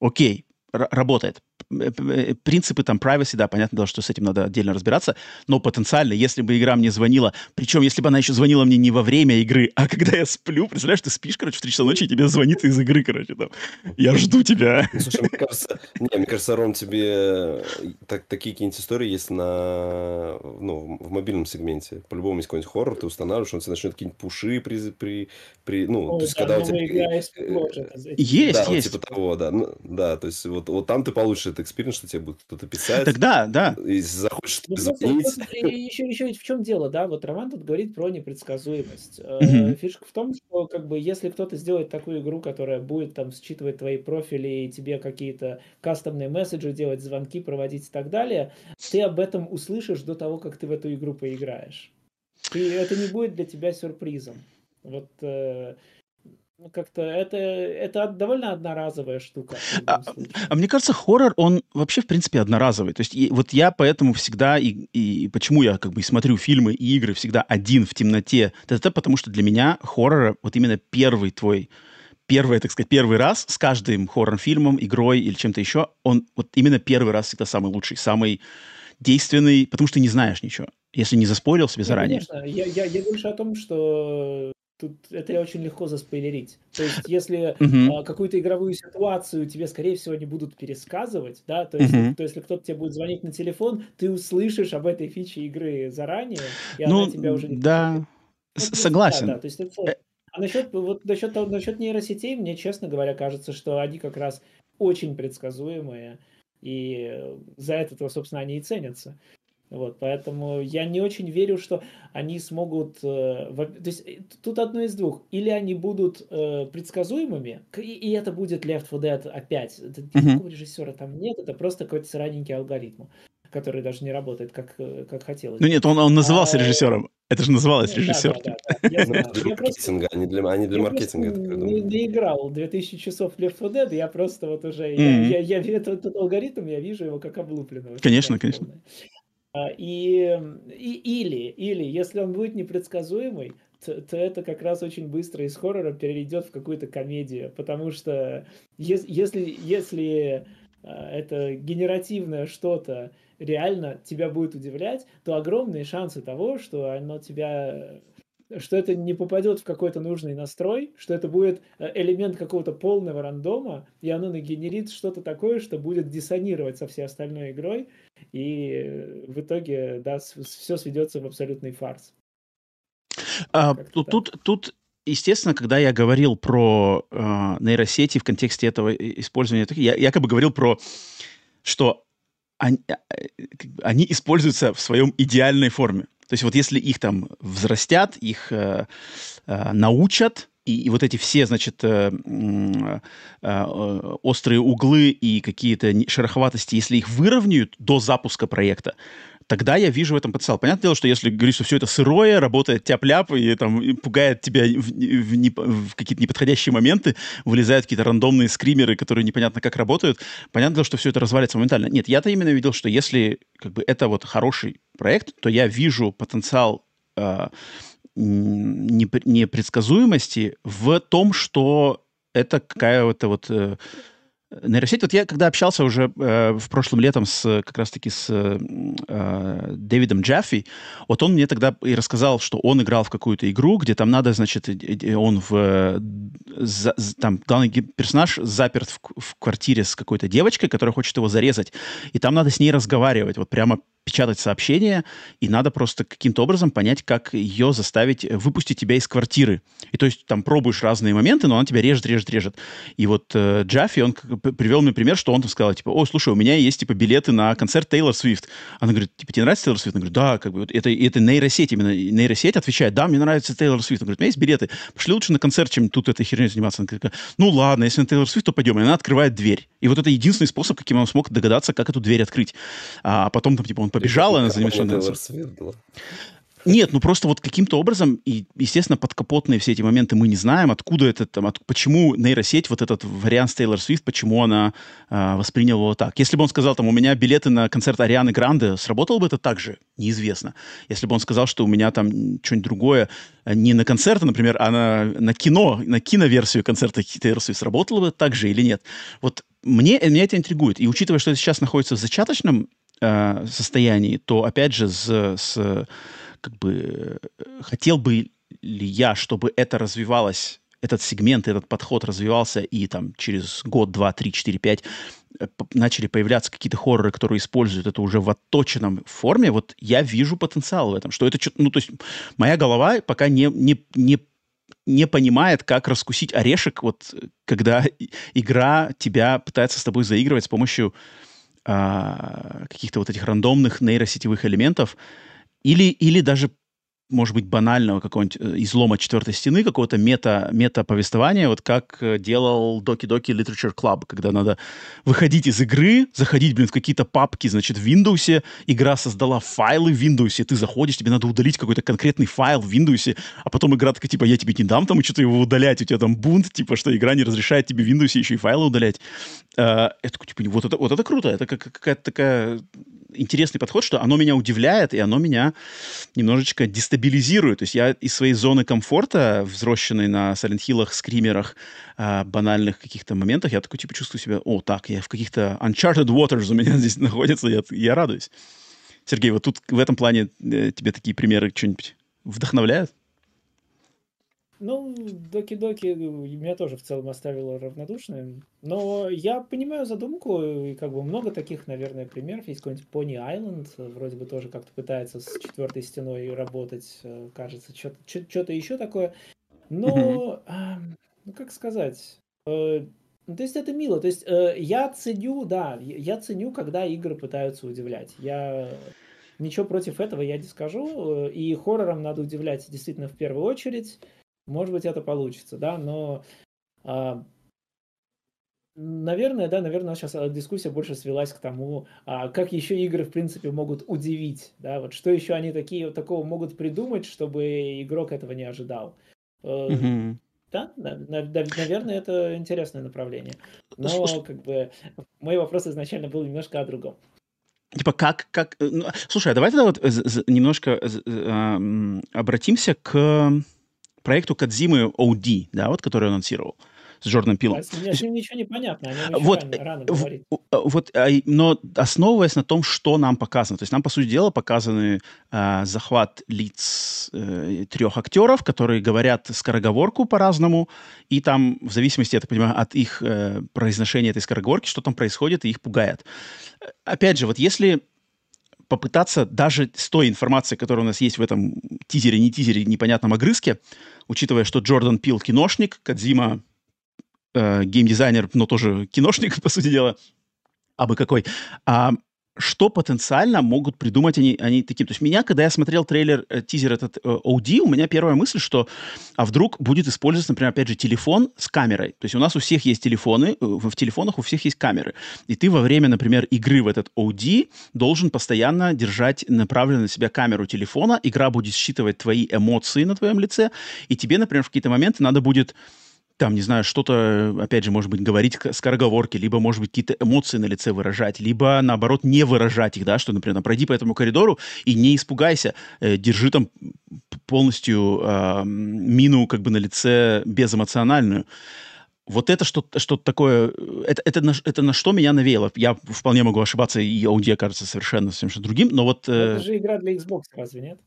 Окей, работает. Э, э, принципы там privacy, да, понятно дело, что с этим надо отдельно разбираться, но потенциально, если бы игра мне звонила, причем если бы она еще звонила мне не во время игры, а когда я сплю, представляешь, ты спишь, короче, в 3 часа ночи, и тебе звонит из игры, короче, там, я жду тебя. Ну, слушай, мне кажется, не, мне кажется, Ром, тебе э, так, такие какие-нибудь истории есть на, ну, в мобильном сегменте. По-любому есть какой-нибудь хоррор, ты устанавливаешь, он тебе начнет какие-нибудь пуши при, при, при ну, О, то есть, да, когда у тебя... Есть, есть. Да, вот, типа того, да. Ну, да, то есть, вот, вот там ты получишь этот experience, что тебе будет кто-то писать. Тогда, да. И захочешь ну, звонить. Еще, еще ведь в чем дело, да? Вот Роман тут говорит про непредсказуемость. Mm-hmm. Фишка в том, что как бы если кто-то сделает такую игру, которая будет там считывать твои профили и тебе какие-то кастомные месседжи делать, звонки проводить и так далее, ты об этом услышишь до того, как ты в эту игру поиграешь. И это не будет для тебя сюрпризом. Вот э, Ну, как-то это, это довольно одноразовая штука. А, а мне кажется, хоррор, он вообще, в принципе, одноразовый. То есть и, вот я поэтому всегда, и, и почему я как бы смотрю фильмы и игры всегда один в темноте, это потому что для меня хоррор, вот именно первый твой, первый, так сказать, первый раз с каждым хоррор-фильмом, игрой или чем-то еще, он вот именно первый раз всегда самый лучший, самый действенный, потому что не знаешь ничего, если не заспорил себе заранее. Конечно, я, я, я больше о том, что Тут это очень легко заспойлерить. То есть, если uh-huh. а, какую-то игровую ситуацию тебе, скорее всего, не будут пересказывать, да, то есть, uh-huh. то если кто-то тебе будет звонить на телефон, ты услышишь об этой фиче игры заранее, и ну, она тебя уже не Да, ну, согласен. Да, да, то есть это... Э а насчет, вот насчет, насчет нейросетей, мне, честно говоря, кажется, что они как раз очень предсказуемые, и за это, собственно, они и ценятся. Вот, поэтому я не очень верю, что они смогут... Э, то есть э, тут одно из двух. Или они будут э, предсказуемыми, и, и это будет Left 4 Dead опять. Это, Никакого режиссера там нет, это просто какой-то сраненький алгоритм, который даже не работает, как, э, как хотелось. Ну нет, он, он назывался а, режиссером. Это же называлось режиссер. Да, да, да, Я знаю. Для маркетинга, а не для, а не для маркетинга. Я не, не играл 2000 часов Left 4 Dead, я просто вот уже... Mm-hmm. Я, я, я, этот, этот алгоритм, я вижу его как облупленного. Конечно, конечно. А, и, и, или, или, если он будет непредсказуемый, то, то это как раз очень быстро из хоррора перейдет в какую-то комедию, потому что если, если, если а, это генеративное что-то реально тебя будет удивлять, то огромные шансы того, что оно тебя что это не попадет в какой-то нужный настрой, что это будет э, элемент какого-то полного рандома, и оно нагенерит что-то такое, что будет диссонировать со всей остальной игрой, и э, в итоге, да, все сведется в абсолютный фарс. А, тут, тут, тут, естественно, когда я говорил про э, нейросети в контексте этого использования, я якобы говорил про, что они, они используются в своем идеальной форме. То есть вот если их там взрастят, их э, э, научат, и, и вот эти все, значит, э, э, э, острые углы и какие-то шероховатости, если их выровняют до запуска проекта, тогда я вижу в этом потенциал. Понятное дело, что если говорить, что все это сырое, работает тяп-ляп и, там, и пугает тебя в, в, не, в какие-то неподходящие моменты, вылезают какие-то рандомные скримеры, которые непонятно как работают, понятное дело, что все это развалится моментально. Нет, я-то именно видел, что если как бы, это вот хороший проект, то я вижу потенциал э, непредсказуемости в том, что это какая-то вот э, нейросеть. Вот я когда общался уже э, в прошлом летом с как раз-таки с э, Дэвидом Джаффи, вот он мне тогда и рассказал, что он играл в какую-то игру, где там надо, значит, он в... За, там главный персонаж заперт в, в квартире с какой-то девочкой, которая хочет его зарезать, и там надо с ней разговаривать, вот прямо печатать сообщение, и надо просто каким-то образом понять, как ее заставить выпустить тебя из квартиры. И то есть там пробуешь разные моменты, но она тебя режет, режет, режет. И вот э, Джаффи, он привел мне пример, что он там сказал, типа, о, слушай, у меня есть, типа, билеты на концерт Тейлор Свифт. Она говорит, типа, тебе нравится Тейлор Свифт? Она говорит, да, как бы, вот это, это нейросеть, именно нейросеть отвечает, да, мне нравится Тейлор Свифт. Она говорит, у меня есть билеты, пошли лучше на концерт, чем тут этой херней заниматься. Она говорит, ну ладно, если на Тейлор Свифт, то пойдем. И она открывает дверь. И вот это единственный способ, каким он смог догадаться, как эту дверь открыть. А потом там, типа, он побежал, она занимается... Нет, ну просто вот каким-то образом, и, естественно, подкапотные все эти моменты мы не знаем, откуда это там, от, почему нейросеть, вот этот вариант с Тейлор Свифт, почему она э, восприняла его так. Если бы он сказал, там, у меня билеты на концерт Арианы Гранде, сработало бы это так же? Неизвестно. Если бы он сказал, что у меня там что-нибудь другое, не на концерты, например, а на, на кино, на киноверсию концерта Тейлор Свифт, сработало бы так же или нет? Вот мне, меня это интригует. И учитывая, что это сейчас находится в зачаточном э, состоянии, то, опять же, с, с как бы э, хотел бы ли я, чтобы это развивалось, этот сегмент, этот подход развивался, и там через год, два, три, четыре, пять э, начали появляться какие-то хорроры, которые используют это уже в отточенном форме, вот я вижу потенциал в этом, что это что-то, ну, то есть моя голова пока не, не, не не понимает, как раскусить орешек, вот когда игра тебя пытается с тобой заигрывать с помощью а, каких-то вот этих рандомных нейросетевых элементов, или, или даже может быть, банального какого-нибудь э, излома четвертой стены, какого-то мета, мета-повествования, вот как э, делал Doki Literature Club, когда надо выходить из игры, заходить, блин, в какие-то папки, значит, в Windows, игра создала файлы в Windows, ты заходишь, тебе надо удалить какой-то конкретный файл в Windows, а потом игра такая, типа, я тебе не дам там что-то его удалять, у тебя там бунт, типа, что игра не разрешает тебе в Windows еще и файлы удалять. Uh, это, типа, вот это, вот это круто, это как, какая-то такая интересный подход, что оно меня удивляет, и оно меня немножечко дестабилизирует. То есть я из своей зоны комфорта, взросшенной на Silent Hill'ах, скримерах, э, банальных каких-то моментах, я такой, типа, чувствую себя, о, так, я в каких-то uncharted waters у меня здесь находится, я, я радуюсь. Сергей, вот тут в этом плане э, тебе такие примеры что-нибудь вдохновляют? Ну, Доки-Доки меня тоже в целом оставило равнодушным. Но я понимаю задумку, и как бы много таких, наверное, примеров. Есть какой-нибудь Pony Island, вроде бы тоже как-то пытается с четвертой стеной работать, э, кажется, что-то еще такое. Но, ну как сказать, э, то есть это мило. То есть э, я ценю, да, я ценю, когда игры пытаются удивлять. Я ничего против этого я не скажу. И хоррором надо удивлять действительно в первую очередь. Может быть, это получится, да, но а, Наверное, да, наверное, сейчас а, дискуссия больше свелась к тому, а, как еще игры, в принципе, могут удивить, да, вот что еще они такие, такого могут придумать, чтобы игрок этого не ожидал. Mm-hmm. Да, наверное, это интересное направление. Но, как бы, мой вопрос изначально был немножко о другом. Типа как, как... Э, ну, слушай, а давай тогда вот немножко э, обратимся к проекту Кадзимы OD, да, вот, который он анонсировал с Джорданом Пилом. С ним ничего не понятно, вот, рано, рано говорить. Вот, а, но основываясь на том, что нам показано. То есть нам, по сути дела, показаны э, захват лиц э, трех актеров, которые говорят скороговорку по-разному, и там, в зависимости, я так понимаю, от их э, произношения этой скороговорки, что там происходит, и их пугает. Опять же, вот если попытаться даже с той информацией, которая у нас есть в этом тизере, не тизере, непонятном огрызке, учитывая, что Джордан Пил киношник, Кадзима э, геймдизайнер, но тоже киношник, по сути дела, а бы какой. А, что потенциально могут придумать они, они таким. То есть меня, когда я смотрел трейлер, э, тизер этот э, OD, у меня первая мысль, что а вдруг будет использоваться, например, опять же, телефон с камерой. То есть у нас у всех есть телефоны, э, в, в телефонах у всех есть камеры. И ты во время, например, игры в этот OD должен постоянно держать направленную на себя камеру телефона. Игра будет считывать твои эмоции на твоем лице, и тебе, например, в какие-то моменты надо будет там, не знаю, что-то, опять же, может быть, говорить скороговорки, либо, может быть, какие-то эмоции на лице выражать, либо, наоборот, не выражать их, да, что, например, пройди по этому коридору и не испугайся, э, держи там полностью э, мину как бы на лице безэмоциональную. Вот это что-то что такое, это, это, на, это на что меня навеяло. Я вполне могу ошибаться, и аудио кажется совершенно совсем что другим, но вот... Э... Это же игра для Xbox, разве нет?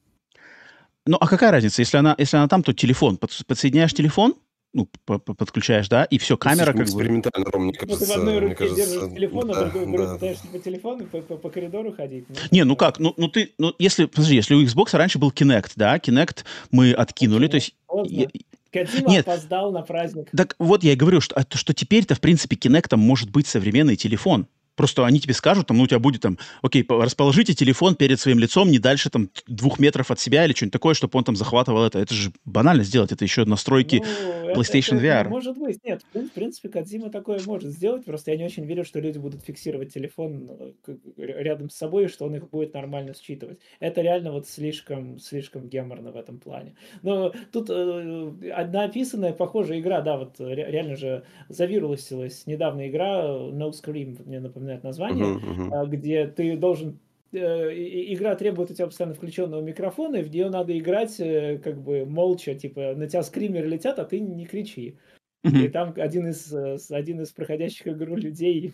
Ну, а какая разница? Если она, если она там, то телефон. Подсоединяешь телефон, ну, подключаешь, да, и все, камера как экспериментально, бы... Ром, мне кажется, ну, ты в одной руке кажется, держишь телефон, а да, в другой да. пытаешься по телефону по, по, по коридору ходить. Ну, не, ну как, ну, ну ты, ну если, подожди, если у Xbox раньше был Kinect, да, Kinect мы откинули, то есть... Я, Кодзима Нет, опоздал на праздник. Так вот я и говорю, что, что теперь-то, в принципе, Kinect может быть современный телефон. Просто они тебе скажут, там, ну, у тебя будет там, окей, расположите телефон перед своим лицом не дальше там двух метров от себя или что-нибудь такое, чтобы он там захватывал это. Это же банально сделать, это еще настройки ну, PlayStation это, это, VR. Может быть, нет, в принципе, Кадзима такое может сделать, просто я не очень верю, что люди будут фиксировать телефон э, рядом с собой, что он их будет нормально считывать. Это реально вот слишком, слишком геморно в этом плане. Но тут э, одна описанная, похожая игра, да, вот реально же завирусилась недавно игра No Scream, мне напоминает напоминает название, uh-huh, uh-huh. где ты должен э, игра требует у тебя постоянно включенного микрофона, и в нее надо играть э, как бы молча, типа на тебя скримеры летят, а ты не кричи. И там один из, э, один из проходящих игру людей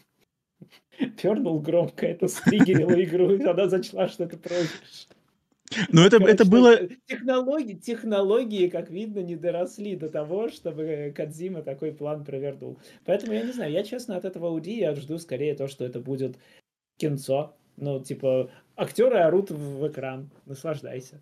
пернул громко, это стригерило игру, и она зачла, что ты просишь. Ну, это, Короче, это было... Технологии, технологии, как видно, не доросли до того, чтобы Кадзима такой план провернул. Поэтому я не знаю, я, честно, от этого Ауди я жду скорее то, что это будет кинцо. Ну, типа, актеры орут в экран, наслаждайся.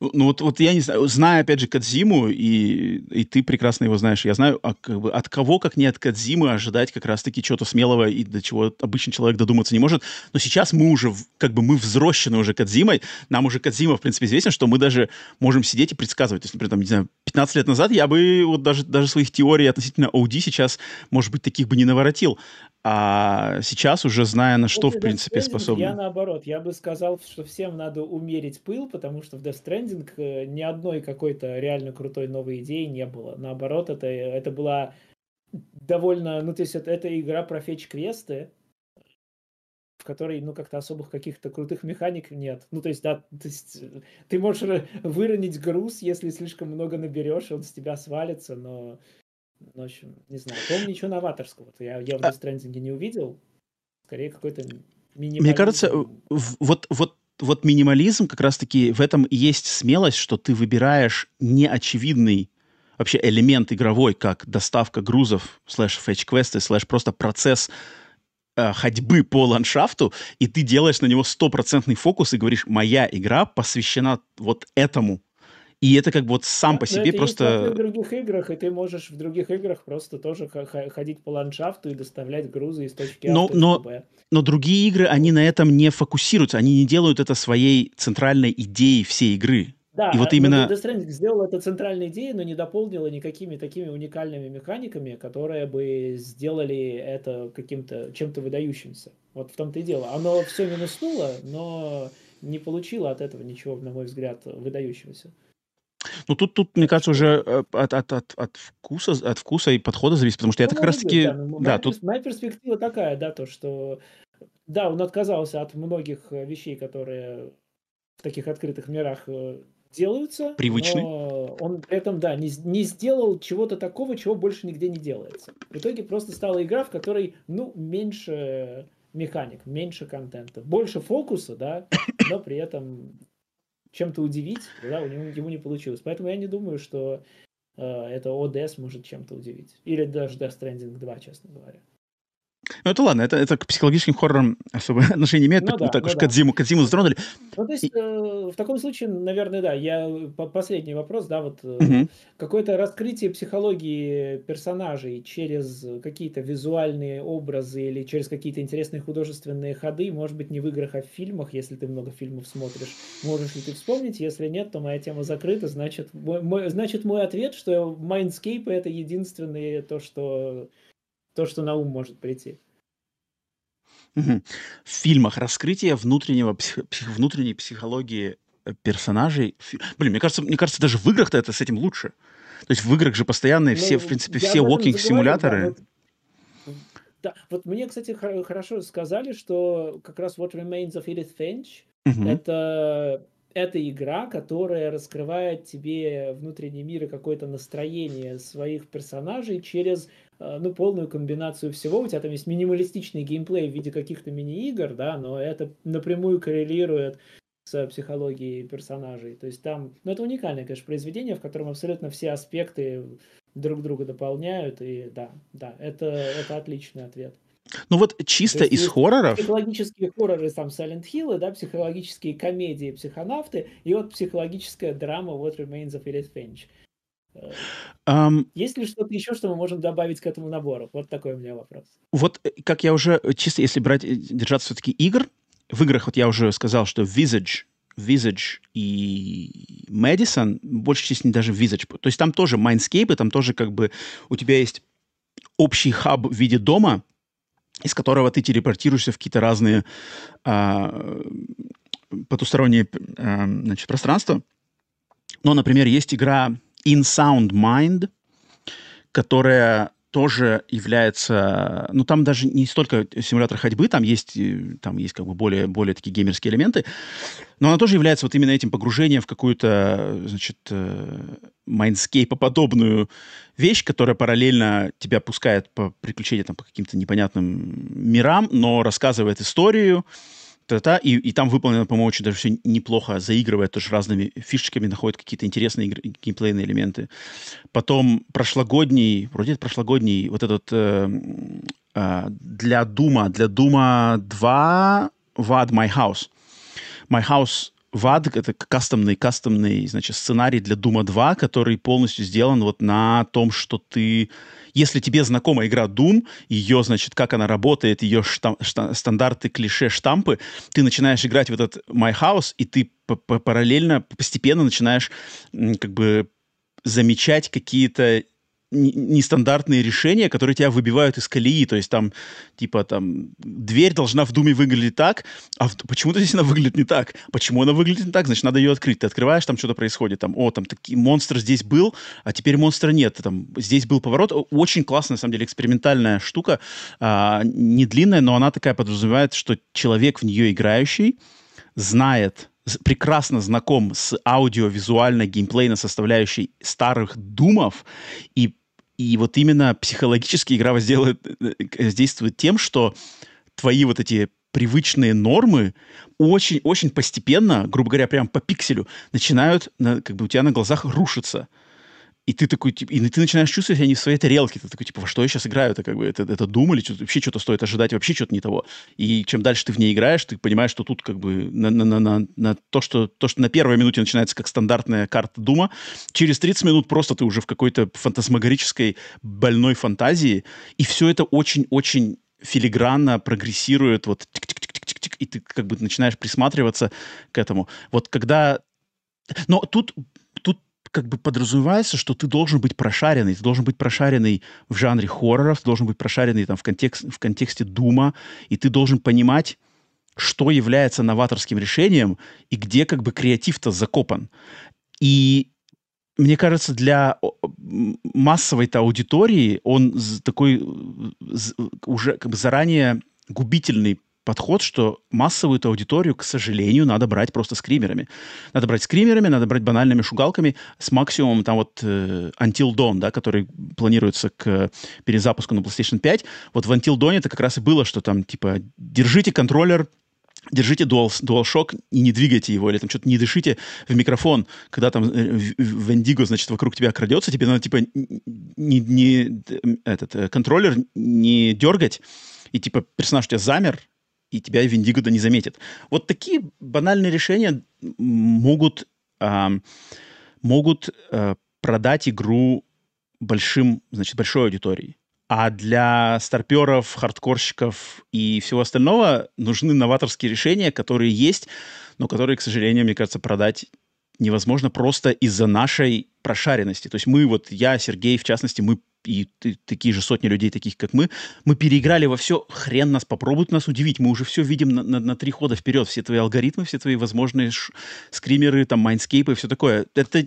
Ну вот, вот я не знаю, зная, опять же, Кадзиму, и, и ты прекрасно его знаешь, я знаю, а, как бы, от кого, как не от Кадзимы, ожидать как раз-таки чего-то смелого и до чего обычный человек додуматься не может. Но сейчас мы уже, как бы мы взрослены уже Кадзимой, нам уже Кадзима, в принципе, известен, что мы даже можем сидеть и предсказывать. То есть, например, там, не знаю, 15 лет назад я бы вот даже, даже своих теорий относительно OD сейчас, может быть, таких бы не наворотил. А сейчас уже зная, на что, в принципе, способны. Я наоборот, я бы сказал, что всем надо умерить пыл, потому что в Death Stranding э, ни одной какой-то реально крутой новой идеи не было. Наоборот, это, это была довольно, ну, то есть это, это игра про фетч-квесты, в которой, ну, как-то особых каких-то крутых механик нет. Ну, то есть, да, то есть, э, ты можешь выронить груз, если слишком много наберешь, он с тебя свалится, но в общем, не знаю. Помню ничего новаторского. Я, я в Death Stranding не увидел. Скорее, какой-то минимализм. Мне кажется, вот, вот, вот минимализм как раз-таки в этом и есть смелость, что ты выбираешь неочевидный вообще элемент игровой, как доставка грузов, слэш fetch-квесты, слэш просто процесс э, ходьбы по ландшафту, и ты делаешь на него стопроцентный фокус и говоришь, моя игра посвящена вот этому и это как бы вот сам по себе это просто... В других играх, и ты можешь в других играх просто тоже ходить по ландшафту и доставлять грузы из точки А но, в но, Б. Но другие игры, они на этом не фокусируются, они не делают это своей центральной идеей всей игры. Да, и вот именно... Death Stranding сделал это центральной идеей, но не дополнила никакими такими уникальными механиками, которые бы сделали это каким-то чем-то выдающимся. Вот в том-то и дело. Оно все минуснуло, но не получило от этого ничего, на мой взгляд, выдающегося. Ну, тут, тут, мне кажется, уже э, от, от, от, от, вкуса, от вкуса и подхода зависит, потому что ну, это как раз-таки... Да, ну, да, моя, тут... моя перспектива такая, да, то, что... Да, он отказался от многих э, вещей, которые в таких открытых мирах э, делаются. Привычный. Но он при этом, да, не, не сделал чего-то такого, чего больше нигде не делается. В итоге просто стала игра, в которой, ну, меньше механик, меньше контента, больше фокуса, да, но при этом чем-то удивить, да, у него, ему не получилось. Поэтому я не думаю, что э, это ОДС может чем-то удивить. Или даже Death Stranding 2, честно говоря. Ну, это ладно, это, это к психологическим хоррорам особое отношение имеет, ну, да, так ну, уж да. Кадзиму, Кадзиму затронули. Ну, то есть, э, в таком случае, наверное, да, я последний вопрос, да, вот э, угу. какое-то раскрытие психологии персонажей через какие-то визуальные образы или через какие-то интересные художественные ходы, может быть, не в играх, а в фильмах, если ты много фильмов смотришь. Можешь ли ты вспомнить? Если нет, то моя тема закрыта, значит, мой, мой, значит, мой ответ, что Mindscape — это единственное то, что то, что на ум может прийти. В фильмах раскрытие внутреннего, псих, внутренней психологии э, персонажей. Блин, мне кажется, мне кажется, даже в играх-то это с этим лучше. То есть в играх же постоянные ну, все, в принципе, все walking-симуляторы. Да, вот, да, вот мне, кстати, хорошо сказали, что как раз What Remains of Edith Finch угу. это это игра, которая раскрывает тебе внутренний мир и какое-то настроение своих персонажей через ну, полную комбинацию всего. У тебя там есть минималистичный геймплей в виде каких-то мини-игр, да, но это напрямую коррелирует с психологией персонажей. То есть там, ну, это уникальное, конечно, произведение, в котором абсолютно все аспекты друг друга дополняют, и да, да, это, это отличный ответ. Ну вот чисто из хорроров... Психологические хорроры, там, Silent Hill, да, психологические комедии, психонавты, и вот психологическая драма What Remains of Edith Finch. Um, Есть ли что-то еще, что мы можем добавить к этому набору? Вот такой у меня вопрос. Вот, э, как я уже, э, чисто если брать, э, держаться все-таки игр, в играх вот я уже сказал, что Visage, Visage и Madison, больше части даже Visage. То есть там тоже Mindscape, там тоже как бы у тебя есть общий хаб в виде дома, из которого ты телепортируешься в какие-то разные а, потусторонние а, значит, пространства. Но, например, есть игра In Sound Mind, которая тоже является, ну там даже не столько симулятор ходьбы, там есть, э, там есть как бы более, более такие геймерские элементы, но она тоже является вот именно этим погружением в какую-то, значит, майндскейпа-подобную вещь, которая параллельно тебя пускает по приключениям там, по каким-то непонятным мирам, но рассказывает историю, та-та, и, и там выполнено, по-моему, очень даже все неплохо, заигрывает тоже разными фишечками, находит какие-то интересные геймплейные элементы. Потом прошлогодний, вроде это прошлогодний, вот этот э, э, для Дума, для Дума 2 VAD My House. My House VAD — это кастомный, кастомный, значит, сценарий для Doom 2, который полностью сделан вот на том, что ты... Если тебе знакома игра Doom, ее, значит, как она работает, ее штам, штам, стандарты, клише, штампы, ты начинаешь играть в этот My House, и ты параллельно, постепенно начинаешь как бы замечать какие-то нестандартные решения, которые тебя выбивают из колеи. То есть там, типа, там, дверь должна в Думе выглядеть так, а почему-то здесь она выглядит не так. Почему она выглядит не так? Значит, надо ее открыть. Ты открываешь, там что-то происходит. Там, о, там такие, монстр здесь был, а теперь монстра нет. Там, здесь был поворот. Очень классная, на самом деле, экспериментальная штука. А, не длинная, но она такая подразумевает, что человек в нее играющий знает прекрасно знаком с аудиовизуальной геймплейной составляющей старых думов и и вот именно психологически игра э, воздействует тем, что твои вот эти привычные нормы очень-очень постепенно, грубо говоря, прям по пикселю, начинают на, как бы у тебя на глазах рушиться и ты такой, и ты начинаешь чувствовать себя не в своей тарелке. Ты такой, типа, во что я сейчас играю? Это как бы, это, это думали, что вообще что-то стоит ожидать, вообще что-то не того. И чем дальше ты в ней играешь, ты понимаешь, что тут как бы на, на, на, на, на то, что, то, что на первой минуте начинается как стандартная карта Дума, через 30 минут просто ты уже в какой-то фантасмагорической больной фантазии, и все это очень-очень филигранно прогрессирует, вот и ты как бы начинаешь присматриваться к этому. Вот когда... Но тут как бы подразумевается, что ты должен быть прошаренный, ты должен быть прошаренный в жанре хорроров, ты должен быть прошаренный там в, контекст, в контексте дума, и ты должен понимать, что является новаторским решением и где как бы креатив-то закопан. И мне кажется, для массовой-то аудитории он такой уже как бы заранее губительный подход, что массовую эту аудиторию, к сожалению, надо брать просто скримерами. Надо брать скримерами, надо брать банальными шугалками с максимумом там вот э, Until Dawn, да, который планируется к перезапуску на PlayStation 5. Вот в Until Dawn это как раз и было, что там типа держите контроллер, держите Dual, DualShock и не двигайте его, или там что-то не дышите в микрофон, когда там э, Вендиго, значит, вокруг тебя крадется, тебе надо, типа, не, не, этот, э, контроллер не дергать, и, типа, персонаж у тебя замер, и тебя Виндиго да не заметит. Вот такие банальные решения могут, э, могут э, продать игру большим, значит, большой аудиторией. А для старперов, хардкорщиков и всего остального нужны новаторские решения, которые есть, но которые, к сожалению, мне кажется, продать невозможно просто из-за нашей прошаренности. То есть мы, вот я, Сергей, в частности, мы и такие же сотни людей, таких как мы, мы переиграли во все, хрен нас попробует нас удивить, мы уже все видим на, на, на три хода вперед, все твои алгоритмы, все твои возможные ш- скримеры, там, майнскейпы и все такое. Это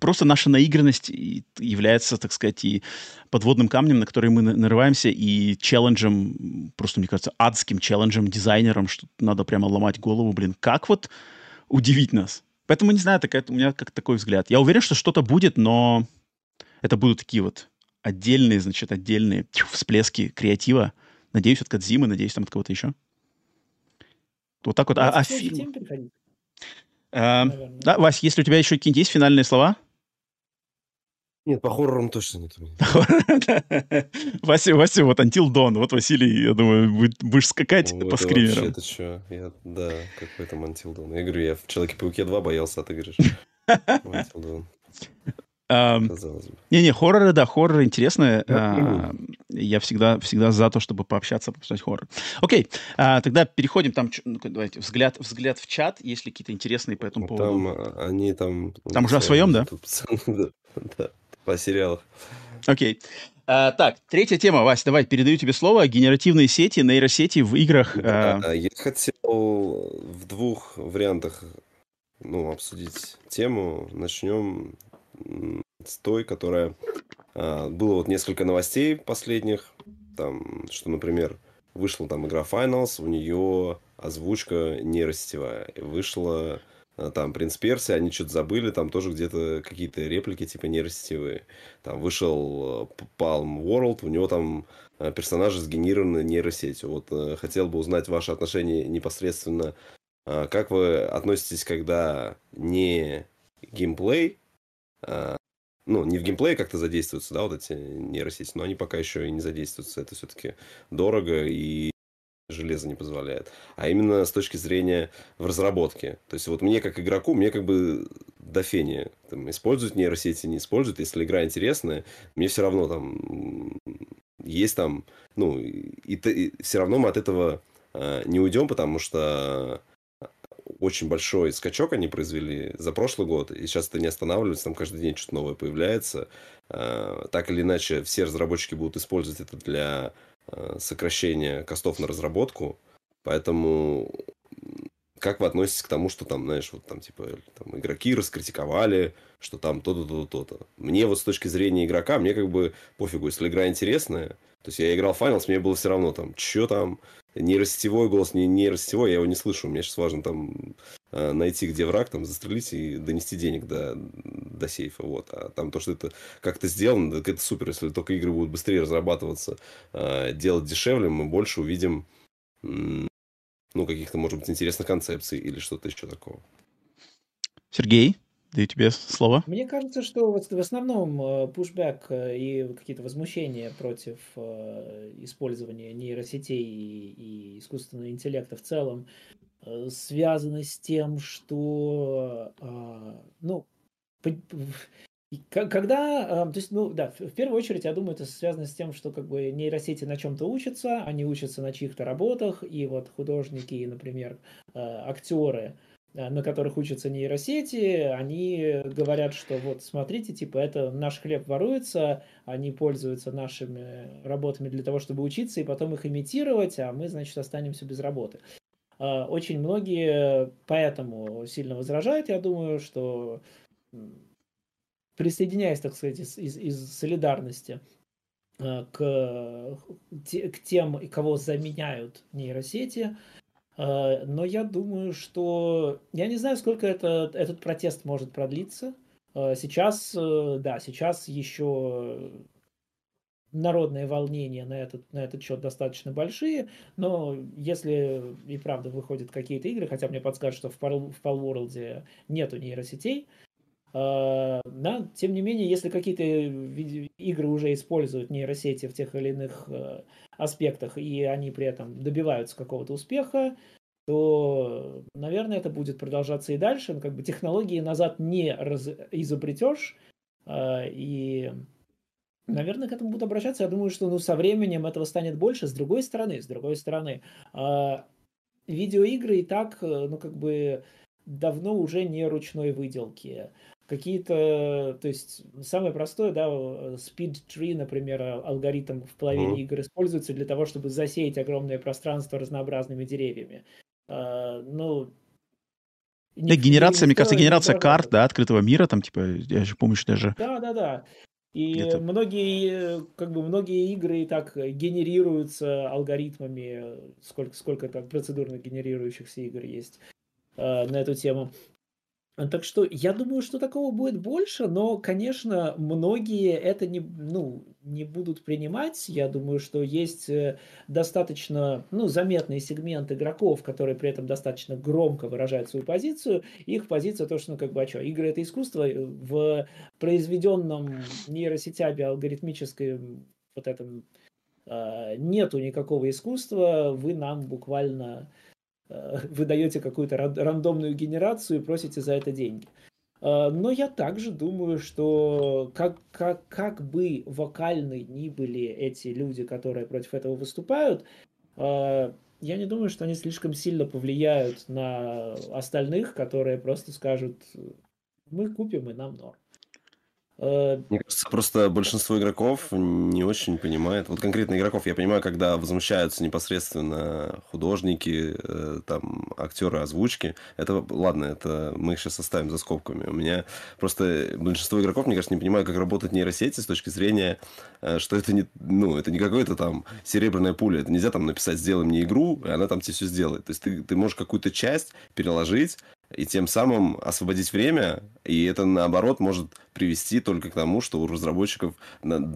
просто наша наигранность является, так сказать, и подводным камнем, на который мы нарываемся, и челленджем, просто, мне кажется, адским челленджем, дизайнером, что надо прямо ломать голову, блин, как вот удивить нас? Поэтому, не знаю, такая, у меня как такой взгляд. Я уверен, что что-то будет, но это будут такие вот отдельные, значит, отдельные всплески креатива. Надеюсь, от Кадзимы, надеюсь, там от кого-то еще. Вот так вот. А, а фильм... А, да, Вась, если у тебя еще какие-нибудь есть финальные слова? Нет, по хоррорам точно нет. Вася, Вася, вот Until Dawn. Вот Василий, я думаю, будешь скакать Ой, по скримерам. Это что? Я, да, какой там Until Dawn. Я говорю, я в Человеке-пауке 2 боялся, а ты говоришь Until Dawn. Не-не, хорроры, да, хорроры интересные. А, я всегда, всегда за то, чтобы пообщаться, обсуждать хоррор. Окей, а, тогда переходим там, ну, давайте, взгляд, взгляд в чат, есть ли какие-то интересные по этому поводу. Там они там... Там уже о своем, да? Да, по сериалах. Окей. А, так, третья тема, Вась, давай, передаю тебе слово. Генеративные сети, нейросети в играх. Да, а... Я хотел в двух вариантах ну, обсудить тему. Начнем с той, которая... А, было вот несколько новостей последних, там, что, например, вышла там игра Finals, у нее озвучка нейросетевая. Вышла там Принц Перси, они что-то забыли, там тоже где-то какие-то реплики типа нейросетевые. Там вышел а, Palm World, у него там персонажи сгенерированы нейросетью. Вот э, хотел бы узнать ваше отношение непосредственно. Как вы относитесь, когда не геймплей а, ну, не в геймплее как-то задействуются, да, вот эти нейросети, но они пока еще и не задействуются. Это все-таки дорого и железо не позволяет, а именно с точки зрения в разработке. То есть вот мне как игроку, мне как бы до фени там, используют нейросети, не используют. Если игра интересная, мне все равно там есть там, ну, и, и, все равно мы от этого э, не уйдем, потому что очень большой скачок они произвели за прошлый год, и сейчас это не останавливается, там каждый день что-то новое появляется. Э, так или иначе, все разработчики будут использовать это для э, сокращения костов на разработку, поэтому как вы относитесь к тому, что там, знаешь, вот там, типа, там, игроки раскритиковали, что там то-то, то-то, то-то. Мне вот с точки зрения игрока, мне как бы пофигу, если игра интересная, то есть я играл в Finals, мне было все равно там, что там, нейросетевой голос, не нейросетевой, я его не слышу. Мне сейчас важно там э, найти, где враг, там застрелить и донести денег до, до сейфа. Вот. А там то, что это как-то сделано, так это супер. Если только игры будут быстрее разрабатываться, э, делать дешевле, мы больше увидим ну, каких-то, может быть, интересных концепций или что-то еще такого. Сергей, даю тебе слово. Мне кажется, что вот в основном пушбэк э, и какие-то возмущения против э, использования нейросетей и искусственного интеллекта в целом э, связаны с тем, что, ну, когда, то есть, ну да, в первую очередь, я думаю, это связано с тем, что как бы нейросети на чем-то учатся, они учатся на чьих-то работах, и вот художники, например, э, актеры, э, на которых учатся нейросети, они говорят, что вот смотрите, типа это наш хлеб воруется, они пользуются нашими работами для того, чтобы учиться и потом их имитировать, а мы, значит, останемся без работы. Э, очень многие поэтому сильно возражают, я думаю, что присоединяясь, так сказать, из, из, из солидарности э, к, к тем, кого заменяют нейросети. Э, но я думаю, что... Я не знаю, сколько это, этот протест может продлиться. Э, сейчас, да, сейчас еще народные волнения на этот, на этот счет достаточно большие, но если и правда выходят какие-то игры, хотя мне подскажут, что в Palworld нету нейросетей, да, тем не менее, если какие-то игры уже используют нейросети в тех или иных э, аспектах, и они при этом добиваются какого-то успеха, то, наверное, это будет продолжаться и дальше. Ну, как бы технологии назад не раз... изобретешь, и, наверное, к этому будут обращаться. Я думаю, что ну, со временем этого станет больше. С другой стороны, с другой стороны, видеоигры и так, э, ну, как бы давно уже не ручной выделки какие-то, то есть самое простое, да, speed tree, например, а, алгоритм в половине mm. игр используется для того, чтобы засеять огромное пространство разнообразными деревьями. А, ну, да, генерация, мне кажется, генерация карт, да, открытого мира, там, типа, я же помню, что даже... Да, да, да. И Это... многие, как бы, многие игры и так генерируются алгоритмами, сколько, сколько там процедурно генерирующихся игр есть э, на эту тему. Так что я думаю, что такого будет больше, но, конечно, многие это не, ну, не будут принимать. Я думаю, что есть э, достаточно ну, заметный сегмент игроков, которые при этом достаточно громко выражают свою позицию. Их позиция то, что, ну, как бы, а что, игры это искусство, э, в произведенном нейросетями алгоритмическом вот этом а, нету никакого искусства, вы нам буквально вы даете какую-то рандомную генерацию и просите за это деньги. Э, но я также думаю, что как, как, как бы вокальны ни были эти люди, которые против этого выступают, э, я не думаю, что они слишком сильно повлияют на остальных, которые просто скажут, мы купим и нам норм. Э, Мне кажется, просто большинство игроков не очень понимает. Вот конкретно игроков я понимаю, когда возмущаются непосредственно художники, э, там, актеры озвучки. Это, ладно, это мы их сейчас оставим за скобками. У меня просто большинство игроков, мне кажется, не понимают, как работают нейросети с точки зрения, э, что это не, ну, это не какое-то там серебряная пуля. Это нельзя там написать «сделай мне игру», и она там тебе все сделает. То есть ты, ты можешь какую-то часть переложить, и тем самым освободить время, и это, наоборот, может привести только к тому, что у разработчиков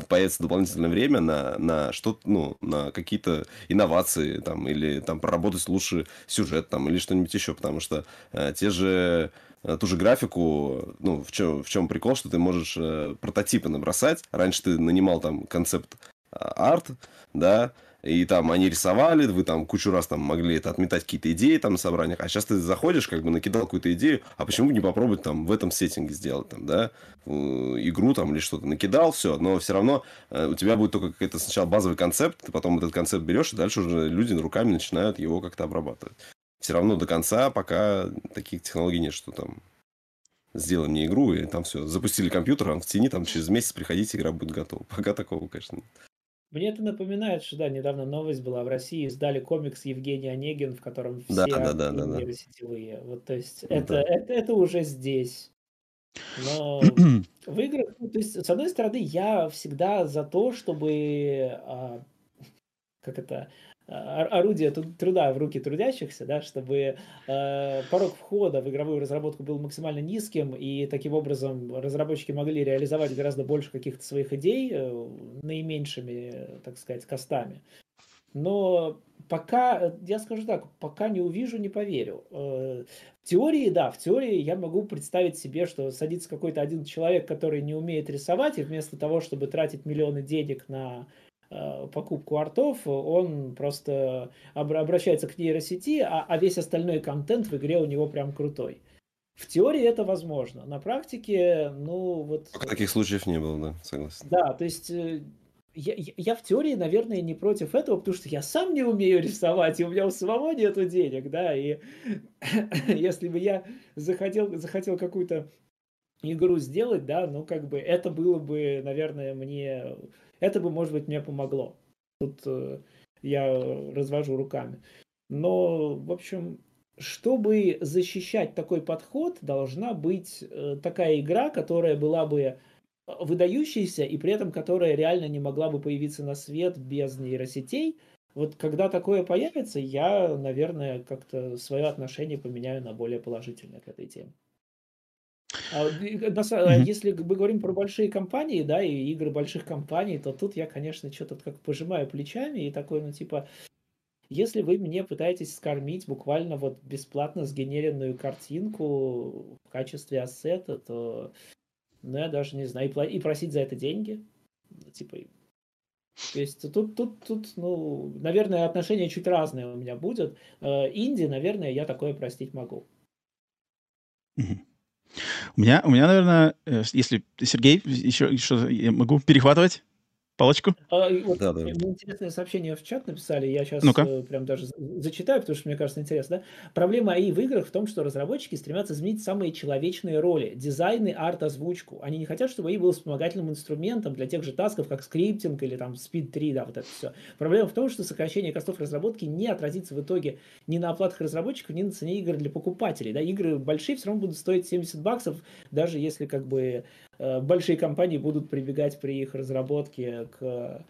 появится дополнительное время на, на что ну, на какие-то инновации, там, или там проработать лучше сюжет, там, или что-нибудь еще, потому что э, те же э, ту же графику, ну, в чем, в чем прикол, что ты можешь э, прототипы набросать. Раньше ты нанимал там концепт а, арт, да, и там они рисовали, вы там кучу раз там могли это отметать какие-то идеи там на собраниях, а сейчас ты заходишь, как бы накидал какую-то идею, а почему бы не попробовать там в этом сеттинге сделать там, да, игру там или что-то накидал, все, но все равно э, у тебя будет только какой-то сначала базовый концепт, ты потом этот концепт берешь, и дальше уже люди руками начинают его как-то обрабатывать. Все равно до конца пока таких технологий нет, что там сделай мне игру, и там все, запустили компьютер, он в тени, там через месяц приходите, игра будет готова. Пока такого, конечно, нет. Мне это напоминает, что да, недавно новость была в России, издали комикс Евгений Онегин, в котором все да, да, да, да, да. сетевые. Вот, то есть это, да. это, это уже здесь. Но в играх, ну, то есть, с одной стороны, я всегда за то, чтобы, а, как это, орудие труда в руки трудящихся, да, чтобы э, порог входа в игровую разработку был максимально низким, и таким образом разработчики могли реализовать гораздо больше каких-то своих идей э, наименьшими, так сказать, костами. Но пока, я скажу так, пока не увижу, не поверю. Э, в теории, да, в теории я могу представить себе, что садится какой-то один человек, который не умеет рисовать, и вместо того, чтобы тратить миллионы денег на покупку артов, он просто обращается к нейросети, а, а весь остальной контент в игре у него прям крутой. В теории это возможно. На практике, ну вот... Таких случаев не было, да, согласен. Да, то есть э, я, я в теории, наверное, не против этого, потому что я сам не умею рисовать, и у меня у самого нету денег, да, и если бы я захотел, захотел какую-то игру сделать, да, ну как бы это было бы, наверное, мне это бы, может быть, мне помогло. Тут э, я развожу руками. Но, в общем, чтобы защищать такой подход, должна быть э, такая игра, которая была бы выдающейся и при этом которая реально не могла бы появиться на свет без нейросетей. Вот когда такое появится, я, наверное, как-то свое отношение поменяю на более положительное к этой теме. А, mm-hmm. Если мы говорим про большие компании, да, и игры больших компаний, то тут я, конечно, что-то как пожимаю плечами и такой, ну, типа, если вы мне пытаетесь скормить буквально вот бесплатно сгенеренную картинку в качестве ассета, то, ну, я даже не знаю, и, и просить за это деньги, типа, то есть тут, тут, тут, ну, наверное, отношения чуть разные у меня будет. Э, инди, наверное, я такое простить могу. Mm-hmm. У меня, у меня, наверное, э, если Сергей еще что я могу перехватывать? Палочку? А, вот, да, да. Мне интересное сообщение в чат написали, я сейчас ну э, прям даже зачитаю, потому что мне кажется интересно. Да? Проблема АИ в играх в том, что разработчики стремятся изменить самые человечные роли, дизайны, арт, озвучку. Они не хотят, чтобы АИ был вспомогательным инструментом для тех же тасков, как скриптинг или там Speed 3, да, вот это все. Проблема в том, что сокращение костов разработки не отразится в итоге ни на оплатах разработчиков, ни на цене игр для покупателей. Да? Игры большие все равно будут стоить 70 баксов, даже если как бы большие компании будут прибегать при их разработке к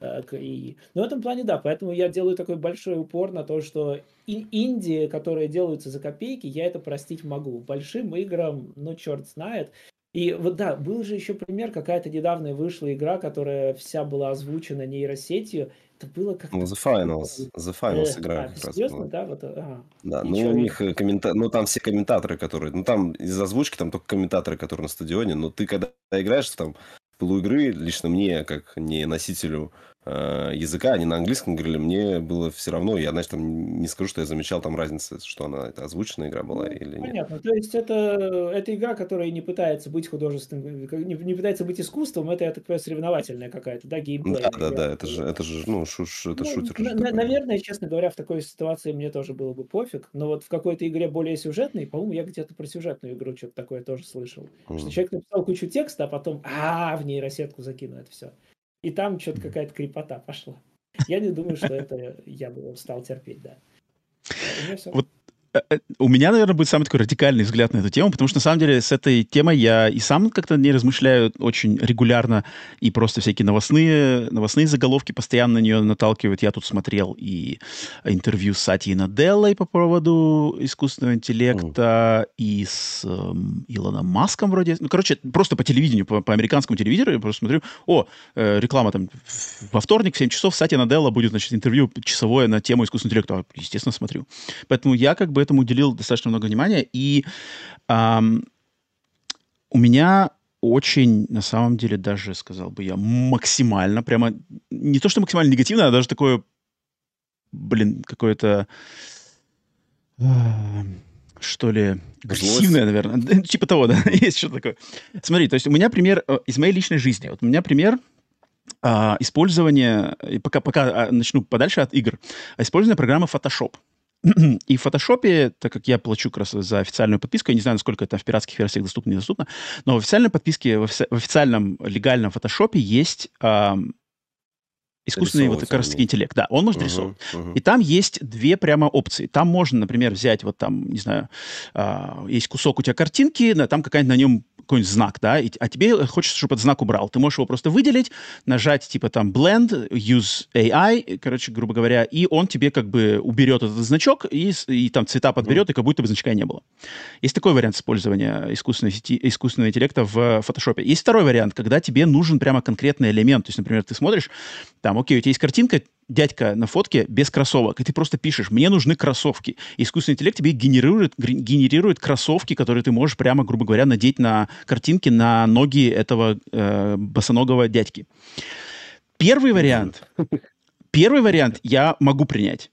э, к ИИ. Но в этом плане да, поэтому я делаю такой большой упор на то, что инди, которые делаются за копейки, я это простить могу. Большим играм, ну черт знает. И вот да, был же еще пример, какая-то недавно вышла игра, которая вся была озвучена нейросетью, это было как Ну, The Finals. The Finals э, игра а, как раз серьезно, была. да? Вот, ага. Да, ну у них коммента... ну там все комментаторы, которые, ну там из озвучки там только комментаторы, которые на стадионе, но ты когда играешь там полуигры, лично мне, как не носителю языка, они на английском говорили, мне было все равно, я, значит, там не скажу, что я замечал там разницу, что она, это озвученная игра была ну, или нет. Понятно, то есть это, это игра, которая не пытается быть художественной, не, не пытается быть искусством, это, я так понимаю, соревновательная какая-то, да, геймплей. Да, да, да, это же, это же, ну, шуш, это ну, шутер. На, на, наверное, честно говоря, в такой ситуации мне тоже было бы пофиг, но вот в какой-то игре более сюжетной, по-моему, я где-то про сюжетную игру что-то такое тоже слышал, mm. что человек написал кучу текста, а потом, а, в нейросетку закину это все и там что-то какая-то крепота пошла. Я не думаю, что это я бы стал терпеть, да. Вот у меня, наверное, будет самый такой радикальный взгляд на эту тему, потому что, на самом деле, с этой темой я и сам как-то не размышляю очень регулярно, и просто всякие новостные, новостные заголовки постоянно на нее наталкивают. Я тут смотрел и интервью с Сатией Наделлой по поводу искусственного интеллекта, mm. и с э, Илоном Маском вроде. Ну, короче, просто по телевидению, по, по американскому телевизору я просто смотрю, о, э, реклама там во вторник в 7 часов Сатия Наделла будет, значит, интервью часовое на тему искусственного интеллекта. Естественно, смотрю. Поэтому я как бы этому уделил достаточно много внимания. И эм, у меня очень, на самом деле, даже, сказал бы я, максимально, прямо не то что максимально негативное, а даже такое, блин, какое-то а, что ли, агрессивное, наверное. типа того, да, есть что-то такое. Смотри, то есть у меня пример э, из моей личной жизни. Вот у меня пример а, использования, пока, пока а, начну подальше от игр, использование программы Photoshop. И в фотошопе, так как я плачу как раз за официальную подписку, я не знаю, насколько это в пиратских версиях доступно, недоступно, но в официальной подписке, в, офи- в официальном легальном фотошопе есть э, искусственный вот как раз таки интеллект. Да, он может uh-huh, рисовать. Uh-huh. И там есть две прямо опции. Там можно, например, взять вот там, не знаю, э, есть кусок у тебя картинки, там какая-нибудь на нем какой-нибудь знак, да, и, а тебе хочется, чтобы этот знак убрал. Ты можешь его просто выделить, нажать типа там blend, use AI, короче, грубо говоря, и он тебе как бы уберет этот значок и, и там цвета подберет, mm. и как будто бы значка не было. Есть такой вариант использования искусственной сети, искусственного интеллекта в Photoshop. Есть второй вариант, когда тебе нужен прямо конкретный элемент. То есть, например, ты смотришь, там, окей, у тебя есть картинка, дядька на фотке без кроссовок, и ты просто пишешь, мне нужны кроссовки. И искусственный интеллект тебе генерирует, генерирует кроссовки, которые ты можешь прямо, грубо говоря, надеть на картинке на ноги этого э, босоногого дядьки. Первый вариант, первый вариант я могу принять.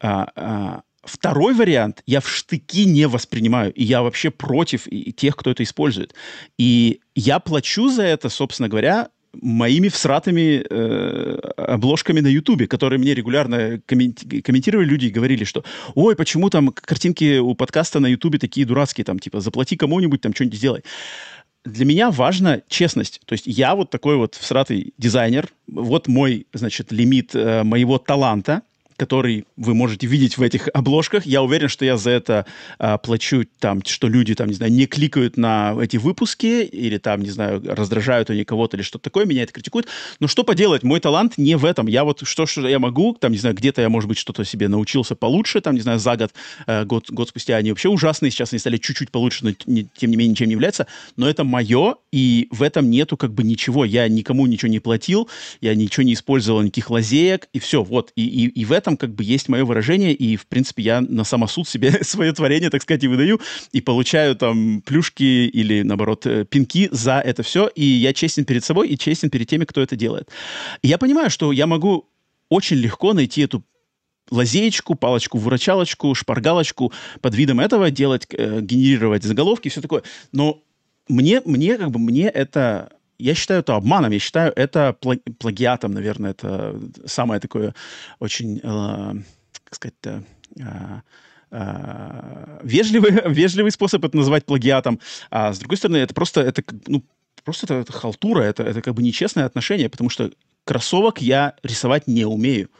А, а, второй вариант я в штыки не воспринимаю, и я вообще против тех, кто это использует. И я плачу за это, собственно говоря, моими всратыми э, обложками на Ютубе, которые мне регулярно комменти- комментировали люди и говорили, что «Ой, почему там картинки у подкаста на Ютубе такие дурацкие, там, типа, заплати кому-нибудь, там, что-нибудь сделай». Для меня важна честность. То есть я вот такой вот всратый дизайнер, вот мой, значит, лимит э, моего таланта – который вы можете видеть в этих обложках. Я уверен, что я за это а, плачу, там, что люди, там, не знаю, не кликают на эти выпуски или там, не знаю, раздражают они кого-то или что-то такое, меня это критикуют. Но что поделать, мой талант не в этом. Я вот что, что я могу, там, не знаю, где-то я, может быть, что-то себе научился получше, там, не знаю, за год, э, год, год спустя они вообще ужасные, сейчас они стали чуть-чуть получше, но не, тем не менее ничем не является. Но это мое, и в этом нету как бы ничего. Я никому ничего не платил, я ничего не использовал, никаких лазеек, и все, вот. И, и, и в этом этом как бы есть мое выражение, и, в принципе, я на самосуд себе свое творение, так сказать, и выдаю, и получаю там плюшки или, наоборот, э, пинки за это все, и я честен перед собой и честен перед теми, кто это делает. И я понимаю, что я могу очень легко найти эту лазеечку, палочку-выручалочку, шпаргалочку под видом этого делать, э, генерировать заголовки и все такое. Но мне, мне, как бы, мне это я считаю это обманом, я считаю это плагиатом, наверное, это самое такое очень, э, как сказать э, э, вежливый, вежливый способ это назвать плагиатом, а с другой стороны, это просто, это, ну, просто это, это халтура, это, это как бы нечестное отношение, потому что кроссовок я рисовать не умею.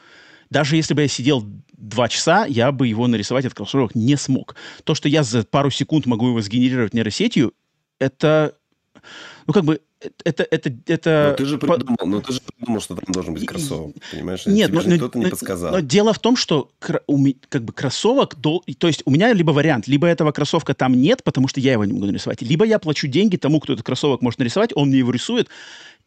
Даже если бы я сидел два часа, я бы его нарисовать, этот кроссовок, не смог. То, что я за пару секунд могу его сгенерировать нейросетью, это, ну, как бы, это, это, это... Но ты же придумал, но ты же придумал, что там должен быть кроссовок, понимаешь? Нет, Тебе но, кто-то не подсказал. Но дело в том, что как бы кроссовок, то есть у меня либо вариант, либо этого кроссовка там нет, потому что я его не могу нарисовать, либо я плачу деньги тому, кто этот кроссовок может нарисовать, он мне его рисует,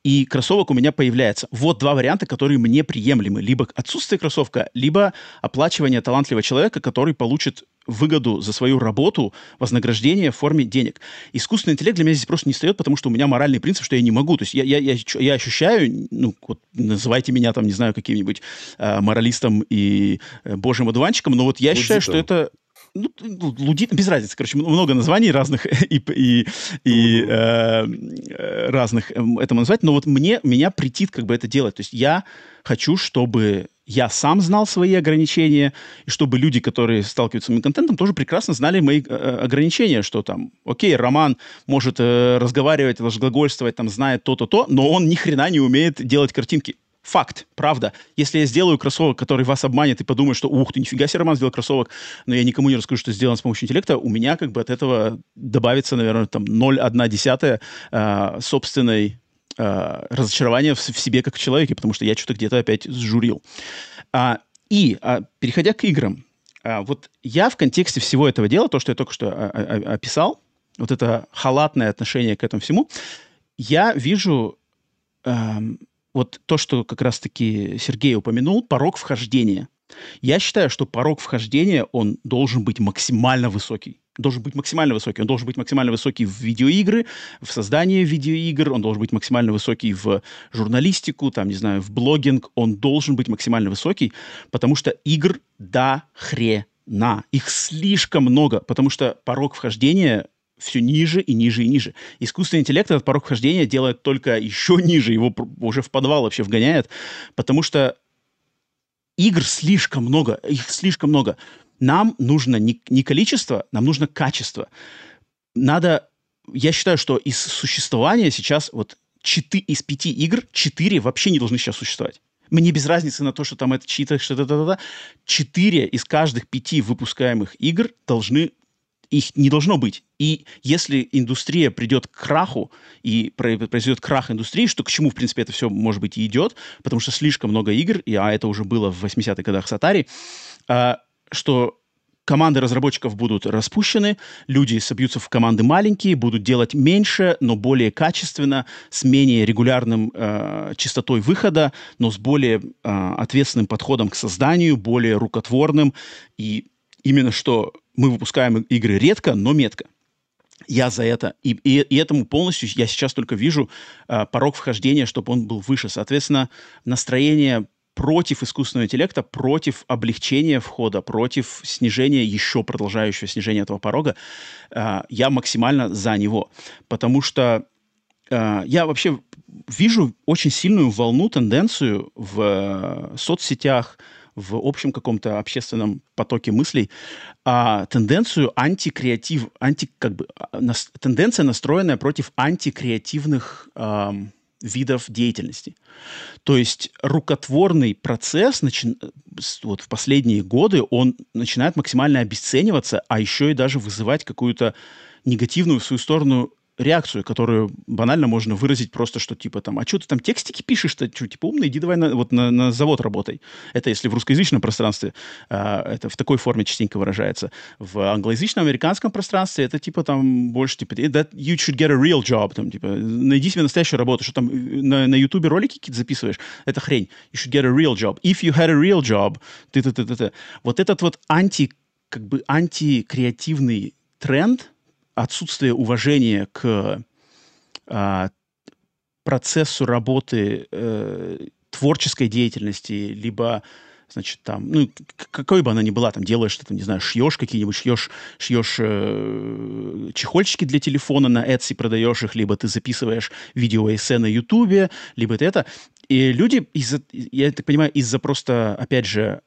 и кроссовок у меня появляется. Вот два варианта, которые мне приемлемы. Либо отсутствие кроссовка, либо оплачивание талантливого человека, который получит выгоду за свою работу, вознаграждение в форме денег. Искусственный интеллект для меня здесь просто не встает, потому что у меня моральный принцип, что я не могу. То есть я, я, я, я ощущаю, ну, вот называйте меня там, не знаю, каким-нибудь э, моралистом и э, божьим одуванчиком, но вот я Лудитом. считаю, что это ну, лудит, без разницы, короче, много названий разных и, и, и э, э разных эм, этому назвать, но вот мне, меня притит как бы это делать. То есть я хочу, чтобы я сам знал свои ограничения, и чтобы люди, которые сталкиваются с моим контентом, тоже прекрасно знали мои э, ограничения, что там, окей, Роман может э, разговаривать, разглагольствовать, там, знает то-то, то, но он ни хрена не умеет делать картинки. Факт, правда. Если я сделаю кроссовок, который вас обманет и подумает, что ух ты, нифига себе, Роман сделал кроссовок, но я никому не расскажу, что сделан с помощью интеллекта, у меня как бы от этого добавится, наверное, там 0,1 э, собственной э, разочарования в, в себе как в человеке, потому что я что-то где-то опять сжурил. А, и, а, переходя к играм, а, вот я в контексте всего этого дела, то, что я только что а, а, а описал, вот это халатное отношение к этому всему, я вижу эм, вот то, что как раз-таки Сергей упомянул, порог вхождения. Я считаю, что порог вхождения, он должен быть максимально высокий. Должен быть максимально высокий. Он должен быть максимально высокий в видеоигры, в создании видеоигр, он должен быть максимально высокий в журналистику, там, не знаю, в блогинг. Он должен быть максимально высокий, потому что игр до хрена. Их слишком много, потому что порог вхождения все ниже и ниже и ниже. Искусственный интеллект этот порог вхождения делает только еще ниже, его уже в подвал вообще вгоняет, потому что игр слишком много, их слишком много. Нам нужно не, не количество, нам нужно качество. Надо, я считаю, что из существования сейчас вот 4, из пяти игр 4 вообще не должны сейчас существовать. Мне без разницы на то, что там это чьи-то, что-то, четыре из каждых пяти выпускаемых игр должны их не должно быть. И если индустрия придет к краху, и произойдет крах индустрии, что к чему, в принципе, это все, может быть, и идет, потому что слишком много игр, и, а это уже было в 80-х годах с Atari, а, что команды разработчиков будут распущены, люди собьются в команды маленькие, будут делать меньше, но более качественно, с менее регулярным э, частотой выхода, но с более э, ответственным подходом к созданию, более рукотворным. И именно что мы выпускаем игры редко, но метко. Я за это. И, и, и этому полностью я сейчас только вижу э, порог вхождения, чтобы он был выше. Соответственно, настроение против искусственного интеллекта, против облегчения входа, против снижения, еще продолжающего снижения этого порога, э, я максимально за него. Потому что э, я вообще вижу очень сильную волну, тенденцию в э, соцсетях, в общем каком-то общественном потоке мыслей, а тенденцию антикреатив, анти, как бы, а, нас, тенденция, настроенная против антикреативных эм, видов деятельности. То есть рукотворный процесс начи... вот в последние годы он начинает максимально обесцениваться, а еще и даже вызывать какую-то негативную в свою сторону реакцию, которую банально можно выразить просто, что типа там, а что ты там текстики пишешь-то, что, типа умный, иди давай на, вот на, на завод работай. Это если в русскоязычном пространстве э, это в такой форме частенько выражается. В англоязычном, американском пространстве это типа там больше типа that you should get a real job, там типа найди себе настоящую работу, что там э, на, на ютубе ролики какие-то записываешь, это хрень. You should get a real job. If you had a real job, ты ты ты ты, ты. Вот этот вот анти, как бы антикреативный тренд, отсутствие уважения к а, процессу работы э, творческой деятельности, либо значит, там, ну, какой бы она ни была, там, делаешь что-то, не знаю, шьешь какие-нибудь, шьешь, шьешь э, чехольчики для телефона на Etsy, продаешь их, либо ты записываешь видео-эссе на Ютубе, либо это это. И люди, из-за, я так понимаю, из-за просто, опять же,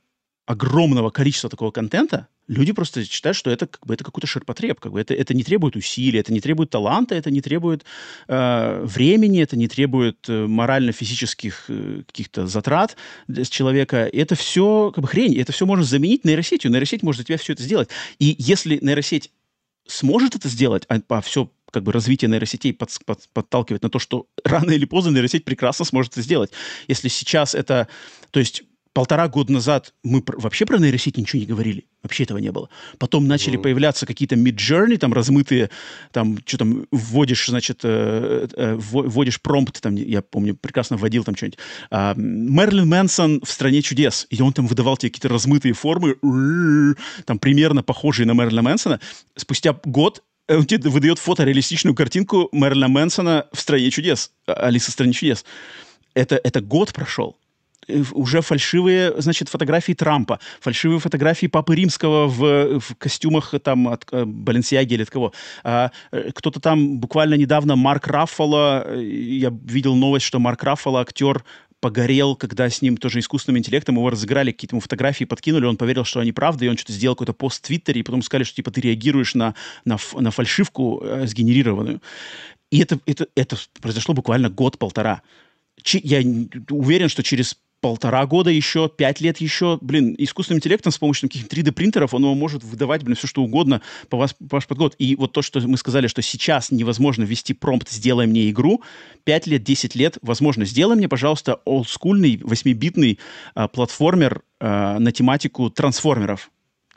огромного количества такого контента, люди просто считают, что это как бы это какой-то ширпотреб, как бы это, это не требует усилий, это не требует таланта, это не требует э, времени, это не требует э, морально-физических э, каких-то затрат с человека. Это все как бы хрень, это все можно заменить нейросетью. Нейросеть может за тебя все это сделать. И если нейросеть сможет это сделать, а, а все как бы развитие нейросетей под, под, подталкивает на то, что рано или поздно нейросеть прекрасно сможет это сделать. Если сейчас это... То есть полтора года назад мы про, вообще про нейросеть ничего не говорили. Вообще этого не было. Потом начали mm. появляться какие-то mid-journey, там размытые, там, что там, вводишь, значит, э, э, вводишь промпт, там, я помню, прекрасно вводил там что-нибудь. Э, Мерлин Мэнсон в «Стране чудес», и он там выдавал тебе какие-то размытые формы, там, примерно похожие на Мерлина Мэнсона. Спустя год он тебе выдает фотореалистичную картинку Мерлина Мэнсона в «Стране чудес», Алиса в «Стране чудес». Это, это год прошел. Э, уже фальшивые, значит, фотографии Трампа, фальшивые фотографии Папы Римского в, в костюмах там от э, Баленсиаги или от кого. А, э, кто-то там буквально недавно, Марк Раффало, я видел новость, что Марк Раффало, актер, погорел, когда с ним тоже искусственным интеллектом его разыграли, какие-то ему фотографии подкинули, он поверил, что они правда, и он что-то сделал какой-то пост в Твиттере, и потом сказали, что типа ты реагируешь на, на, на фальшивку э, сгенерированную. И это, это, это произошло буквально год-полтора. Я уверен, что через полтора года еще, пять лет еще, блин, искусственным интеллектом с помощью каких-то 3D-принтеров он может выдавать, блин, все что угодно по, вас, по ваш подход. И вот то, что мы сказали, что сейчас невозможно ввести промпт «сделай мне игру», 5 лет, 10 лет, возможно, сделай мне, пожалуйста, олдскульный 8-битный а, платформер а, на тематику трансформеров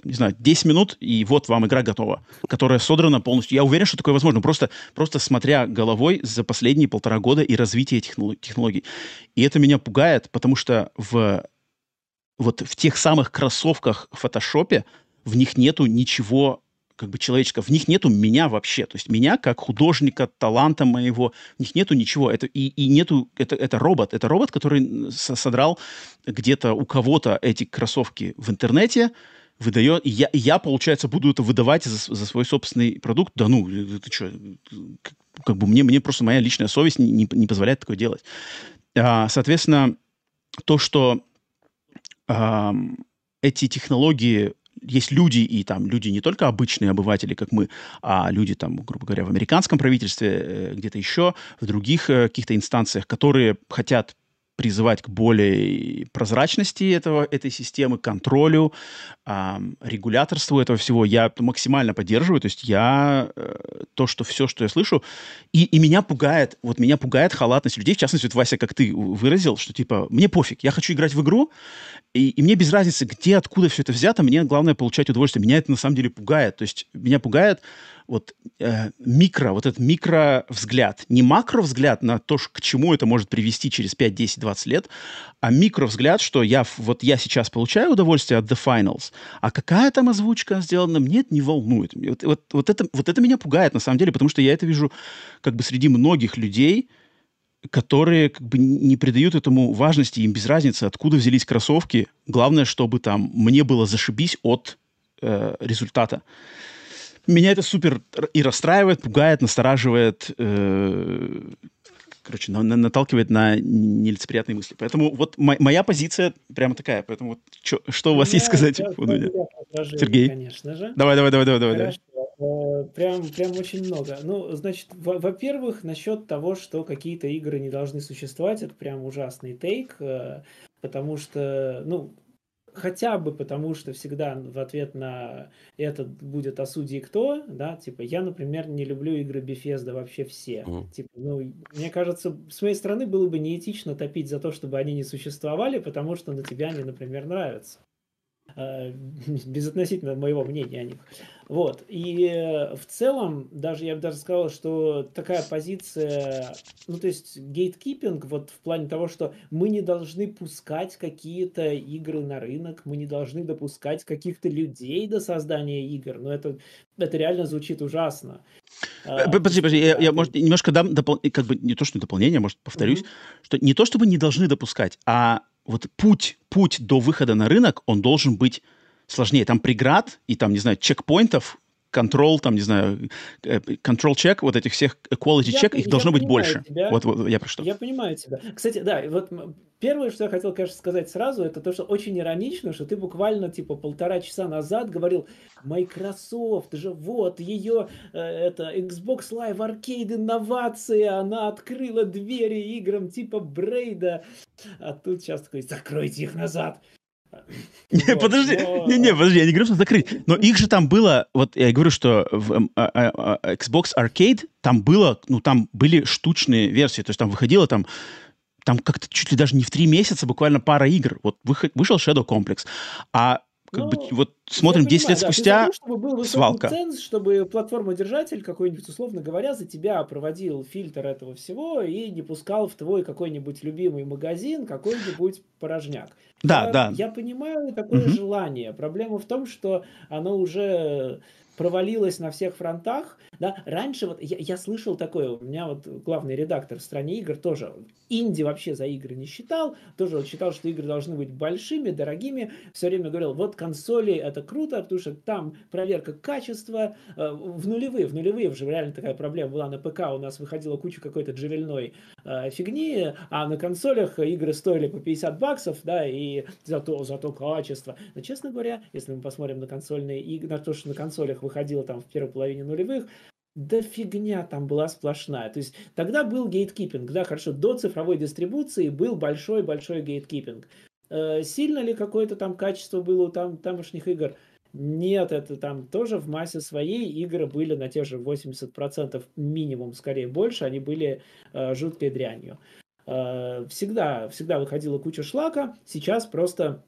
не знаю, 10 минут, и вот вам игра готова, которая содрана полностью. Я уверен, что такое возможно, просто, просто смотря головой за последние полтора года и развитие технологий. И это меня пугает, потому что в вот в тех самых кроссовках в фотошопе в них нету ничего как бы человеческого, в них нету меня вообще, то есть меня как художника, таланта моего, в них нету ничего, это и, и нету, это, это робот, это робот, который содрал где-то у кого-то эти кроссовки в интернете, выдает, и я, и я, получается, буду это выдавать за, за свой собственный продукт, да ну, ты что, как, бы мне, мне просто моя личная совесть не, не, не позволяет такое делать. А, соответственно, то, что а, эти технологии есть люди, и там люди не только обычные обыватели, как мы, а люди там, грубо говоря, в американском правительстве, э, где-то еще, в других э, каких-то инстанциях, которые хотят призывать к более прозрачности этого, этой системы, контролю, э, регуляторству этого всего. Я максимально поддерживаю. То есть я э, то, что все, что я слышу, и, и меня пугает, вот меня пугает халатность людей, в частности, вот Вася, как ты выразил, что типа мне пофиг, я хочу играть в игру, и, и мне без разницы, где, откуда все это взято, мне главное получать удовольствие. Меня это на самом деле пугает. То есть меня пугает вот э, микро, вот этот микро взгляд. Не макро взгляд на то, к чему это может привести через 5, 10, 20 лет, а микро взгляд, что я, вот я сейчас получаю удовольствие от The Finals, а какая там озвучка сделана, мне это не волнует. Вот, вот, вот, это, вот это меня пугает на самом деле, потому что я это вижу как бы среди многих людей, которые как бы не придают этому важности, им без разницы, откуда взялись кроссовки. Главное, чтобы там мне было зашибись от э, результата. Меня это супер и расстраивает, пугает, настораживает, э, короче, на, на, наталкивает на нелицеприятные мысли. Поэтому вот мо- моя позиция прямо такая. Поэтому вот чё, что у вас я, есть сказать? Сергей? Конечно же. Давай, давай, давай, давай, давай. давай. Э, прям, прям очень много. Ну, значит, во-первых, насчет того, что какие-то игры не должны существовать, это прям ужасный тейк, э, потому что, ну, хотя бы потому, что всегда в ответ на это будет «А судьи кто?», да, типа, я, например, не люблю игры Bethesda вообще все. Mm. Типа, ну, мне кажется, с моей стороны было бы неэтично топить за то, чтобы они не существовали, потому что на тебя они, например, нравятся. Э, безотносительно моего мнения о них. Вот. И э, в целом, даже я бы даже сказал, что такая позиция, ну, то есть гейткипинг, вот в плане того, что мы не должны пускать какие-то игры на рынок, мы не должны допускать каких-то людей до создания игр, но это, это реально звучит ужасно. А, подожди, подожди, я, я может, немножко дам, допол... как бы не то, что дополнение, может, повторюсь, mm что не то, чтобы не должны допускать, а вот путь, путь до выхода на рынок, он должен быть сложнее. Там преград и там, не знаю, чекпоинтов, контрол, там, не знаю, control check, вот этих всех quality я, check, их должно быть больше. Тебя. Вот, вот я про что. Я понимаю тебя. Кстати, да, вот первое, что я хотел, конечно, сказать сразу, это то, что очень иронично, что ты буквально, типа, полтора часа назад говорил, Microsoft же, вот, ее, э, это, Xbox Live Arcade инновация, она открыла двери играм типа Брейда, а тут сейчас такой, закройте их назад. Не, подожди, не, не, подожди, я не говорю, что закрыть. Но их же там было, вот я говорю, что в эм, а, а, а, Xbox Arcade там было, ну там были штучные версии, то есть там выходило там там как-то чуть ли даже не в три месяца, буквально пара игр. Вот вышел Shadow Complex. А как ну, бы вот смотрим 10 лет да, спустя того, чтобы был свалка. Ценз, чтобы платформодержатель какой-нибудь, условно говоря, за тебя проводил фильтр этого всего и не пускал в твой какой-нибудь любимый магазин какой-нибудь порожняк. Да, я, да. Я понимаю такое угу. желание. Проблема в том, что оно уже провалилась на всех фронтах. Да? Раньше вот я, я слышал такое, у меня вот главный редактор в стране игр тоже инди вообще за игры не считал, тоже вот считал, что игры должны быть большими, дорогими, все время говорил, вот консоли это круто, потому что там проверка качества э, в нулевые, в нулевые уже реально такая проблема была на ПК, у нас выходила куча какой-то джевельной э, фигни, а на консолях игры стоили по 50 баксов, да, и зато, зато качество. Но, честно говоря, если мы посмотрим на консольные игры, на то, что на консолях выходило там в первой половине нулевых, да фигня там была сплошная. То есть тогда был гейткипинг, да, хорошо, до цифровой дистрибуции был большой-большой гейткипинг. Э, сильно ли какое-то там качество было у там, тамошних игр? Нет, это там тоже в массе своей игры были на те же 80% минимум, скорее больше, они были э, жуткой дрянью. Э, всегда, всегда выходила куча шлака, сейчас просто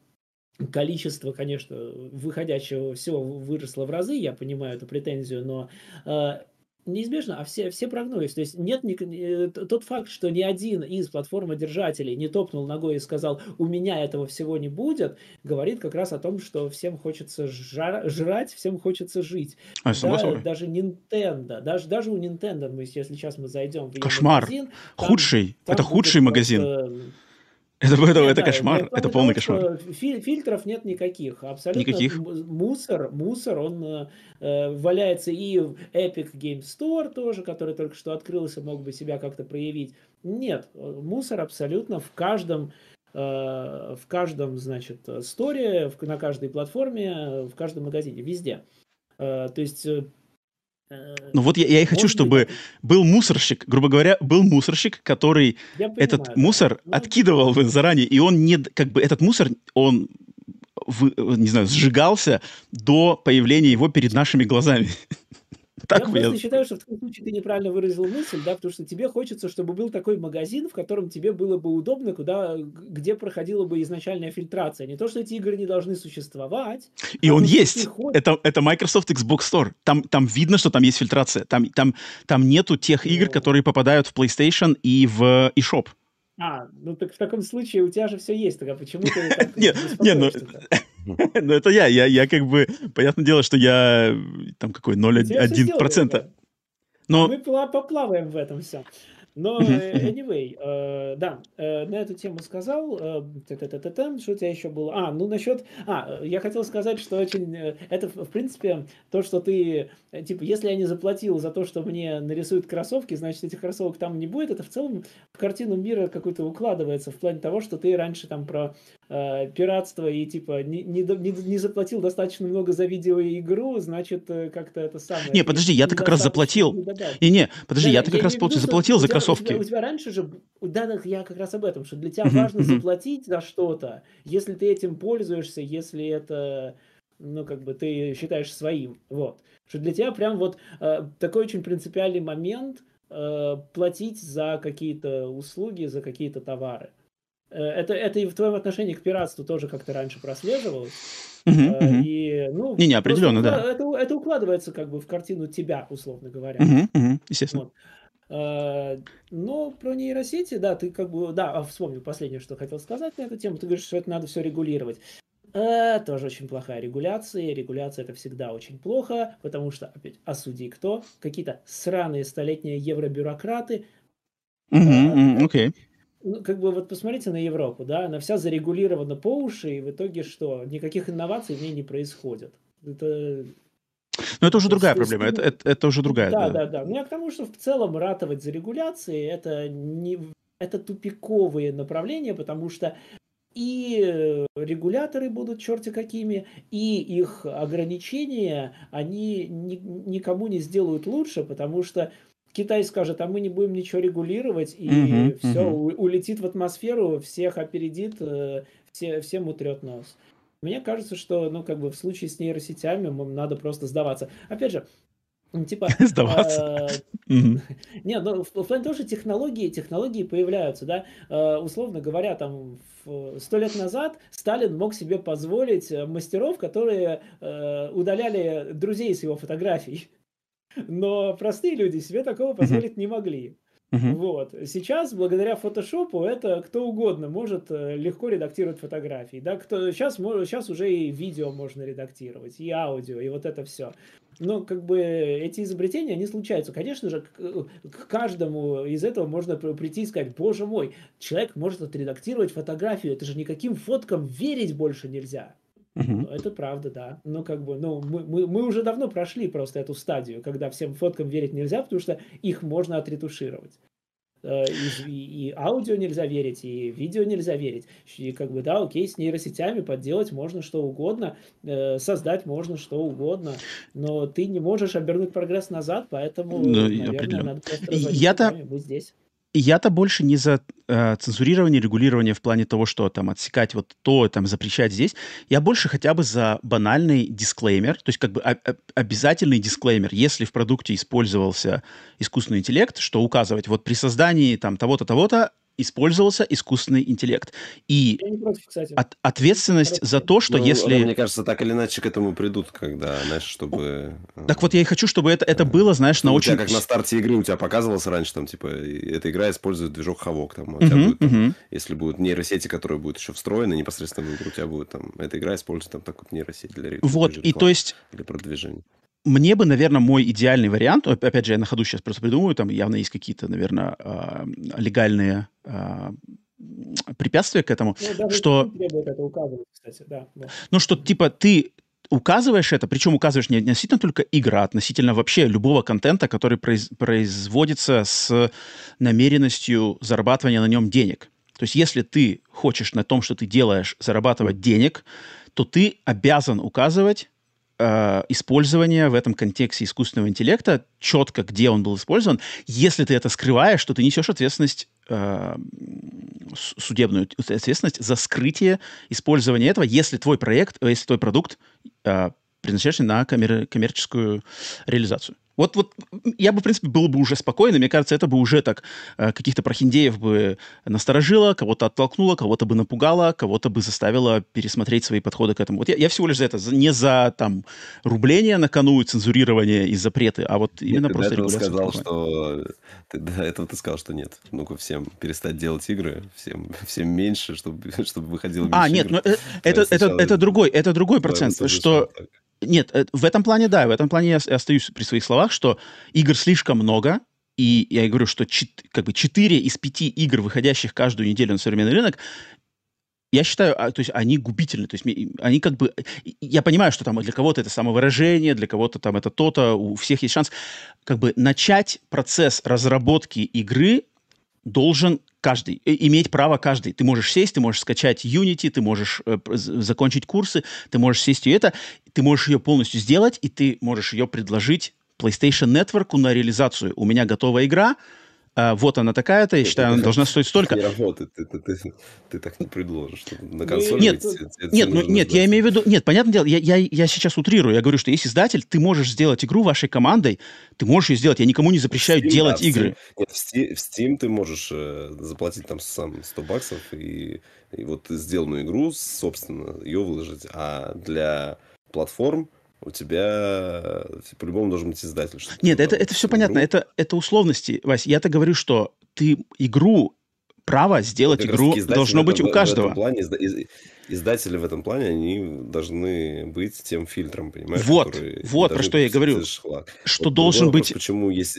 количество, конечно, выходящего всего выросло в разы, я понимаю эту претензию, но э, Неизбежно, а все, все прогнулись. То есть нет ни, э, тот факт, что ни один из платформодержателей не топнул ногой и сказал, у меня этого всего не будет, говорит как раз о том, что всем хочется жар, жрать, всем хочется жить. А, да, даже Nintendo, даже, даже у Nintendo, мы, если сейчас мы зайдем в Кошмар. магазин... Там, худший. Там это худший магазин. Просто это, это, это кошмар, это полный кошмар. Фильтров нет никаких, абсолютно. Никаких? Мусор, мусор, он э, э, валяется и в Epic Game Store тоже, который только что открылся, мог бы себя как-то проявить. Нет, мусор абсолютно в каждом э, в каждом, значит, сторе, на каждой платформе, в каждом магазине, везде. Э, то есть ну вот я, я и хочу, чтобы был мусорщик, грубо говоря, был мусорщик, который понимаю, этот мусор да. откидывал заранее, и он не, как бы этот мусор, он, в, не знаю, сжигался до появления его перед нашими глазами. Так я просто считаю, что в таком случае ты неправильно выразил мысль, да, потому что тебе хочется, чтобы был такой магазин, в котором тебе было бы удобно, куда, где проходила бы изначальная фильтрация. Не то, что эти игры не должны существовать. И он есть. Это, это Microsoft Xbox Store. Там, там видно, что там есть фильтрация. Там, там, там нету тех игр, которые попадают в PlayStation и в eShop. А, ну так в таком случае у тебя же все есть, тогда почему ты не, не, ну, ну это я, я, я как бы, понятное дело, что я там какой 0,1%. Но... Мы поплаваем в этом все. Но, anyway, э, да, э, на эту тему сказал, э, что у тебя еще было? А, ну насчет, а, я хотел сказать, что очень, это, в принципе, то, что ты, типа, если я не заплатил за то, что мне нарисуют кроссовки, значит, этих кроссовок там не будет, это в целом в картину мира какую-то укладывается, в плане того, что ты раньше там про э, пиратство и, типа, не, не, не, не заплатил достаточно много за видеоигру, значит, как-то это самое... Не, подожди, я-то как раз заплатил. Не, не, подожди, да, я-то как раз заплатил за кроссовки кроссовки. У тебя, у тебя раньше же, да, да, я как раз об этом, что для тебя важно заплатить за что-то, если ты этим пользуешься, если это, ну, как бы ты считаешь своим, вот. Что для тебя прям вот э, такой очень принципиальный момент э, платить за какие-то услуги, за какие-то товары. Э, это, это и в твоем отношении к пиратству тоже как-то раньше прослеживалось. Uh-huh, uh-huh. И, ну, не, не, определенно, да. Это, это укладывается как бы в картину тебя, условно говоря. Uh-huh, uh-huh, естественно. Вот. А, но про нейросети, да, ты как бы, да, а вспомнил последнее, что хотел сказать на эту тему. Ты говоришь, что это надо все регулировать. Это тоже очень плохая регуляция. Регуляция это всегда очень плохо, потому что, опять, осуди кто? Какие-то сраные столетние евробюрократы. Окей. Mm-hmm, okay. Ну, как бы вот посмотрите на Европу, да, она вся зарегулирована по уши, и в итоге что? Никаких инноваций в ней не происходит. Это но это уже другая проблема, это, это, это уже другая. Да, да, да. да. Ну, я к тому, что в целом ратовать за регуляции это, не, это тупиковые направления, потому что и регуляторы будут черти какими, и их ограничения, они ни, никому не сделают лучше, потому что Китай скажет, а мы не будем ничего регулировать, и uh-huh, все uh-huh. улетит в атмосферу, всех опередит, э, все, всем утрет нос. Мне кажется, что, ну, как бы в случае с нейросетями надо просто сдаваться. Опять же, типа... Сдаваться. Не, ну, в плане того, что технологии, технологии появляются, да, э, условно говоря, там, сто лет назад Сталин мог себе позволить э, мастеров, которые э, удаляли друзей с его фотографий. Но простые люди себе такого позволить не могли. Вот. Сейчас, благодаря фотошопу, это кто угодно может э, легко редактировать фотографии. Да? Кто, сейчас, сейчас уже и видео можно редактировать, и аудио, и вот это все. Но как бы эти изобретения, они случаются. Конечно же, к, к каждому из этого можно прийти и сказать, боже мой, человек может отредактировать фотографию, это же никаким фоткам верить больше нельзя. Uh-huh. Это правда, да. Но как бы, ну, мы, мы, мы уже давно прошли просто эту стадию, когда всем фоткам верить нельзя, потому что их можно отретушировать. Э, и, и, аудио нельзя верить, и видео нельзя верить. И как бы, да, окей, с нейросетями подделать можно что угодно, э, создать можно что угодно, но ты не можешь обернуть прогресс назад, поэтому, ну, наверное, надо просто Я-то... Мы здесь. я-то больше не за э, цензурирование, регулирование в плане того, что там отсекать вот то, там запрещать здесь. Я больше хотя бы за банальный дисклеймер, то есть как бы а, а, обязательный дисклеймер, если в продукте использовался искусственный интеллект, что указывать вот при создании там того-то, того-то использовался искусственный интеллект. И против, от, ответственность за то, что ну, если... Мне кажется, так или иначе к этому придут, когда, знаешь, чтобы... Э, так вот я и хочу, чтобы это, это было, знаешь, на очень... У тебя как на старте игры у тебя показывалось раньше, там, типа, эта игра использует движок Хавок, там, у тебя uh-huh, будет, там, uh-huh. если будут нейросети, которые будут еще встроены непосредственно в игру, у тебя будет там, эта игра использует там такую нейросеть для. Вот, и то есть... Для продвижения мне бы, наверное, мой идеальный вариант, опять же, я на ходу сейчас просто придумываю, там явно есть какие-то, наверное, а, легальные а, препятствие к этому, ну, что... это кстати, да, да. Ну, что, типа, ты указываешь это, причем указываешь не относительно только игра, а относительно вообще любого контента, который произ, производится с намеренностью зарабатывания на нем денег. То есть если ты хочешь на том, что ты делаешь, зарабатывать денег, то ты обязан указывать э, использование в этом контексте искусственного интеллекта, четко, где он был использован. Если ты это скрываешь, то ты несешь ответственность э, судебную ответственность за скрытие использования этого, если твой проект, э, если твой продукт предназначен на коммер- коммерческую реализацию. Вот, вот я бы, в принципе, был бы уже спокойно. Мне кажется, это бы уже так э, каких-то прохиндеев бы насторожило, кого-то оттолкнуло, кого-то бы напугало, кого-то бы заставило пересмотреть свои подходы к этому. Вот я, я всего лишь за это, не за там рубление на кону, цензурирование и запреты, а вот именно нет, просто. Ты сказал, что ты до этого ты сказал, что нет. Ну-ка всем перестать делать игры, всем, всем меньше, чтобы, чтобы выходило а, меньше А, нет, игр. ну э, это, это, это, это другой, это другой процент, что... Так нет, э, в этом плане, да, в этом плане я остаюсь при своих словах, что игр слишком много, и я говорю, что как бы 4 из 5 игр, выходящих каждую неделю на современный рынок, я считаю, а, то есть они губительны, то есть они как бы, я понимаю, что там для кого-то это самовыражение, для кого-то там это то-то, у всех есть шанс, как бы начать процесс разработки игры должен каждый, э, иметь право каждый. Ты можешь сесть, ты можешь скачать Unity, ты можешь э, закончить курсы, ты можешь сесть и это, ты можешь ее полностью сделать, и ты можешь ее предложить PlayStation Network на реализацию. У меня готова игра, вот она такая-то, я это, считаю, она должна стоить столько. Не работает, ты, ты, ты, ты так не предложишь. На консоли нет, быть, нет, ну, нет, я имею в виду, нет, понятное дело, я, я, я сейчас утрирую, я говорю, что есть издатель, ты можешь сделать игру вашей командой, ты можешь ее сделать, я никому не запрещаю Steam, делать да, игры. В Steam, нет, в, Steam, в Steam ты можешь э, заплатить там сам 100 баксов и, и вот сделанную игру, собственно, ее выложить, а для платформ у тебя по-любому должен быть издатель. Нет, это, это все понятно, это, это условности, Вась. Я-то говорю, что ты игру, право сделать вот игру должно быть этом, у каждого. В этом плане, издатели в этом плане, они должны быть тем фильтром, понимаешь? Вот, вот про что я говорю. Шлак. Что вот должен быть... Почему есть,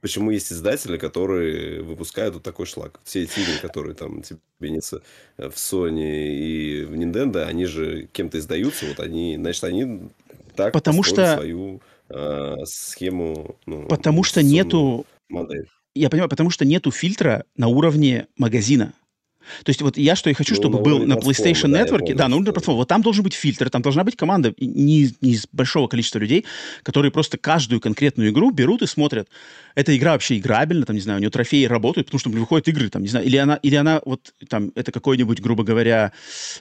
почему есть издатели, которые выпускают вот такой шлак. Все эти игры, которые там тебе в Sony и в Nintendo, они же кем-то издаются, вот они, значит, они так потому что свою э, схему. Ну, потому что нету модель. Я понимаю, потому что нету фильтра на уровне магазина. То есть вот я что и хочу, ну, чтобы был на PlayStation да, Network, да, на уровне платформы, вот там должен быть фильтр, там должна быть команда не, не из большого количества людей, которые просто каждую конкретную игру берут и смотрят, эта игра вообще играбельна, там, не знаю, у нее трофеи работают, потому что выходят игры, там, не знаю, или она, или она вот, там, это какой-нибудь, грубо говоря,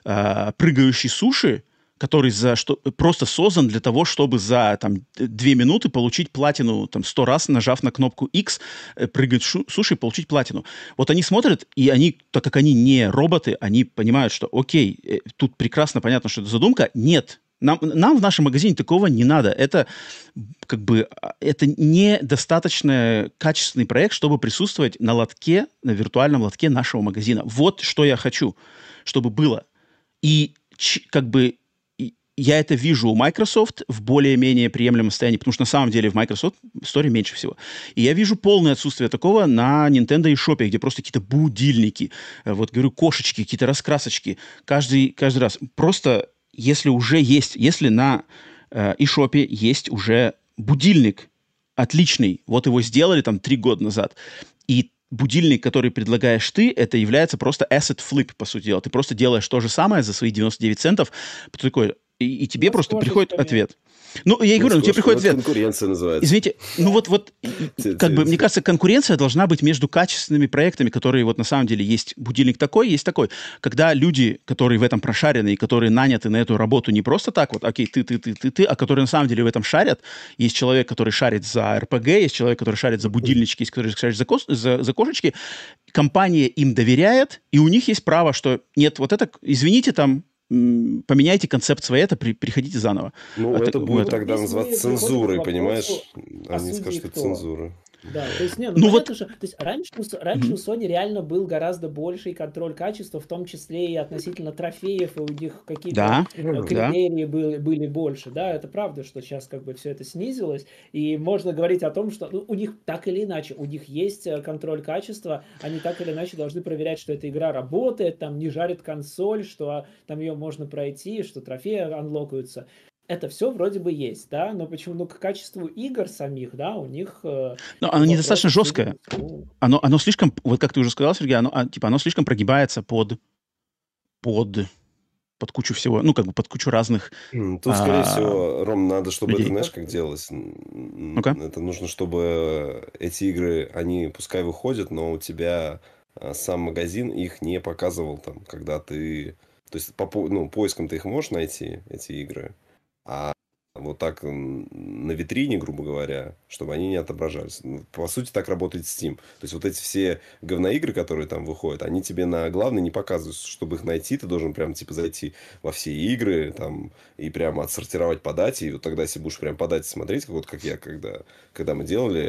э, прыгающий суши, который за что просто создан для того, чтобы за там две минуты получить платину там сто раз, нажав на кнопку X, э, прыгать шу, суши и получить платину. Вот они смотрят, и они, так как они не роботы, они понимают, что окей, э, тут прекрасно понятно, что это задумка. Нет, нам, нам в нашем магазине такого не надо. Это как бы а, это недостаточно качественный проект, чтобы присутствовать на лотке, на виртуальном лотке нашего магазина. Вот что я хочу, чтобы было. И как бы я это вижу у Microsoft в более-менее приемлемом состоянии, потому что на самом деле в Microsoft Store меньше всего. И я вижу полное отсутствие такого на Nintendo и где просто какие-то будильники, э, вот говорю, кошечки, какие-то раскрасочки. Каждый, каждый раз. Просто если уже есть, если на э, eShop есть уже будильник отличный, вот его сделали там три года назад, и будильник, который предлагаешь ты, это является просто asset flip, по сути дела. Ты просто делаешь то же самое за свои 99 центов. Ты такой, и, и тебе просто приходит ответ. Ну, я и говорю, ну, тебе приходит ответ. Конкуренция называется. Извините, ну вот, вот как бы, мне кажется, конкуренция должна быть между качественными проектами, которые вот на самом деле есть будильник такой, есть такой. Когда люди, которые в этом прошарены и которые наняты на эту работу не просто так вот, окей, ты, ты, ты, ты, ты, а которые на самом деле в этом шарят. Есть человек, который шарит за РПГ, есть человек, который шарит за будильнички, есть который шарит за, кос, за, за кошечки. Компания им доверяет, и у них есть право, что нет, вот это, извините, там, поменяйте концепт своей, это при, приходите заново. Ну, это, это будет это... тогда называться цензурой, понимаешь? Они скажут, что это цензура. Да, то есть, не, ну, ну вот... же, то есть раньше, раньше mm-hmm. у Sony реально был гораздо больший контроль качества, в том числе и относительно трофеев, и у них какие-то да, критерии да. были, были больше, да, это правда, что сейчас как бы все это снизилось, и можно говорить о том, что ну, у них так или иначе, у них есть э, контроль качества, они так или иначе должны проверять, что эта игра работает, там не жарит консоль, что а, там ее можно пройти, что трофеи анлокаются это все вроде бы есть, да, но почему, ну, к качеству игр самих, да, у них... Э, но оно недостаточно жесткое. Ну... Оно, оно слишком, вот как ты уже сказал, Сергей, оно, а, типа, оно слишком прогибается под, под, под кучу всего, ну, как бы под кучу разных... Тут, скорее а, всего, Ром, надо, чтобы людей. это, знаешь, как делалось? Okay. Это нужно, чтобы эти игры, они пускай выходят, но у тебя а, сам магазин их не показывал там, когда ты... То есть по ну, поиском ты их можешь найти, эти игры, а вот так на витрине, грубо говоря, чтобы они не отображались. Ну, по сути, так работает Steam. То есть, вот эти все говноигры, которые там выходят, они тебе на главной не показывают. Чтобы их найти, ты должен прям, типа, зайти во все игры там и прямо отсортировать по дате. И вот тогда, если будешь прям по дате смотреть, вот как я, когда, когда мы делали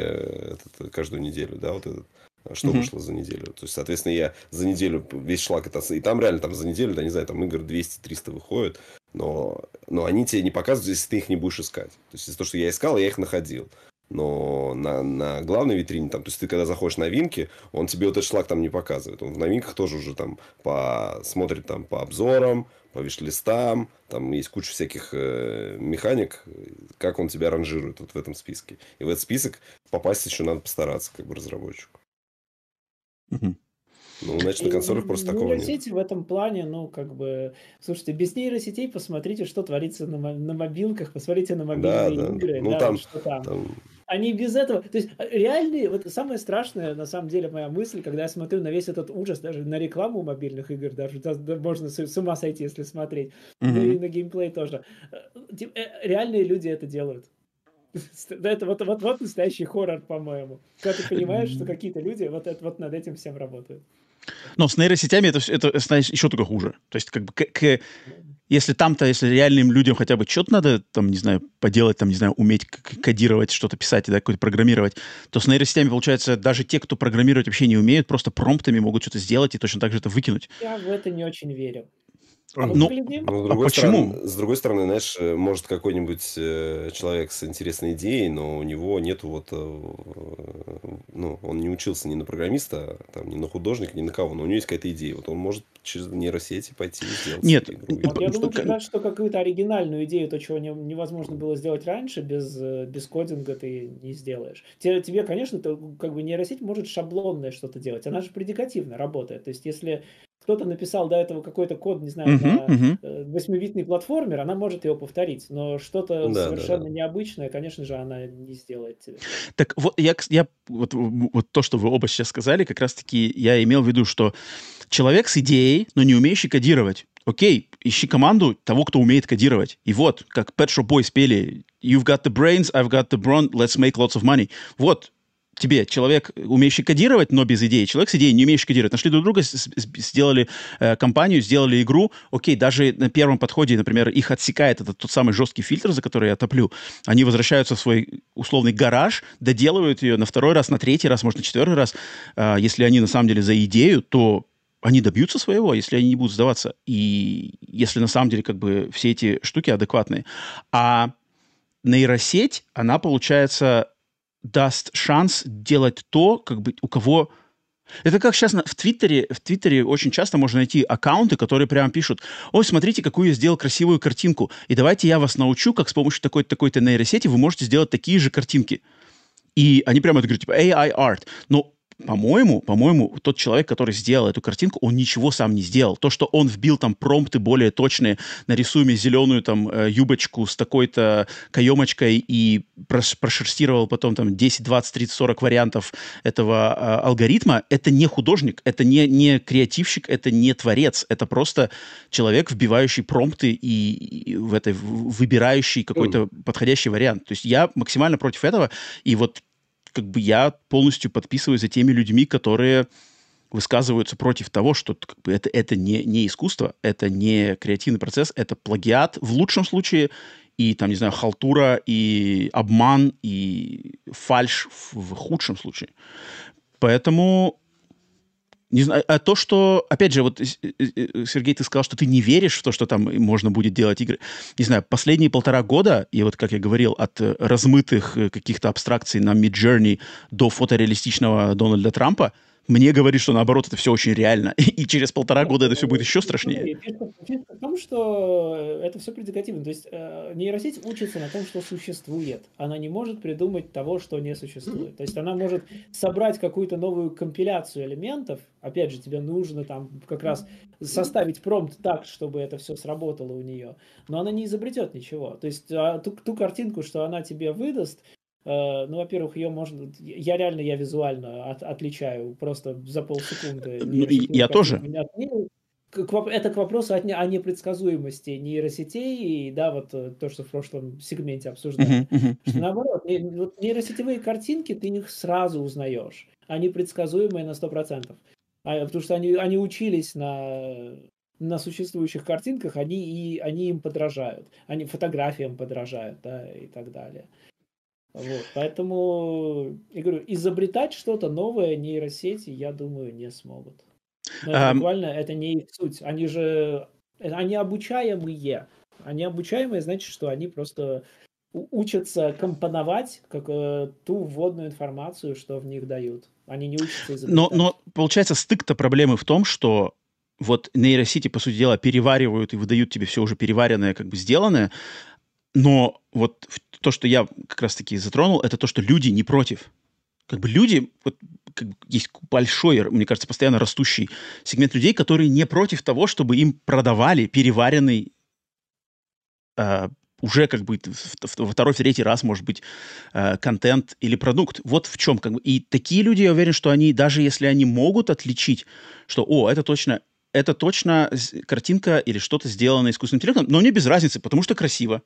этот, каждую неделю, да, вот этот, что mm-hmm. вышло за неделю. То есть, соответственно, я за неделю весь шлак это... И там реально там за неделю, да, не знаю, там игр 200-300 выходит но, но они тебе не показывают, если ты их не будешь искать. То есть, из-за того, что я искал, я их находил. Но на, на главной витрине, там, то есть ты когда заходишь в новинки, он тебе вот этот шлак там не показывает. Он в новинках тоже уже там по, смотрит там по обзорам, по виш-листам, там есть куча всяких э, механик, как он тебя ранжирует вот в этом списке. И в этот список попасть еще надо постараться, как бы разработчику. Ну, значит, на консолях просто такого нет. Нейросети в этом плане, ну, как бы... Слушайте, без нейросетей посмотрите, что творится на, на мобилках, посмотрите на мобильные да, да. игры. Ну, да, там, что там. там... Они без этого... То есть, э, реальные... Вот самое страшное, на самом деле, моя мысль, когда я смотрю на весь этот ужас, даже на рекламу мобильных игр, даже можно с, ума сойти, если смотреть, mm-hmm. да и на геймплей тоже. Э, э, реальные люди это делают. Это вот, вот, вот настоящий хоррор, по-моему. Когда ты понимаешь, что какие-то люди вот, это, вот над этим всем работают. Но с нейросетями это, это знаешь, еще только хуже. То есть, как бы, к, к, если там-то, если реальным людям хотя бы что-то надо, там, не знаю, поделать, там, не знаю, уметь кодировать, что-то писать, да, какое-то программировать, то с нейросетями, получается, даже те, кто программировать вообще не умеют, просто промптами могут что-то сделать и точно так же это выкинуть. Я в это не очень верю. А ну, ну, с другой а почему? Стороны, с другой стороны, знаешь, э, может какой-нибудь э, человек с интересной идеей, но у него нету вот, э, ну, он не учился ни на программиста, там, ни на художника, ни на кого, но у него есть какая-то идея. Вот он может через нейросети пойти и сделать. Нет. Вот я думаю, как что какую-то оригинальную идею, то, чего не, невозможно было сделать раньше, без, без кодинга ты не сделаешь. Тебе, тебе конечно, то, как бы нейросеть может шаблонное что-то делать. Она же предикативно работает. То есть, если кто-то написал до этого какой-то код, не знаю, uh-huh, на uh-huh. 8 платформер, она может его повторить, но что-то да, совершенно да, да. необычное, конечно же, она не сделает тебе. Так вот, я, я вот, вот то, что вы оба сейчас сказали, как раз-таки я имел в виду, что человек с идеей, но не умеющий кодировать. Окей, ищи команду того, кто умеет кодировать. И вот, как Pet Shop Boys спели «You've got the brains, I've got the brawn, let's make lots of money». Вот, тебе человек, умеющий кодировать, но без идеи, человек с идеей, не умеющий кодировать, нашли друг друга, сделали э, компанию, сделали игру, окей, даже на первом подходе, например, их отсекает этот тот самый жесткий фильтр, за который я топлю, они возвращаются в свой условный гараж, доделывают ее на второй раз, на третий раз, может, на четвертый раз. Э, если они на самом деле за идею, то они добьются своего, если они не будут сдаваться. И если на самом деле как бы все эти штуки адекватные. А нейросеть, она, получается, даст шанс делать то, как бы у кого... Это как сейчас в Твиттере, в Твиттере очень часто можно найти аккаунты, которые прямо пишут, ой, смотрите, какую я сделал красивую картинку, и давайте я вас научу, как с помощью такой-то такой нейросети вы можете сделать такие же картинки. И они прямо это говорят, типа, AI art. Но по-моему, по-моему, тот человек, который сделал эту картинку, он ничего сам не сделал. То, что он вбил там промпты более точные, нарисуй мне зеленую там э, юбочку с такой-то каемочкой и прошерстировал потом там 10, 20, 30, 40 вариантов этого э, алгоритма, это не художник, это не, не креативщик, это не творец, это просто человек, вбивающий промпты и, и в этой выбирающий какой-то mm. подходящий вариант. То есть я максимально против этого, и вот как бы я полностью подписываюсь за теми людьми, которые высказываются против того, что как бы, это, это не, не искусство, это не креативный процесс, это плагиат в лучшем случае, и там, не знаю, халтура, и обман, и фальш в, в худшем случае. Поэтому не знаю, а то, что, опять же, вот, Сергей, ты сказал, что ты не веришь в то, что там можно будет делать игры. Не знаю, последние полтора года, и вот, как я говорил, от размытых каких-то абстракций на Midjourney до фотореалистичного Дональда Трампа, мне говорит, что наоборот, это все очень реально. И через полтора года это все будет еще страшнее. Фишка в том, что это все предикативно. То есть э, нейросеть учится на том, что существует. Она не может придумать того, что не существует. То есть она может собрать какую-то новую компиляцию элементов. Опять же, тебе нужно там как раз составить промпт так, чтобы это все сработало у нее. Но она не изобретет ничего. То есть а ту, ту картинку, что она тебе выдаст, Э, ну, во-первых, ее можно... Я реально, я визуально от, отличаю просто за полсекунды. Ну, я тоже. Это к вопросу о непредсказуемости нейросетей, и да, вот э, то, что в прошлом сегменте обсуждали. Uh-huh, uh-huh, uh-huh. Наоборот, нейросетевые картинки, ты их сразу узнаешь. Они предсказуемые на 100%. А, потому что они, они учились на, на существующих картинках, они, и, они им подражают. Они фотографиям подражают, да, и так далее. Вот, поэтому, я говорю, изобретать что-то новое нейросети, я думаю, не смогут. Но это буквально это не их суть. Они же, они обучаемые. Они обучаемые, значит, что они просто учатся компоновать как, э, ту вводную информацию, что в них дают. Они не учатся изобретать. Но, но получается, стык-то проблемы в том, что вот нейросети, по сути дела, переваривают и выдают тебе все уже переваренное, как бы сделанное, но вот то, что я как раз-таки затронул, это то, что люди не против. Как бы люди, вот, как бы есть большой, мне кажется, постоянно растущий сегмент людей, которые не против того, чтобы им продавали переваренный э, уже как бы во второй, третий раз, может быть, э, контент или продукт. Вот в чем как бы. И такие люди, я уверен, что они, даже если они могут отличить, что, о, это точно, это точно картинка или что-то сделано искусственным интеллектом, но мне без разницы, потому что красиво.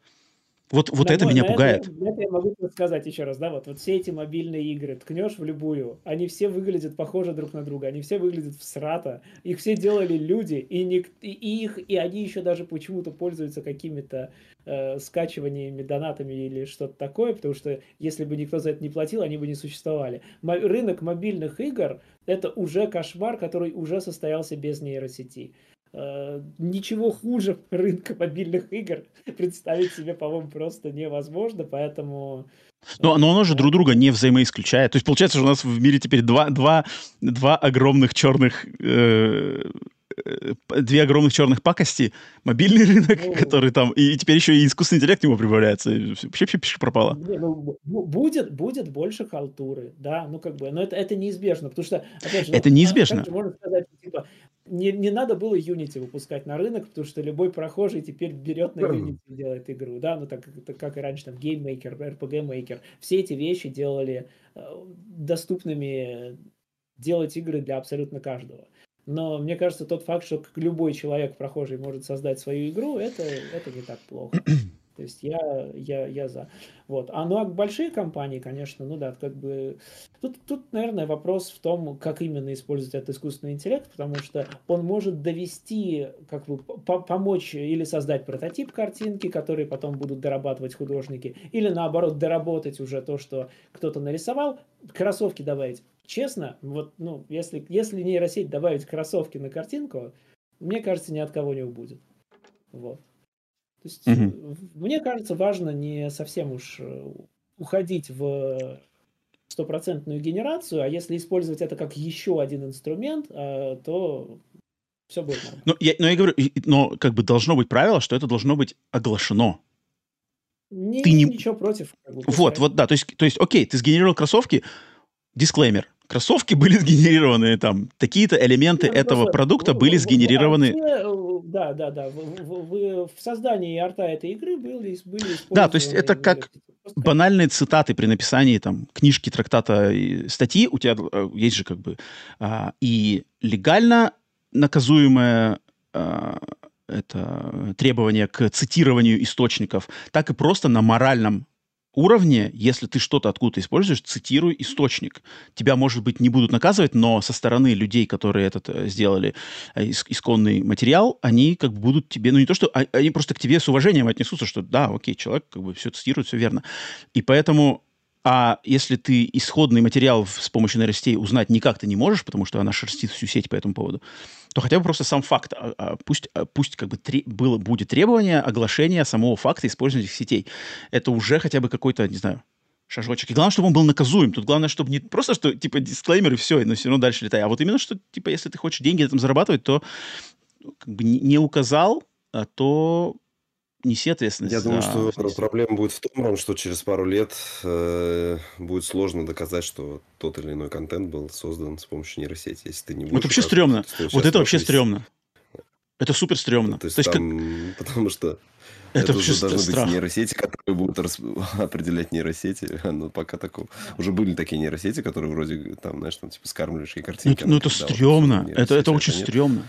Вот, вот да, это меня пугает. Это, это я могу сказать еще раз, да, вот, вот все эти мобильные игры, ткнешь в любую, они все выглядят похожи друг на друга, они все выглядят в срата, их все делали люди, и, не, и, их, и они еще даже почему-то пользуются какими-то э, скачиваниями, донатами или что-то такое, потому что если бы никто за это не платил, они бы не существовали. Мо- рынок мобильных игр — это уже кошмар, который уже состоялся без нейросети. Э, ничего хуже рынка мобильных игр представить себе, по-моему, просто невозможно, поэтому... Но, но оно же друг друга не взаимоисключает. То есть получается, что у нас в мире теперь два, два, два огромных черных э, э две огромных черных пакости, мобильный рынок, ну, который там, и теперь еще и искусственный интеллект к нему прибавляется, вообще, пиши пропало. Не, ну, будет, будет больше халтуры, да, ну как бы, но это, это неизбежно, потому что, опять же, это ну, неизбежно. Можно сказать, типа, не, не надо было Unity выпускать на рынок, потому что любой прохожий теперь берет на Unity и делает игру, да, ну так, так как и раньше там Game Maker, RPG Maker, все эти вещи делали э, доступными делать игры для абсолютно каждого. Но мне кажется, тот факт, что любой человек прохожий может создать свою игру, это, это не так плохо. То есть я, я, я за. Вот. А ну а большие компании, конечно, ну да, как бы... Тут, тут, наверное, вопрос в том, как именно использовать этот искусственный интеллект, потому что он может довести, как бы по помочь или создать прототип картинки, которые потом будут дорабатывать художники, или наоборот доработать уже то, что кто-то нарисовал, кроссовки добавить. Честно, вот, ну, если, если нейросеть добавить кроссовки на картинку, мне кажется, ни от кого не убудет. Вот. То есть, угу. мне кажется, важно не совсем уж э, уходить в стопроцентную генерацию, а если использовать это как еще один инструмент, э, то все будет нормально. Но я, но я говорю, но как бы должно быть правило, что это должно быть оглашено. Не, ты не... Ничего против. Как бы, вот, вот, да, то есть, то есть, окей, ты сгенерировал кроссовки, дисклеймер, кроссовки были сгенерированы, там, такие-то элементы ну, этого продукта были сгенерированы. Э, да, да, да. В, в, в создании арта этой игры были, были Да, то есть это как банальные цитаты при написании там книжки, трактата, статьи. У тебя э, есть же как бы а, и легально наказуемое а, это требование к цитированию источников, так и просто на моральном уровне, если ты что-то откуда-то используешь, цитируй источник. Тебя, может быть, не будут наказывать, но со стороны людей, которые этот э, сделали э, исконный материал, они как бы будут тебе, ну не то что, а, они просто к тебе с уважением отнесутся, что да, окей, человек как бы все цитирует, все верно. И поэтому а если ты исходный материал с помощью нейросетей узнать никак ты не можешь, потому что она шерстит всю сеть по этому поводу, то хотя бы просто сам факт, а, а, пусть, а, пусть как бы тре- было, будет требование оглашения самого факта использования этих сетей. Это уже хотя бы какой-то, не знаю, шажочек. И главное, чтобы он был наказуем. Тут главное, чтобы не просто, что, типа, дисклеймер и все, но все равно дальше летай. А вот именно, что, типа, если ты хочешь деньги этом зарабатывать, то как бы не указал, а то неси ответственность. Я думаю, что проблема будет в том, что через пару лет э, будет сложно доказать, что тот или иной контент был создан с помощью нейросети, если ты не будешь... Вот вообще стрёмно. Вот это вообще стрёмно. Это супер стрёмно. То есть, То есть там, как... потому что это, это уже должны страх. быть нейросети, которые будут рас... определять нейросети. Но пока такого... Уже были такие нейросети, которые вроде, там, знаешь, там, типа, скармливающие картинки. Ну, ну это стрёмно. Это, это очень стрёмно.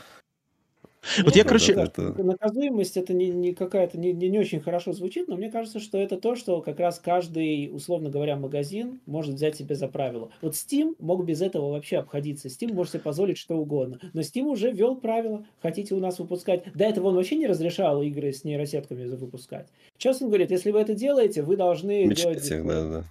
Вот я, короче... Это... Наказуемость это не, не какая-то не, не, не очень хорошо звучит, но мне кажется, что это то, что как раз каждый, условно говоря, магазин может взять себе за правило. Вот Steam мог без этого вообще обходиться. Steam может себе позволить что угодно. Но Steam уже ввел правила. Хотите у нас выпускать... До этого он вообще не разрешал игры с нейросетками выпускать. Сейчас он говорит, если вы это делаете, вы должны Мечтайте, делать... Да, да.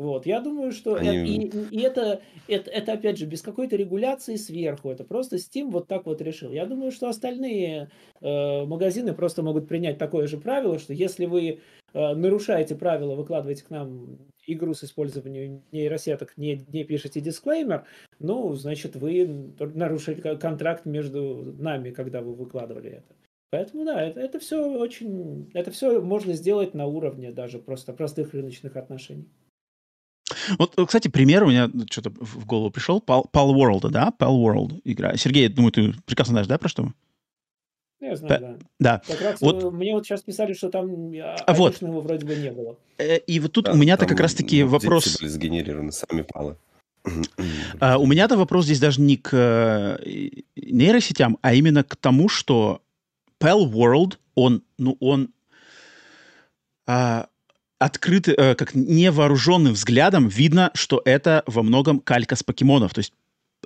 Вот, я думаю, что Они... это, и, и это, это, это, опять же, без какой-то регуляции сверху, это просто Steam вот так вот решил. Я думаю, что остальные э, магазины просто могут принять такое же правило, что если вы э, нарушаете правила, выкладываете к нам игру с использованием нейросеток, не, не пишете дисклеймер, ну, значит, вы нарушили контракт между нами, когда вы выкладывали это. Поэтому да, это, это все очень, это все можно сделать на уровне даже просто простых рыночных отношений. Вот, э, кстати, пример у меня что-то в голову пришел. Pal, Pal World, да? Pal World игра. Сергей, думаю, ты прекрасно знаешь, да, про что? Я знаю, да. Да. Как раз вот. Э, мне вот сейчас писали, что там а вот. его вроде бы не было. Э, и вот тут да, у меня-то как раз-таки вопрос... были сгенерированы сами палы. А, у меня-то вопрос здесь даже не к нейросетям, а именно к тому, что Pal World, он, ну, он а, открытый, э, как невооруженным взглядом видно, что это во многом калька с покемонов. То есть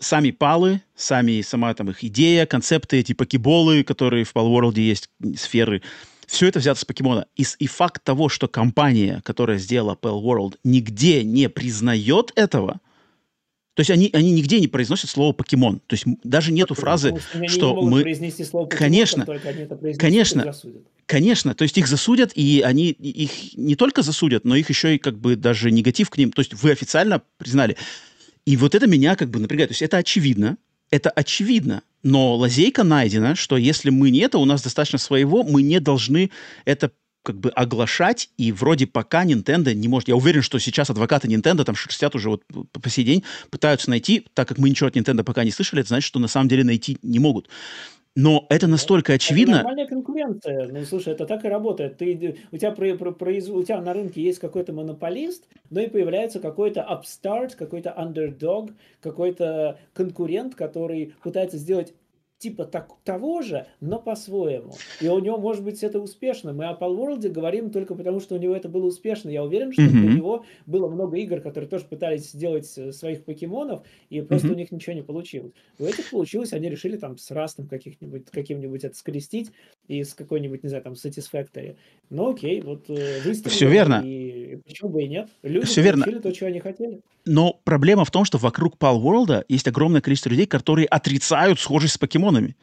сами палы, сами, сама там их идея, концепты, эти покеболы, которые в Palworld есть, сферы, все это взято с покемона. И, и факт того, что компания, которая сделала Palworld, нигде не признает этого, то есть они, они нигде не произносят слово покемон. То есть даже нету фразы, что мы... Произнести слово покемон, конечно, конечно, конечно. То есть их засудят, и они их не только засудят, но их еще и как бы даже негатив к ним. То есть вы официально признали. И вот это меня как бы напрягает. То есть это очевидно, это очевидно, но лазейка найдена, что если мы не это, у нас достаточно своего, мы не должны это как бы оглашать, и вроде пока Nintendo не может. Я уверен, что сейчас адвокаты Nintendo там шерстят уже вот по сей день, пытаются найти, так как мы ничего от Nintendo пока не слышали, это значит, что на самом деле найти не могут. Но это настолько очевидно. Это нормальная конкуренция. Ну, слушай, это так и работает. Ты, у, тебя про, про, произ, у тебя на рынке есть какой-то монополист, но и появляется какой-то upstart, какой-то underdog, какой-то конкурент, который пытается сделать типа так, того же, но по-своему. И у него, может быть, это успешно. Мы о Palworld говорим только потому, что у него это было успешно. Я уверен, что mm-hmm. у него было много игр, которые тоже пытались сделать э, своих покемонов, и просто mm-hmm. у них ничего не получилось. У этих получилось, они решили там с растом каких-нибудь, каким-нибудь это скрестить, и с какой-нибудь, не знаю, там, Satisfactory. Ну окей, вот э, выстрелили. Все верно. И почему бы и нет? Люди Все верно. то, чего они хотели. Но проблема в том, что вокруг Palworld есть огромное количество людей, которые отрицают схожесть с покемонами.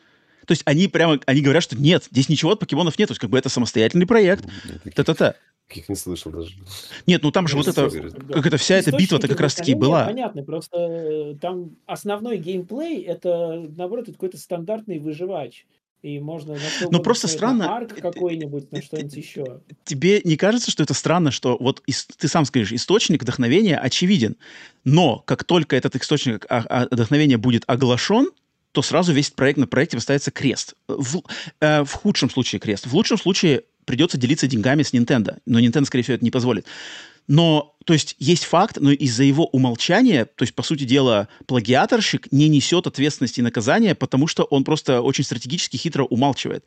То есть они прямо, они говорят, что нет, здесь ничего от покемонов нет, то есть как бы это самостоятельный проект. Та-та-та. Каких не слышал даже. Нет, ну там же вот это, как это вся эта битва-то как раз-таки была. Понятно, просто э, там основной геймплей, это, наоборот, это какой-то стандартный выживач. И можно Но просто странно... Арк какой-нибудь, на что-нибудь еще. Тебе не кажется, что это странно, что вот ты сам скажешь, источник вдохновения очевиден, но как только этот источник вдохновения будет оглашен, то сразу весь проект на проекте поставится крест. В, э, в худшем случае крест. В лучшем случае придется делиться деньгами с Nintendo. Но Nintendo, скорее всего, это не позволит. Но, то есть, есть факт, но из-за его умолчания, то есть, по сути дела, плагиаторщик не несет ответственности и наказания, потому что он просто очень стратегически хитро умалчивает.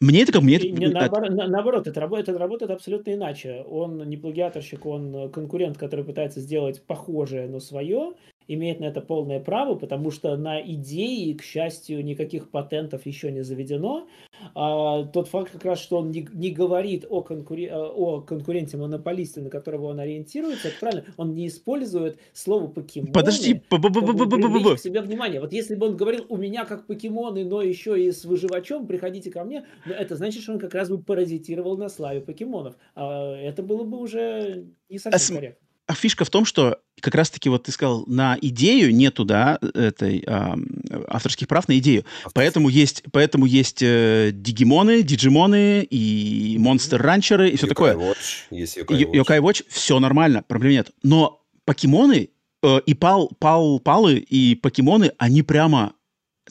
Мне это как мне это... Не, наоборот, наоборот это, работает, это работает абсолютно иначе. Он не плагиаторщик, он конкурент, который пытается сделать похожее, но свое, имеет на это полное право, потому что на идеи, к счастью, никаких патентов еще не заведено. А, тот факт как раз, что он не, не говорит о, конкуре, о конкуренте-монополисте, на которого он ориентируется, это правильно, он не использует слово покемоны, Подожди, к себе внимание. Вот если бы он говорил, у меня как покемоны, но еще и с выживачом, приходите ко мне, но это значит, что он как раз бы паразитировал на славе покемонов. А это было бы уже не совсем корректно а фишка в том, что как раз-таки вот ты сказал, на идею нету, да, этой э, авторских прав на идею. Поэтому есть, поэтому есть э, дигимоны, диджимоны и монстр-ранчеры и все такое. Watch, есть Yokai Watch. Yokai Watch, все нормально, проблем нет. Но покемоны э, и пал, пал, палы и покемоны, они прямо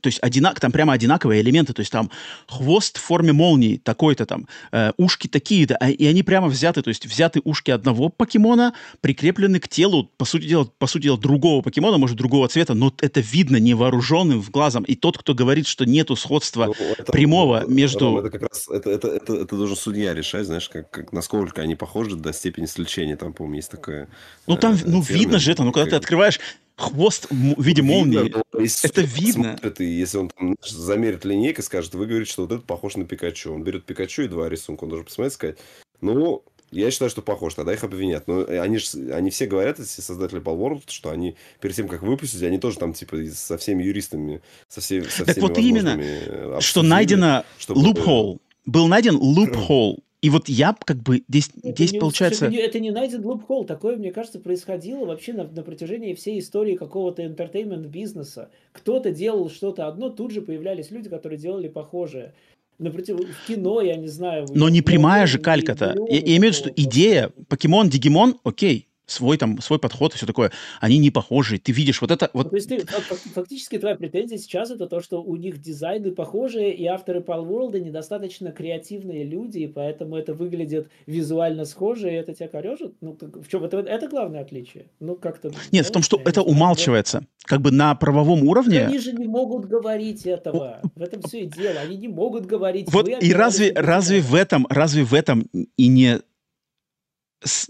то есть одинак, там прямо одинаковые элементы, то есть там хвост в форме молнии такой-то там, э, ушки такие-то, а, и они прямо взяты, то есть взяты ушки одного покемона, прикреплены к телу, по сути дела, по сути дела, другого покемона, может, другого цвета, но это видно невооруженным в глазом. И тот, кто говорит, что нету сходства ну, это, прямого это, между... Это как раз, это, это, это, это должен судья решать, знаешь, как, как, насколько они похожи до степени сличения, там, по-моему, есть такое... Ну, там, э, ну, термин, видно же это, ну, когда ты открываешь хвост в виде молнии. Видно, это видно. Смотрит, и если он там, замерит линейкой, скажет, вы говорите, что вот это похож на Пикачу. Он берет Пикачу и два рисунка, он должен посмотреть и сказать, ну, я считаю, что похож, тогда их обвинят. Но они же, они все говорят, эти создатели Palworld, что они перед тем, как выпустить, они тоже там, типа, со всеми юристами, со, все, со так всеми вот именно, что найдено loophole. Был найден loophole и вот я как бы здесь, это здесь не, получается... Это не, это не найден лупхол. Такое, мне кажется, происходило вообще на, на протяжении всей истории какого-то интертеймент-бизнеса. Кто-то делал что-то одно, тут же появлялись люди, которые делали похожее. Напротив, в кино, я не знаю... Но не прямая же калька-то. Я, я имею в виду, что идея, покемон, дигимон, окей, свой там свой подход и все такое. Они не похожи. Ты видишь вот это вот. То есть ты, фактически твоя претензия сейчас это то, что у них дизайны похожие и авторы Palworld недостаточно креативные люди, и поэтому это выглядит визуально схоже, и это тебя корежит. Ну в чем это? Это главное отличие. Ну как-то. Нет, в том, что это умалчивается. Как бы на правовом уровне. Они же не могут говорить этого. В этом все и дело. Они не могут говорить. Вот и разве разве в этом разве в этом и не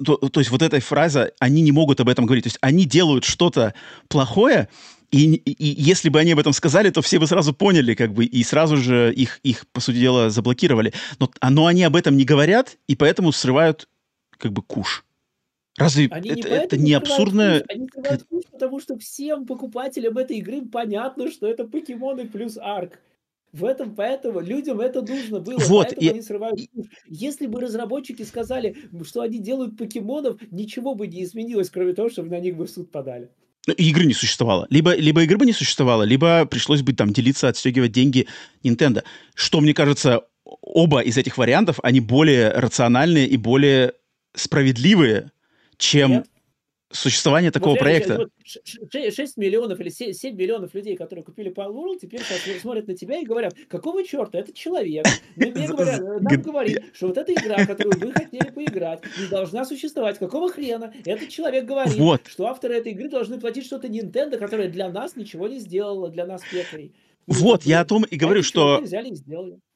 то, то есть вот этой фраза, они не могут об этом говорить. То есть они делают что-то плохое, и, и, и если бы они об этом сказали, то все бы сразу поняли, как бы, и сразу же их, их по сути дела, заблокировали. Но, но они об этом не говорят, и поэтому срывают, как бы, куш. Разве они это, не, это не абсурдно? Куш, они срывают куш, потому что всем покупателям этой игры понятно, что это покемоны плюс арк. В этом поэтому людям это нужно было, вот, поэтому я... они срывают. Если бы разработчики сказали, что они делают покемонов, ничего бы не изменилось, кроме того, чтобы на них бы в суд подали. Ну, игры не существовало. Либо, либо игры бы не существовало, либо пришлось бы там делиться, отстегивать деньги Nintendo. Что, мне кажется, оба из этих вариантов, они более рациональные и более справедливые, чем Нет существование такого вот, проекта. Вот 6 миллионов или 7 миллионов людей, которые купили Palworld, теперь смотрят на тебя и говорят, какого черта, это человек. Мне говорят, нам говорит, что вот эта игра, которую вы хотели поиграть, не должна существовать. Какого хрена? Этот человек говорит, вот. что авторы этой игры должны платить что-то Nintendo, которая для нас ничего не сделала, для нас пекарей. Вот, я о том и говорю, что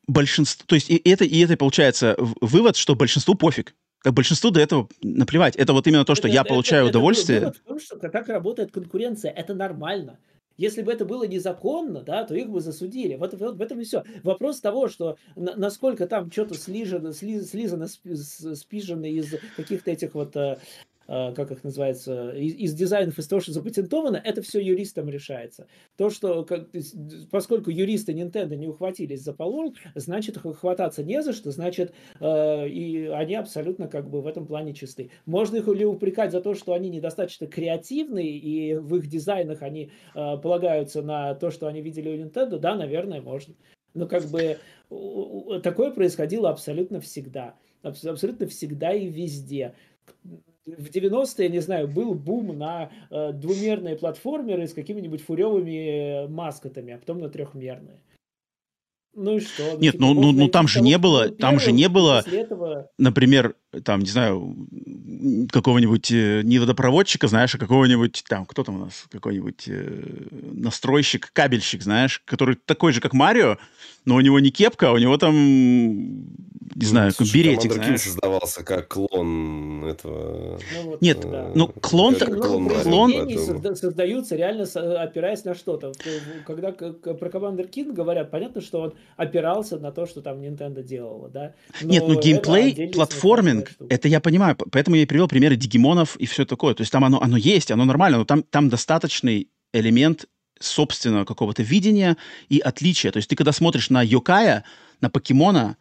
большинство, то есть и это, и это получается вывод, что большинству пофиг большинству до этого наплевать. Это вот именно то, что это, я получаю это, удовольствие. Это, в том, что как работает конкуренция, это нормально. Если бы это было незаконно, да, то их бы засудили. Вот, вот в этом и все. Вопрос того, что на, насколько там что-то слижено, сли, слизано, спижено из каких-то этих вот э, как их называется, из, из дизайнов, из того, что запатентовано, это все юристам решается. То, что, как, поскольку юристы Nintendo не ухватились за полол, значит, хвататься не за что, значит, э, и они абсолютно как бы в этом плане чисты. Можно их ли упрекать за то, что они недостаточно креативны, и в их дизайнах они э, полагаются на то, что они видели у Nintendo? Да, наверное, можно. Но как бы такое происходило абсолютно всегда. Абсолютно всегда и везде в 90-е, я не знаю, был бум на э, двумерные платформеры с какими-нибудь фуревыми э, маскотами, а потом на трехмерные. Ну и что? Нет, ну, ну, ну там же не было, там же не было, этого... например, там, не знаю, какого-нибудь э, не водопроводчика, знаешь, а какого-нибудь, там, кто там у нас, какой-нибудь э, настройщик, кабельщик, знаешь, который такой же, как Марио, но у него не кепка, а у него там, не ну, знаю, слушай, беретик, знаешь. создавался как клон этого... Ну, вот, Нет, да. ну, клон... Как клон, клон поэтому... создаются реально опираясь на что-то. Когда про Commander King говорят, понятно, что он опирался на то, что там Nintendo делала, да? Но Нет, ну, геймплей, платформинг, это я понимаю, поэтому я и привел примеры дигимонов и все такое. То есть там оно, оно есть, оно нормально, но там, там достаточный элемент собственного какого-то видения и отличия. То есть ты когда смотришь на Йокая, на Покемона,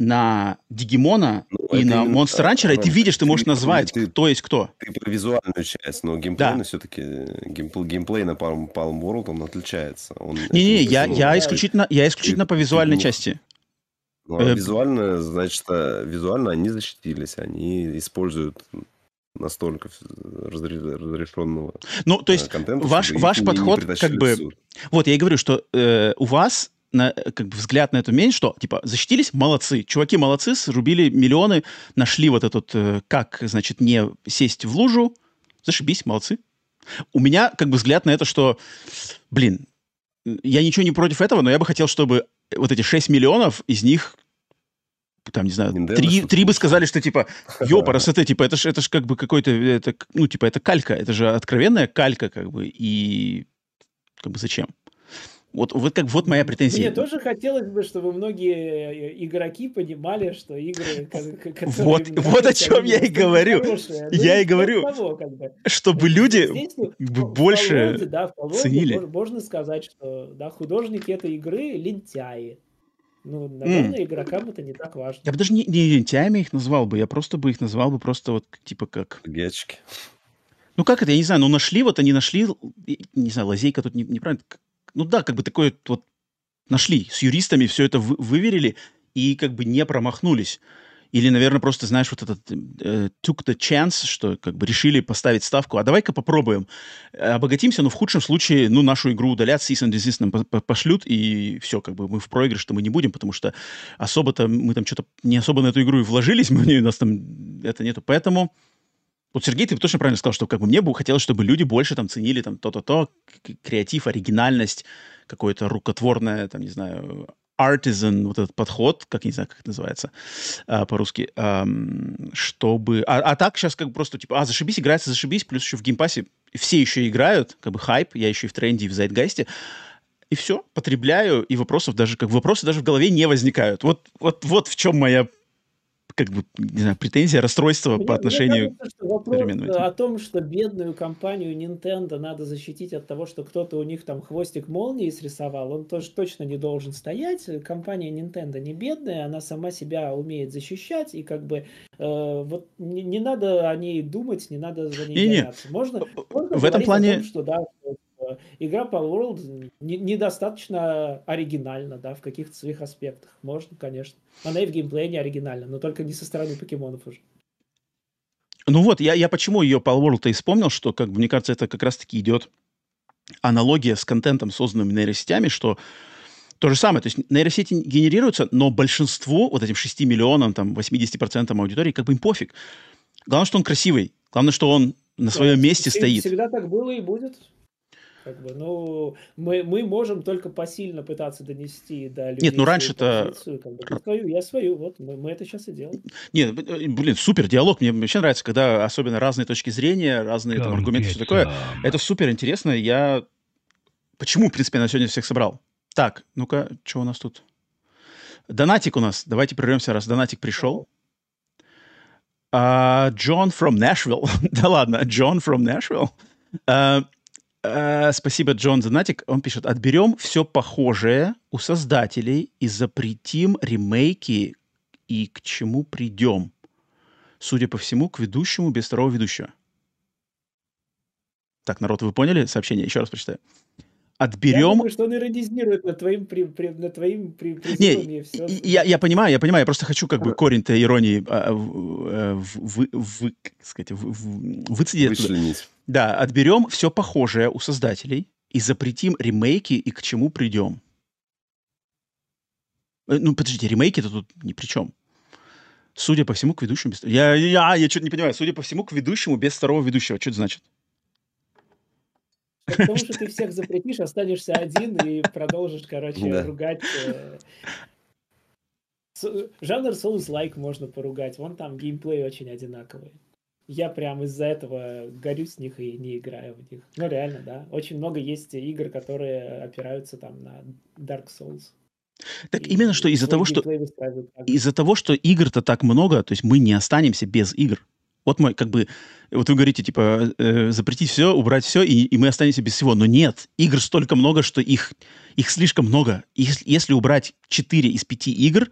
на Дигимона ну, и на Монстр Ранчера, и ты видишь, ты можешь назвать, ты, кто есть кто. Ты про визуальную часть, но геймплей да. все-таки геймплей, геймплей на Palm, Palm World он отличается. Не-не, я, я исключительно, я исключительно по визуальной части. Ну, а э, визуально, значит, а, визуально они защитились, они используют настолько разрешенного ну, то есть э, контента, ваш, ваш подход как бы... Вот, я и говорю, что э, у вас на, как бы взгляд на эту мень, что, типа, защитились, молодцы. Чуваки молодцы, срубили миллионы, нашли вот этот, э, как, значит, не сесть в лужу. Зашибись, молодцы. У меня, как бы, взгляд на это, что, блин, я ничего не против этого, но я бы хотел, чтобы вот эти 6 миллионов, из них там, не знаю, три, три бы сказали, что типа, ёпарас, это типа, это ж, это ж как бы какой-то, это, ну, типа, это калька, это же откровенная калька, как бы, и как бы зачем? Вот, вот как вот моя претензия. Мне тоже хотелось бы, чтобы многие э, игроки понимали, что игры, которые вот, вот о чем я и говорю. Я и говорю, того, как бы. чтобы люди Здесь, больше Володе, да, ценили. Можно сказать, что да, художники этой игры лентяи. Ну, наверное, mm. игрокам это не так важно. Я бы даже не, не лентяями их назвал бы, я просто бы их назвал бы просто вот типа как... Гечки. Ну как это, я не знаю, ну нашли, вот они нашли, не знаю, лазейка тут не, неправильно, ну да, как бы такое вот нашли, с юристами все это вы, выверили и как бы не промахнулись. Или, наверное, просто, знаешь, вот этот э, took the chance, что как бы решили поставить ставку, а давай-ка попробуем. Обогатимся, но в худшем случае, ну, нашу игру удалят, cease and desist нам пошлют, и все, как бы мы в проигрыш-то мы не будем, потому что особо-то мы там что-то не особо на эту игру и вложились, мы, у нас там это нету. Поэтому вот, Сергей, ты точно правильно сказал, что как бы мне бы хотелось, чтобы люди больше там ценили там то-то-то, креатив, оригинальность, какое-то рукотворное, там, не знаю, artisan, вот этот подход, как не знаю, как это называется а, по-русски, а, чтобы... А, а так сейчас как бы просто, типа, а, зашибись, играется, зашибись, плюс еще в Game Pass е все еще играют, как бы хайп, я еще и в тренде, и в zeitgeist е, и все, потребляю, и вопросов даже, как вопросы даже в голове не возникают. Вот, вот, вот в чем моя как бы, не знаю, претензия, расстройство мне, по отношению мне кажется, что вопрос к о том, что бедную компанию Nintendo надо защитить от того, что кто-то у них там хвостик молнии срисовал, он тоже точно не должен стоять. Компания Nintendo не бедная, она сама себя умеет защищать, и как бы э, вот не, не надо о ней думать, не надо за ней не, гоняться. Можно, можно в этом плане... Том, что да, игра Power World недостаточно оригинальна, да, в каких-то своих аспектах. Можно, конечно. Она и в геймплее не оригинальна, но только не со стороны покемонов уже. Ну вот, я, я почему ее Power World-то и вспомнил, что, как бы, мне кажется, это как раз-таки идет аналогия с контентом, созданным нейросетями, что то же самое, то есть нейросети генерируются, но большинству, вот этим 6 миллионам, там, 80% аудитории, как бы им пофиг. Главное, что он красивый. Главное, что он на своем да, месте стоит. Всегда так было и будет. Как бы, ну, мы, мы можем только посильно пытаться донести до людей. Нет, ну раньше-то... Как бы, свою, я свою, вот, мы, мы это сейчас и делаем. Нет, э, блин, супер диалог. Мне вообще нравится, когда особенно разные точки зрения, разные там, аргументы, все такое. Это супер интересно. Я... Почему, в принципе, я на сегодня всех собрал? Так, ну-ка, что у нас тут? Донатик у нас. Давайте прервемся, раз донатик пришел. Джон uh, from Nashville. да ладно, Джон from Nashville. Uh, Э, спасибо, Джон Занатик. Он пишет, отберем все похожее у создателей и запретим ремейки и к чему придем. Судя по всему, к ведущему без второго ведущего. Так, народ, вы поняли сообщение? Еще раз прочитаю. отберем... Я думаю, что он иронизирует над твоим, при, при, над твоим при, Не, все. Я, я понимаю, я понимаю, я просто хочу как бы корень-то иронии а, в, в, в, в, сказать, в, в, выцедить. Да, отберем все похожее у создателей и запретим ремейки и к чему придем. Э, ну, подождите, ремейки-то тут ни при чем. Судя по всему, к ведущему... Без... Я, я, я что-то не понимаю. Судя по всему, к ведущему без второго ведущего. Что это значит? Потому что ты всех запретишь, останешься один и продолжишь, короче, ругать. Э, жанр Souls-like можно поругать. Вон там геймплей очень одинаковый. Я прям из-за этого горю с них и не играю в них. Ну, реально, да. Очень много есть игр, которые опираются там на Dark Souls. Так и именно что из-за того, что из-за того, что игр-то так много, то есть мы не останемся без игр. Вот мой, как бы, вот вы говорите, типа, э, запретить все, убрать все, и, и мы останемся без всего. Но нет, игр столько много, что их, их слишком много. Если, если убрать 4 из 5 игр,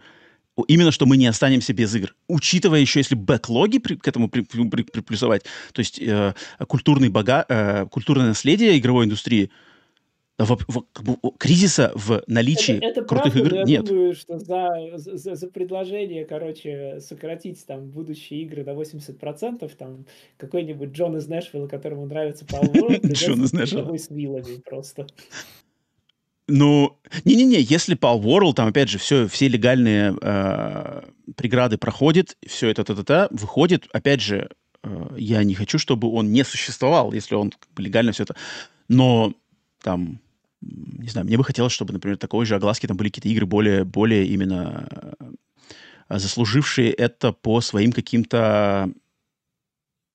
именно что мы не останемся без игр. Учитывая еще, если бэклоги при, к этому при, при, приплюсовать, то есть э, культурный бога, э, культурное наследие игровой индустрии – в, в, как бы, кризиса в наличии это, это крутых правда, игр я нет. думаю, что за, за, за предложение, короче, сократить там будущие игры до 80%, там какой-нибудь Джон из Нэшвилла, которому нравится Пал Джон из Нэшвилла. с вилами просто. Ну, не-не-не, если Pal World, там, опять же, все, все легальные э, преграды проходит, все это та-та-та, выходит, опять же, э, я не хочу, чтобы он не существовал, если он как бы, легально все это, но там не знаю, мне бы хотелось, чтобы, например, такой же огласки там были какие-то игры более, более именно э, заслужившие это по своим каким-то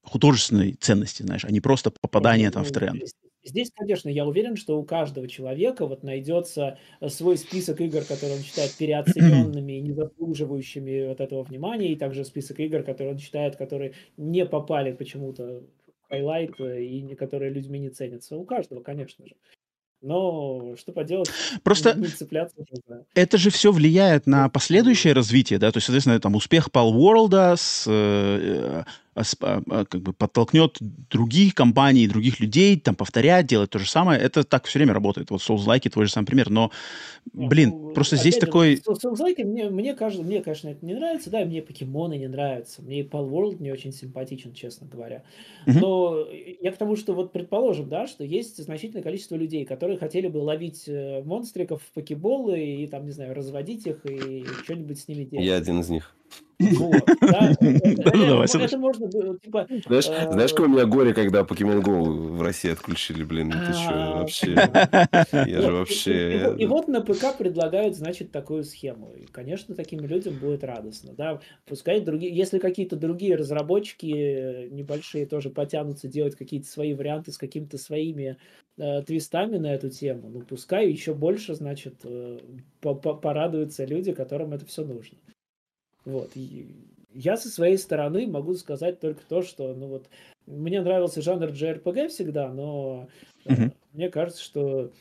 художественной ценности, знаешь, а не просто попадание там в ну, тренд. Здесь, конечно, я уверен, что у каждого человека вот найдется э, свой список игр, которые он считает переоцененными и не заслуживающими вот этого внимания, и также список игр, которые он считает, которые не попали почему-то в highlight э, и которые людьми не ценятся. У каждого, конечно же. Но что поделать, Просто не цепляться. Это же все влияет на последующее развитие, да, то есть, соответственно, там успех Palworld с э, а, как бы подтолкнет других компаний, других людей там повторять, делать то же самое. Это так все время работает. Вот Souls-like твой же самый пример. Но, блин, ну, просто здесь такой... Souls-like мне, мне, кажется, мне, конечно, это не нравится, да, мне покемоны не нравятся. Мне и Palworld не очень симпатичен, честно говоря. Но я к тому, что вот предположим, да, что есть значительное количество людей, которые хотели бы ловить э, монстриков в покеболы и там, не знаю, разводить их и что-нибудь с ними делать. Я один из них. Типа... Знаешь, э, знаешь, какое у меня горе, когда Pokemon Go в России отключили, блин, ты что, а, вообще... Я же вообще... И вот на ПК предлагают, значит, такую схему. И, конечно, таким людям будет радостно, да. Пускай другие... Если какие-то другие разработчики э, небольшие тоже потянутся делать какие-то свои варианты с какими-то своими э, твистами на эту тему, ну, пускай еще больше, значит, порадуются люди, которым это все нужно. Вот. И я со своей стороны могу сказать только то, что, ну вот, мне нравился жанр JRPG всегда, но mm-hmm. мне кажется, что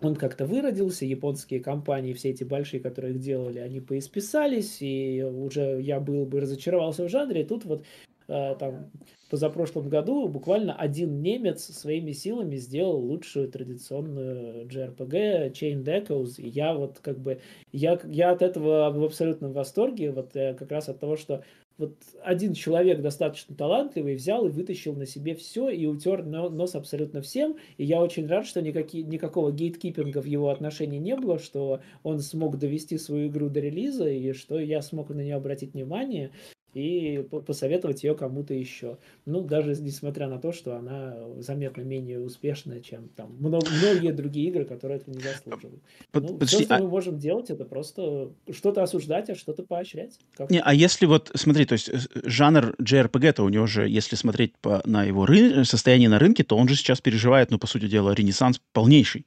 он как-то выродился, японские компании, все эти большие, которые их делали, они поисписались, и уже я был бы разочаровался в жанре, и тут вот там позапрошлом году буквально один немец своими силами сделал лучшую традиционную JRPG Chain Echoes, и я вот как бы, я, я от этого в абсолютном восторге, вот э, как раз от того, что вот один человек достаточно талантливый взял и вытащил на себе все и утер нос абсолютно всем. И я очень рад, что никакие, никакого гейткипинга в его отношении не было, что он смог довести свою игру до релиза и что я смог на нее обратить внимание и посоветовать ее кому-то еще. Ну, даже несмотря на то, что она заметно менее успешная, чем там многие другие игры, которые это не заслуживают. Под, ну, подожди, все, что а... мы можем делать, это просто что-то осуждать, а что-то поощрять. Как не, а если вот, смотри, то есть э, жанр JRPG-то у него же, если смотреть по, на его ры... состояние на рынке, то он же сейчас переживает, ну, по сути дела, ренессанс полнейший.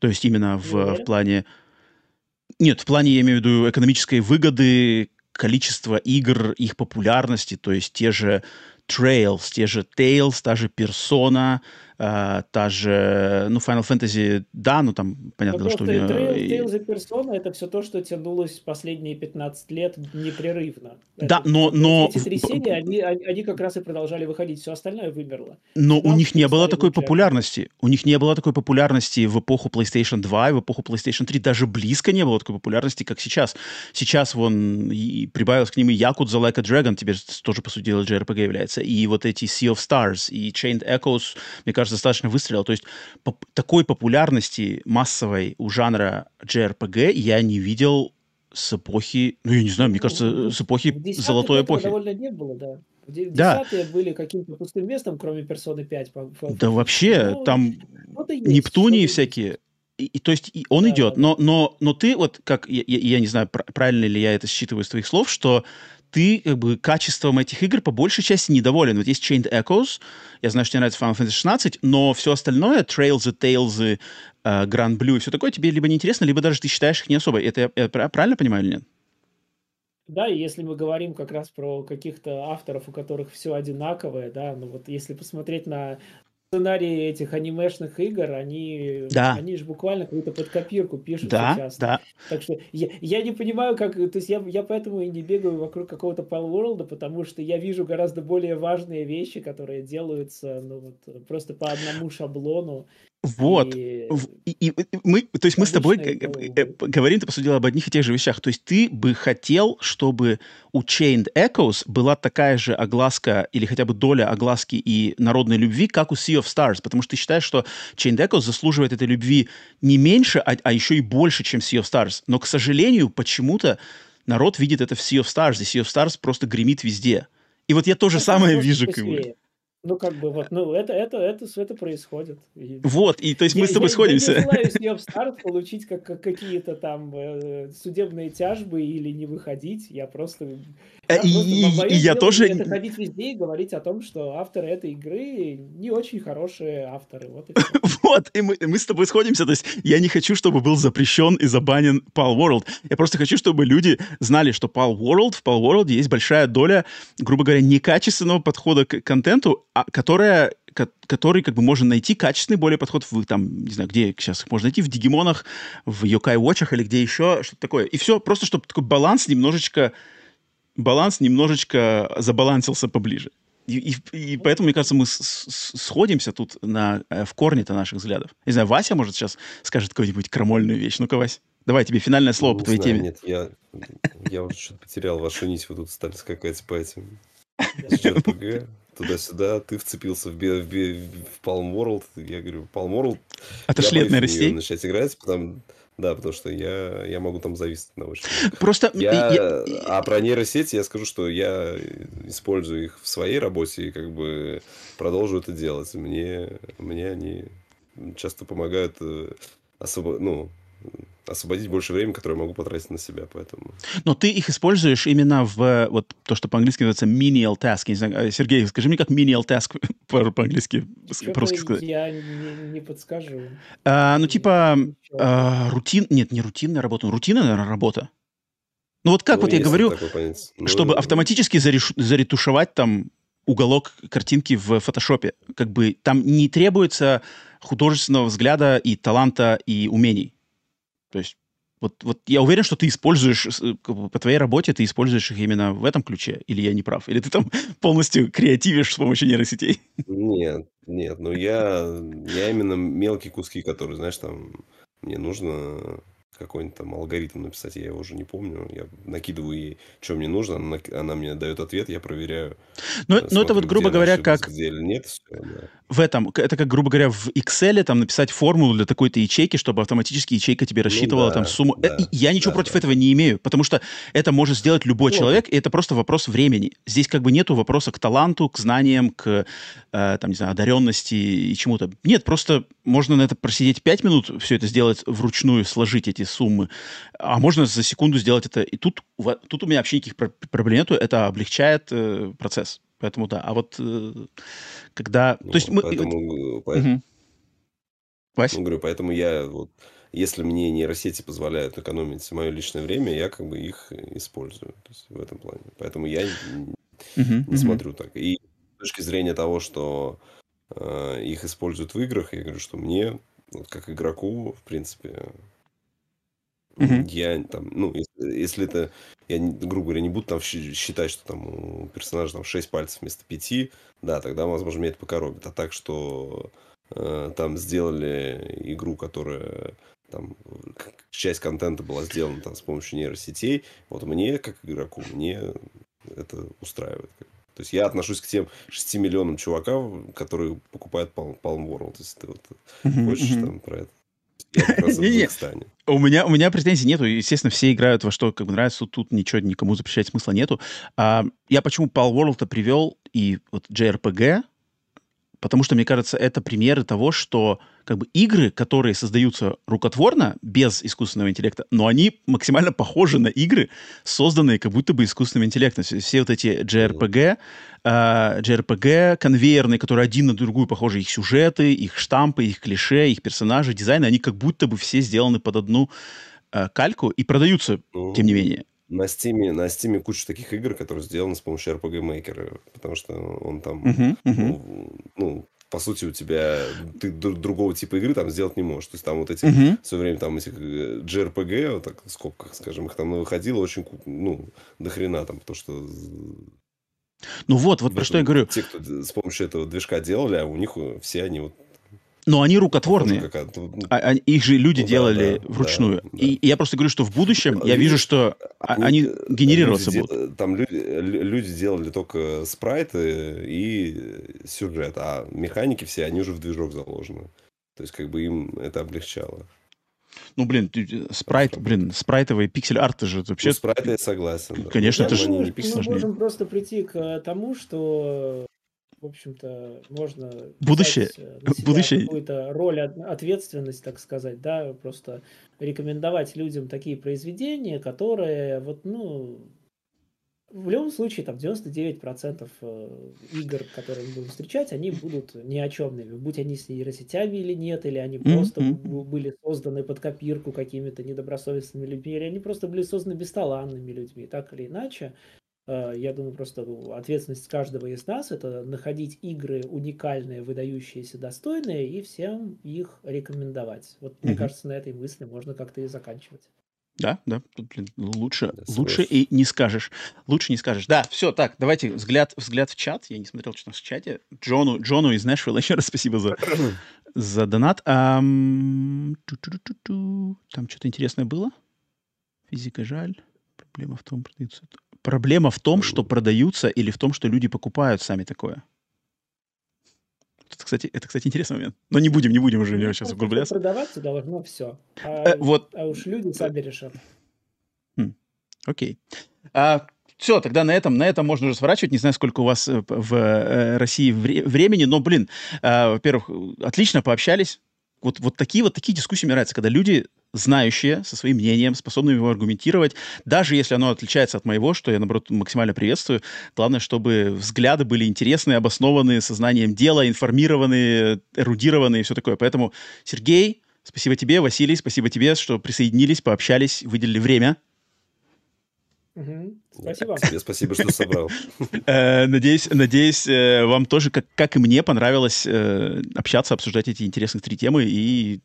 То есть именно в, в плане... Нет, в плане, я имею в виду, экономической выгоды, количество игр, их популярности, то есть те же Trails, те же Tales, та же Persona, а, та же, ну, Final Fantasy, да, ну, там, понятно, Ну, что у просто нее... Trail, Tales и Persona это все то, что тянулось последние 15 лет непрерывно. Да, Это, но, но, эти три серии, они, они, они как раз и продолжали выходить, все остальное вымерло. но у Там них не было такой лучше. популярности. У них не было такой популярности в эпоху PlayStation 2 и в эпоху PlayStation 3. Даже близко не было такой популярности, как сейчас. Сейчас вон и прибавилось к ним и Yakuza Like a Dragon, теперь тоже, по сути дела, JRPG является. И вот эти Sea of Stars, и Chained Echoes, мне кажется, достаточно выстрелил. То есть поп- такой популярности массовой у жанра JRPG я не видел с эпохи, ну, я не знаю, мне Ну, кажется, с эпохи золотой эпохи. довольно не было, да. Да. Были каким-то пустым местом, кроме Персоны 5. по- по- Да вообще, Ну, там есть, Нептунии всякие. И, и то есть и он Да, идет, да, но, но, но ты вот как, я, я- я не знаю, пр- правильно ли я это считываю из твоих слов, что ты как бы качеством этих игр по большей части недоволен. Вот есть Chained Echoes, я знаю, что тебе нравится Final Fantasy 16, но все остальное, Trails, Tales, э, Grand Blue и все такое тебе либо неинтересно, либо даже ты считаешь их не особо. Это я, я пра- правильно понимаю или нет? Да, и если мы говорим как раз про каких-то авторов, у которых все одинаковое, да, ну вот если посмотреть на сценарии этих анимешных игр, они, Да. они же буквально какую-то под копирку пишут Да, сейчас. да. Так что я, я не понимаю, как... То есть я, я поэтому и не бегаю вокруг какого-то Palworld, потому что я вижу гораздо более важные вещи, которые делаются ну, вот, просто по одному шаблону. Вот. И- И, и- мы, то есть мы с тобой э, говорим, ты по сути дела, об одних и тех же вещах. То есть ты бы хотел, чтобы у Chained Echoes была такая же огласка или хотя бы доля огласки и народной любви, как у Sea of Stars, потому что ты считаешь, что Chained Echoes заслуживает этой любви не меньше, а, а еще и больше, чем Sea of Stars. Но, к сожалению, почему-то народ видит это в Sea of Stars, и Sea of Stars просто гремит везде. И вот я то же Ну, самое вижу. как бы. Ну, как бы, вот, ну, это, это, это, это происходит. И- Вот, и то есть мы Я- с тобой я- сходимся. Я не желаю с нее в старт получить как, как какие-то там э, судебные тяжбы или не выходить. Я просто... Э, я и- просто- моё и я тоже- Это ходить везде и говорить о том, что авторы этой игры не очень хорошие авторы. Вот и. Вот, и мы, мы с тобой сходимся. То есть я не хочу, чтобы был запрещен и забанен Pal World. Я просто хочу, чтобы люди знали, что Pal World, в Pal World есть большая доля, грубо говоря, некачественного подхода к контенту, а, которая, ко- который как бы можно найти качественный более подход в, там, не знаю, где сейчас их можно найти, в Дигимонах, в Yokai Watch'ах или где еще, что-то такое. И все, просто чтобы такой баланс немножечко, баланс немножечко забалансился поближе. И, и- и поэтому, мне кажется, мы с- с- сходимся тут на, э, в корне-то наших взглядов. Не знаю, Вася, может, сейчас скажет какую-нибудь крамольную вещь. Ну-ка, Вась, давай тебе финальное слово Не по твоей знаю, теме. Нет, я, я уже что-то потерял вашу нить, вы тут стали скакать по этим. туда-сюда, ты вцепился в, в, в Palm World, я говорю, Palm World, я боюсь в неё нейросетей. начать играть, потому, да, потому что я, я могу там зависеть на очень. Просто... Я, я- а про нейросети я скажу, что я использую их в своей работе и как бы продолжу это делать. Мне, мне они часто помогают э, освобо- ну, освободить больше времени, которое я могу потратить на себя, поэтому... Но ты их используешь именно в э, вот то, что по-английски называется menial task. Не знаю, э, Сергей, скажи мне, как menial task по- по-английски, по-русски сказать. я не, не подскажу. А, ну, типа, а, рутин... Нет, не рутинная работа, ну, рутинная, наверное, работа. Ну, вот как Ну, вот я говорю. Ну, чтобы автоматически зареш- заретушевать там уголок картинки в фотошопе. Как бы там не требуется художественного взгляда и таланта и умений. То есть вот, вот я уверен, что ты используешь, э, по твоей работе ты используешь их именно в этом ключе, или я не прав? Или ты там полностью креативишь с помощью нейросетей? Нет, нет, ну я, я именно мелкие куски, которые, знаешь, там, мне нужно какой-нибудь там алгоритм написать, я его уже не помню, я накидываю ей, что мне нужно, она, она мне дает ответ, я проверяю, Ну, ну это вот, грубо говоря, ошиблась, как где или нет, всё, да. в этом, это как, грубо говоря, в Excel там написать формулу для такой-то ячейки, чтобы автоматически ячейка тебе рассчитывала да, там сумму. Э, да, Я ничего да, против да. этого не имею, потому что это может сделать любой Ну, человек, и это просто вопрос времени. Здесь как бы нету вопроса к таланту, к знаниям, к, э, там, не знаю, одаренности и чему-то. Нет, просто можно на это просидеть 5 минут, все это сделать вручную, сложить эти суммы, а можно за секунду сделать это. И тут, тут у меня вообще никаких про- проблем нету, это облегчает э, процесс. Поэтому да. А вот э, когда... Ну, то есть мы... поэтому, Мгм. Вась? ну, говорю, поэтому я вот, если мне нейросети позволяют экономить мое личное время, я как бы их использую, то есть в этом плане. Поэтому я не мгм. смотрю так. И с точки зрения того, что э, их используют в играх. Я говорю, что мне, вот как игроку, в принципе, mm-hmm. я там, ну, если, если это, я, грубо говоря, не буду там считать, что там у персонажа там 6 пальцев вместо 5, да, тогда, возможно, меня это покоробит. А так, что э, там сделали игру, которая там часть контента была сделана там с помощью нейросетей, вот мне, как игроку, мне это устраивает. То есть я отношусь к тем 6 миллионам чуваков, которые покупают Palm, Palm World, если ты вот хочешь там про это. У меня, у меня претензий нету. Естественно, все играют во что как бы нравится. Тут ничего никому запрещать смысла нету. А, я почему Pal World привел и вот JRPG, потому что, мне кажется, это примеры того, что как бы игры, которые создаются рукотворно, без искусственного интеллекта, но они максимально похожи на игры, созданные как будто бы искусственным интеллектом. Все вот эти JRPG, э, а, JRPG конвейерные, которые один на другую похожи, их сюжеты, их штампы, их клише, их персонажи, дизайны, они как будто бы все сделаны под одну э, кальку и продаются, ну, тем не менее. На Steam, на Steam куча таких игр, которые сделаны с помощью RPG Maker, потому что он там, uh-huh, uh-huh. Ну, ну, по сути, у тебя ты другого типа игры там сделать не можешь. То есть там вот эти uh-huh. все время там эти JRPG, вот так в скобках, скажем, их там выходило очень, ну, до хрена там, потому что ну вот, вот про что я говорю. Те, кто с помощью этого движка делали, а у них все они вот но они рукотворные. А, а, их же люди ну, делали да, вручную. Да, и, и я просто говорю, что в будущем я вижу, что они, они генерироваться люди, будут. Там люди, люди делали только спрайты и сюжет, а механики все, они уже в движок заложены. То есть, как бы им это облегчало. Ну, блин, спрайт, блин, спрайтовый пиксель-арт же вообще... Ну, спрайты я согласен. Да. Конечно, это же... Мы, мы можем просто прийти к тому, что в общем-то, можно будущее, будущее. какую-то роль, ответственность, так сказать, да, просто рекомендовать людям такие произведения, которые вот, ну, в любом случае, там 99% э, игр, которые мы будем встречать, они будут ни о чемными, будь они с нейросетями или нет, или они просто mm-hmm. были созданы под копирку какими-то недобросовестными людьми, или они просто были созданы бесталанными людьми, так или иначе. Э, я думаю, просто ответственность каждого из нас это находить игры уникальные, выдающиеся, достойные и всем их рекомендовать. Вот мне кажется, на этой мысли можно как-то и заканчивать. Да, да, блин, лучше, да, лучше и не скажешь. Лучше не скажешь. Да, все, так, давайте взгляд, взгляд в чат. Я не смотрел, что у нас в чате. Джону, Джону из Нэшвилла еще раз спасибо за, за донат. Ам... Там что-то интересное было? Физика жаль. Проблема в том, продаются Проблема в том, что продаются или в том, что люди покупают сами такое? Это, кстати, это, кстати, интересный момент. Но не будем, не будем уже ну, сейчас углубляться. Продаваться должно все. А, э, вот. а уж люди сами решат. Хм. Окей. А, все, тогда на этом, на этом можно уже сворачивать. Не знаю, сколько у вас э, в э, России вре- времени, но, блин, э, во-первых, отлично пообщались. Вот, вот такие вот такие дискуссии мне нравятся, когда люди знающие, со своим мнением, способные его аргументировать, даже если оно отличается от моего, что я, наоборот, максимально приветствую. Главное, чтобы взгляды были интересные, обоснованные, сознанием дела, информированные, эрудированные и все такое. Поэтому, Сергей, спасибо тебе, Василий, спасибо тебе, что присоединились, пообщались, выделили время. Угу. Спасибо. Тебе спасибо, что собрал. Э, надеюсь, надеюсь, э, вам тоже, как, как и мне, понравилось э, общаться, обсуждать эти интересные три темы. И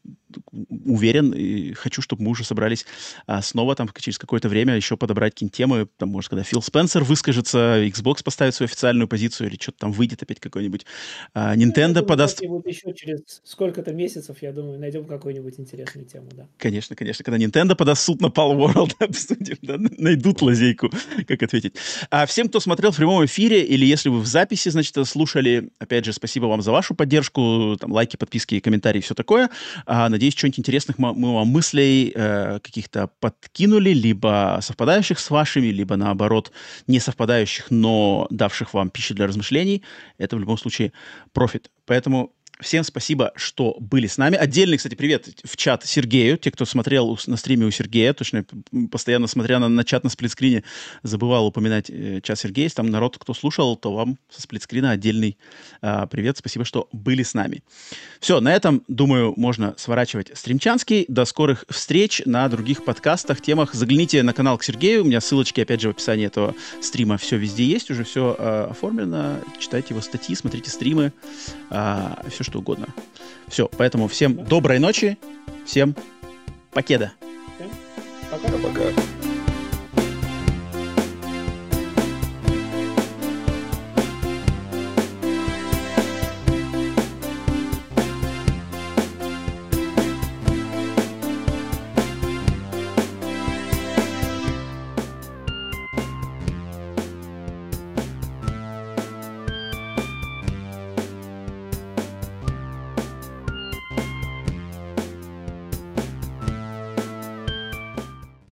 уверен, и хочу, чтобы мы уже собрались а, снова там через какое-то время еще подобрать какие-нибудь темы. Там, может, когда Фил Спенсер выскажется, Xbox поставит свою официальную позицию, или что-то там выйдет опять какой-нибудь. А, ну, Nintendo ну, подаст... Еще через сколько-то месяцев, я думаю, найдем какую-нибудь интересную тему, да. Конечно, конечно. Когда Nintendo подаст суд на Pal World, обсудим, да, найдут лазейку как ответить. А всем, кто смотрел в прямом эфире, или если вы в записи, значит, слушали, опять же, спасибо вам за вашу поддержку, там, лайки, подписки, комментарии, все такое. А, надеюсь, что-нибудь интересных мы вам мыслей э, каких-то подкинули, либо совпадающих с вашими, либо, наоборот, не совпадающих, но давших вам пищу для размышлений. Это в любом случае профит. Поэтому Всем спасибо, что были с нами. Отдельный, кстати, привет в чат Сергею, те, кто смотрел на стриме у Сергея. Точно, постоянно смотря на, на чат на сплитскрине, забывал упоминать э, чат Сергея. Там народ, кто слушал, то вам со сплитскрина отдельный э, привет. Спасибо, что были с нами. Все, на этом, думаю, можно сворачивать стримчанский. До скорых встреч на других подкастах, темах. Загляните на канал к Сергею. У меня ссылочки, опять же, в описании этого стрима. Все везде есть, уже все э, оформлено. Читайте его статьи, смотрите стримы. Э, все, что угодно. Все, поэтому всем доброй ночи, всем покеда. Пока-пока.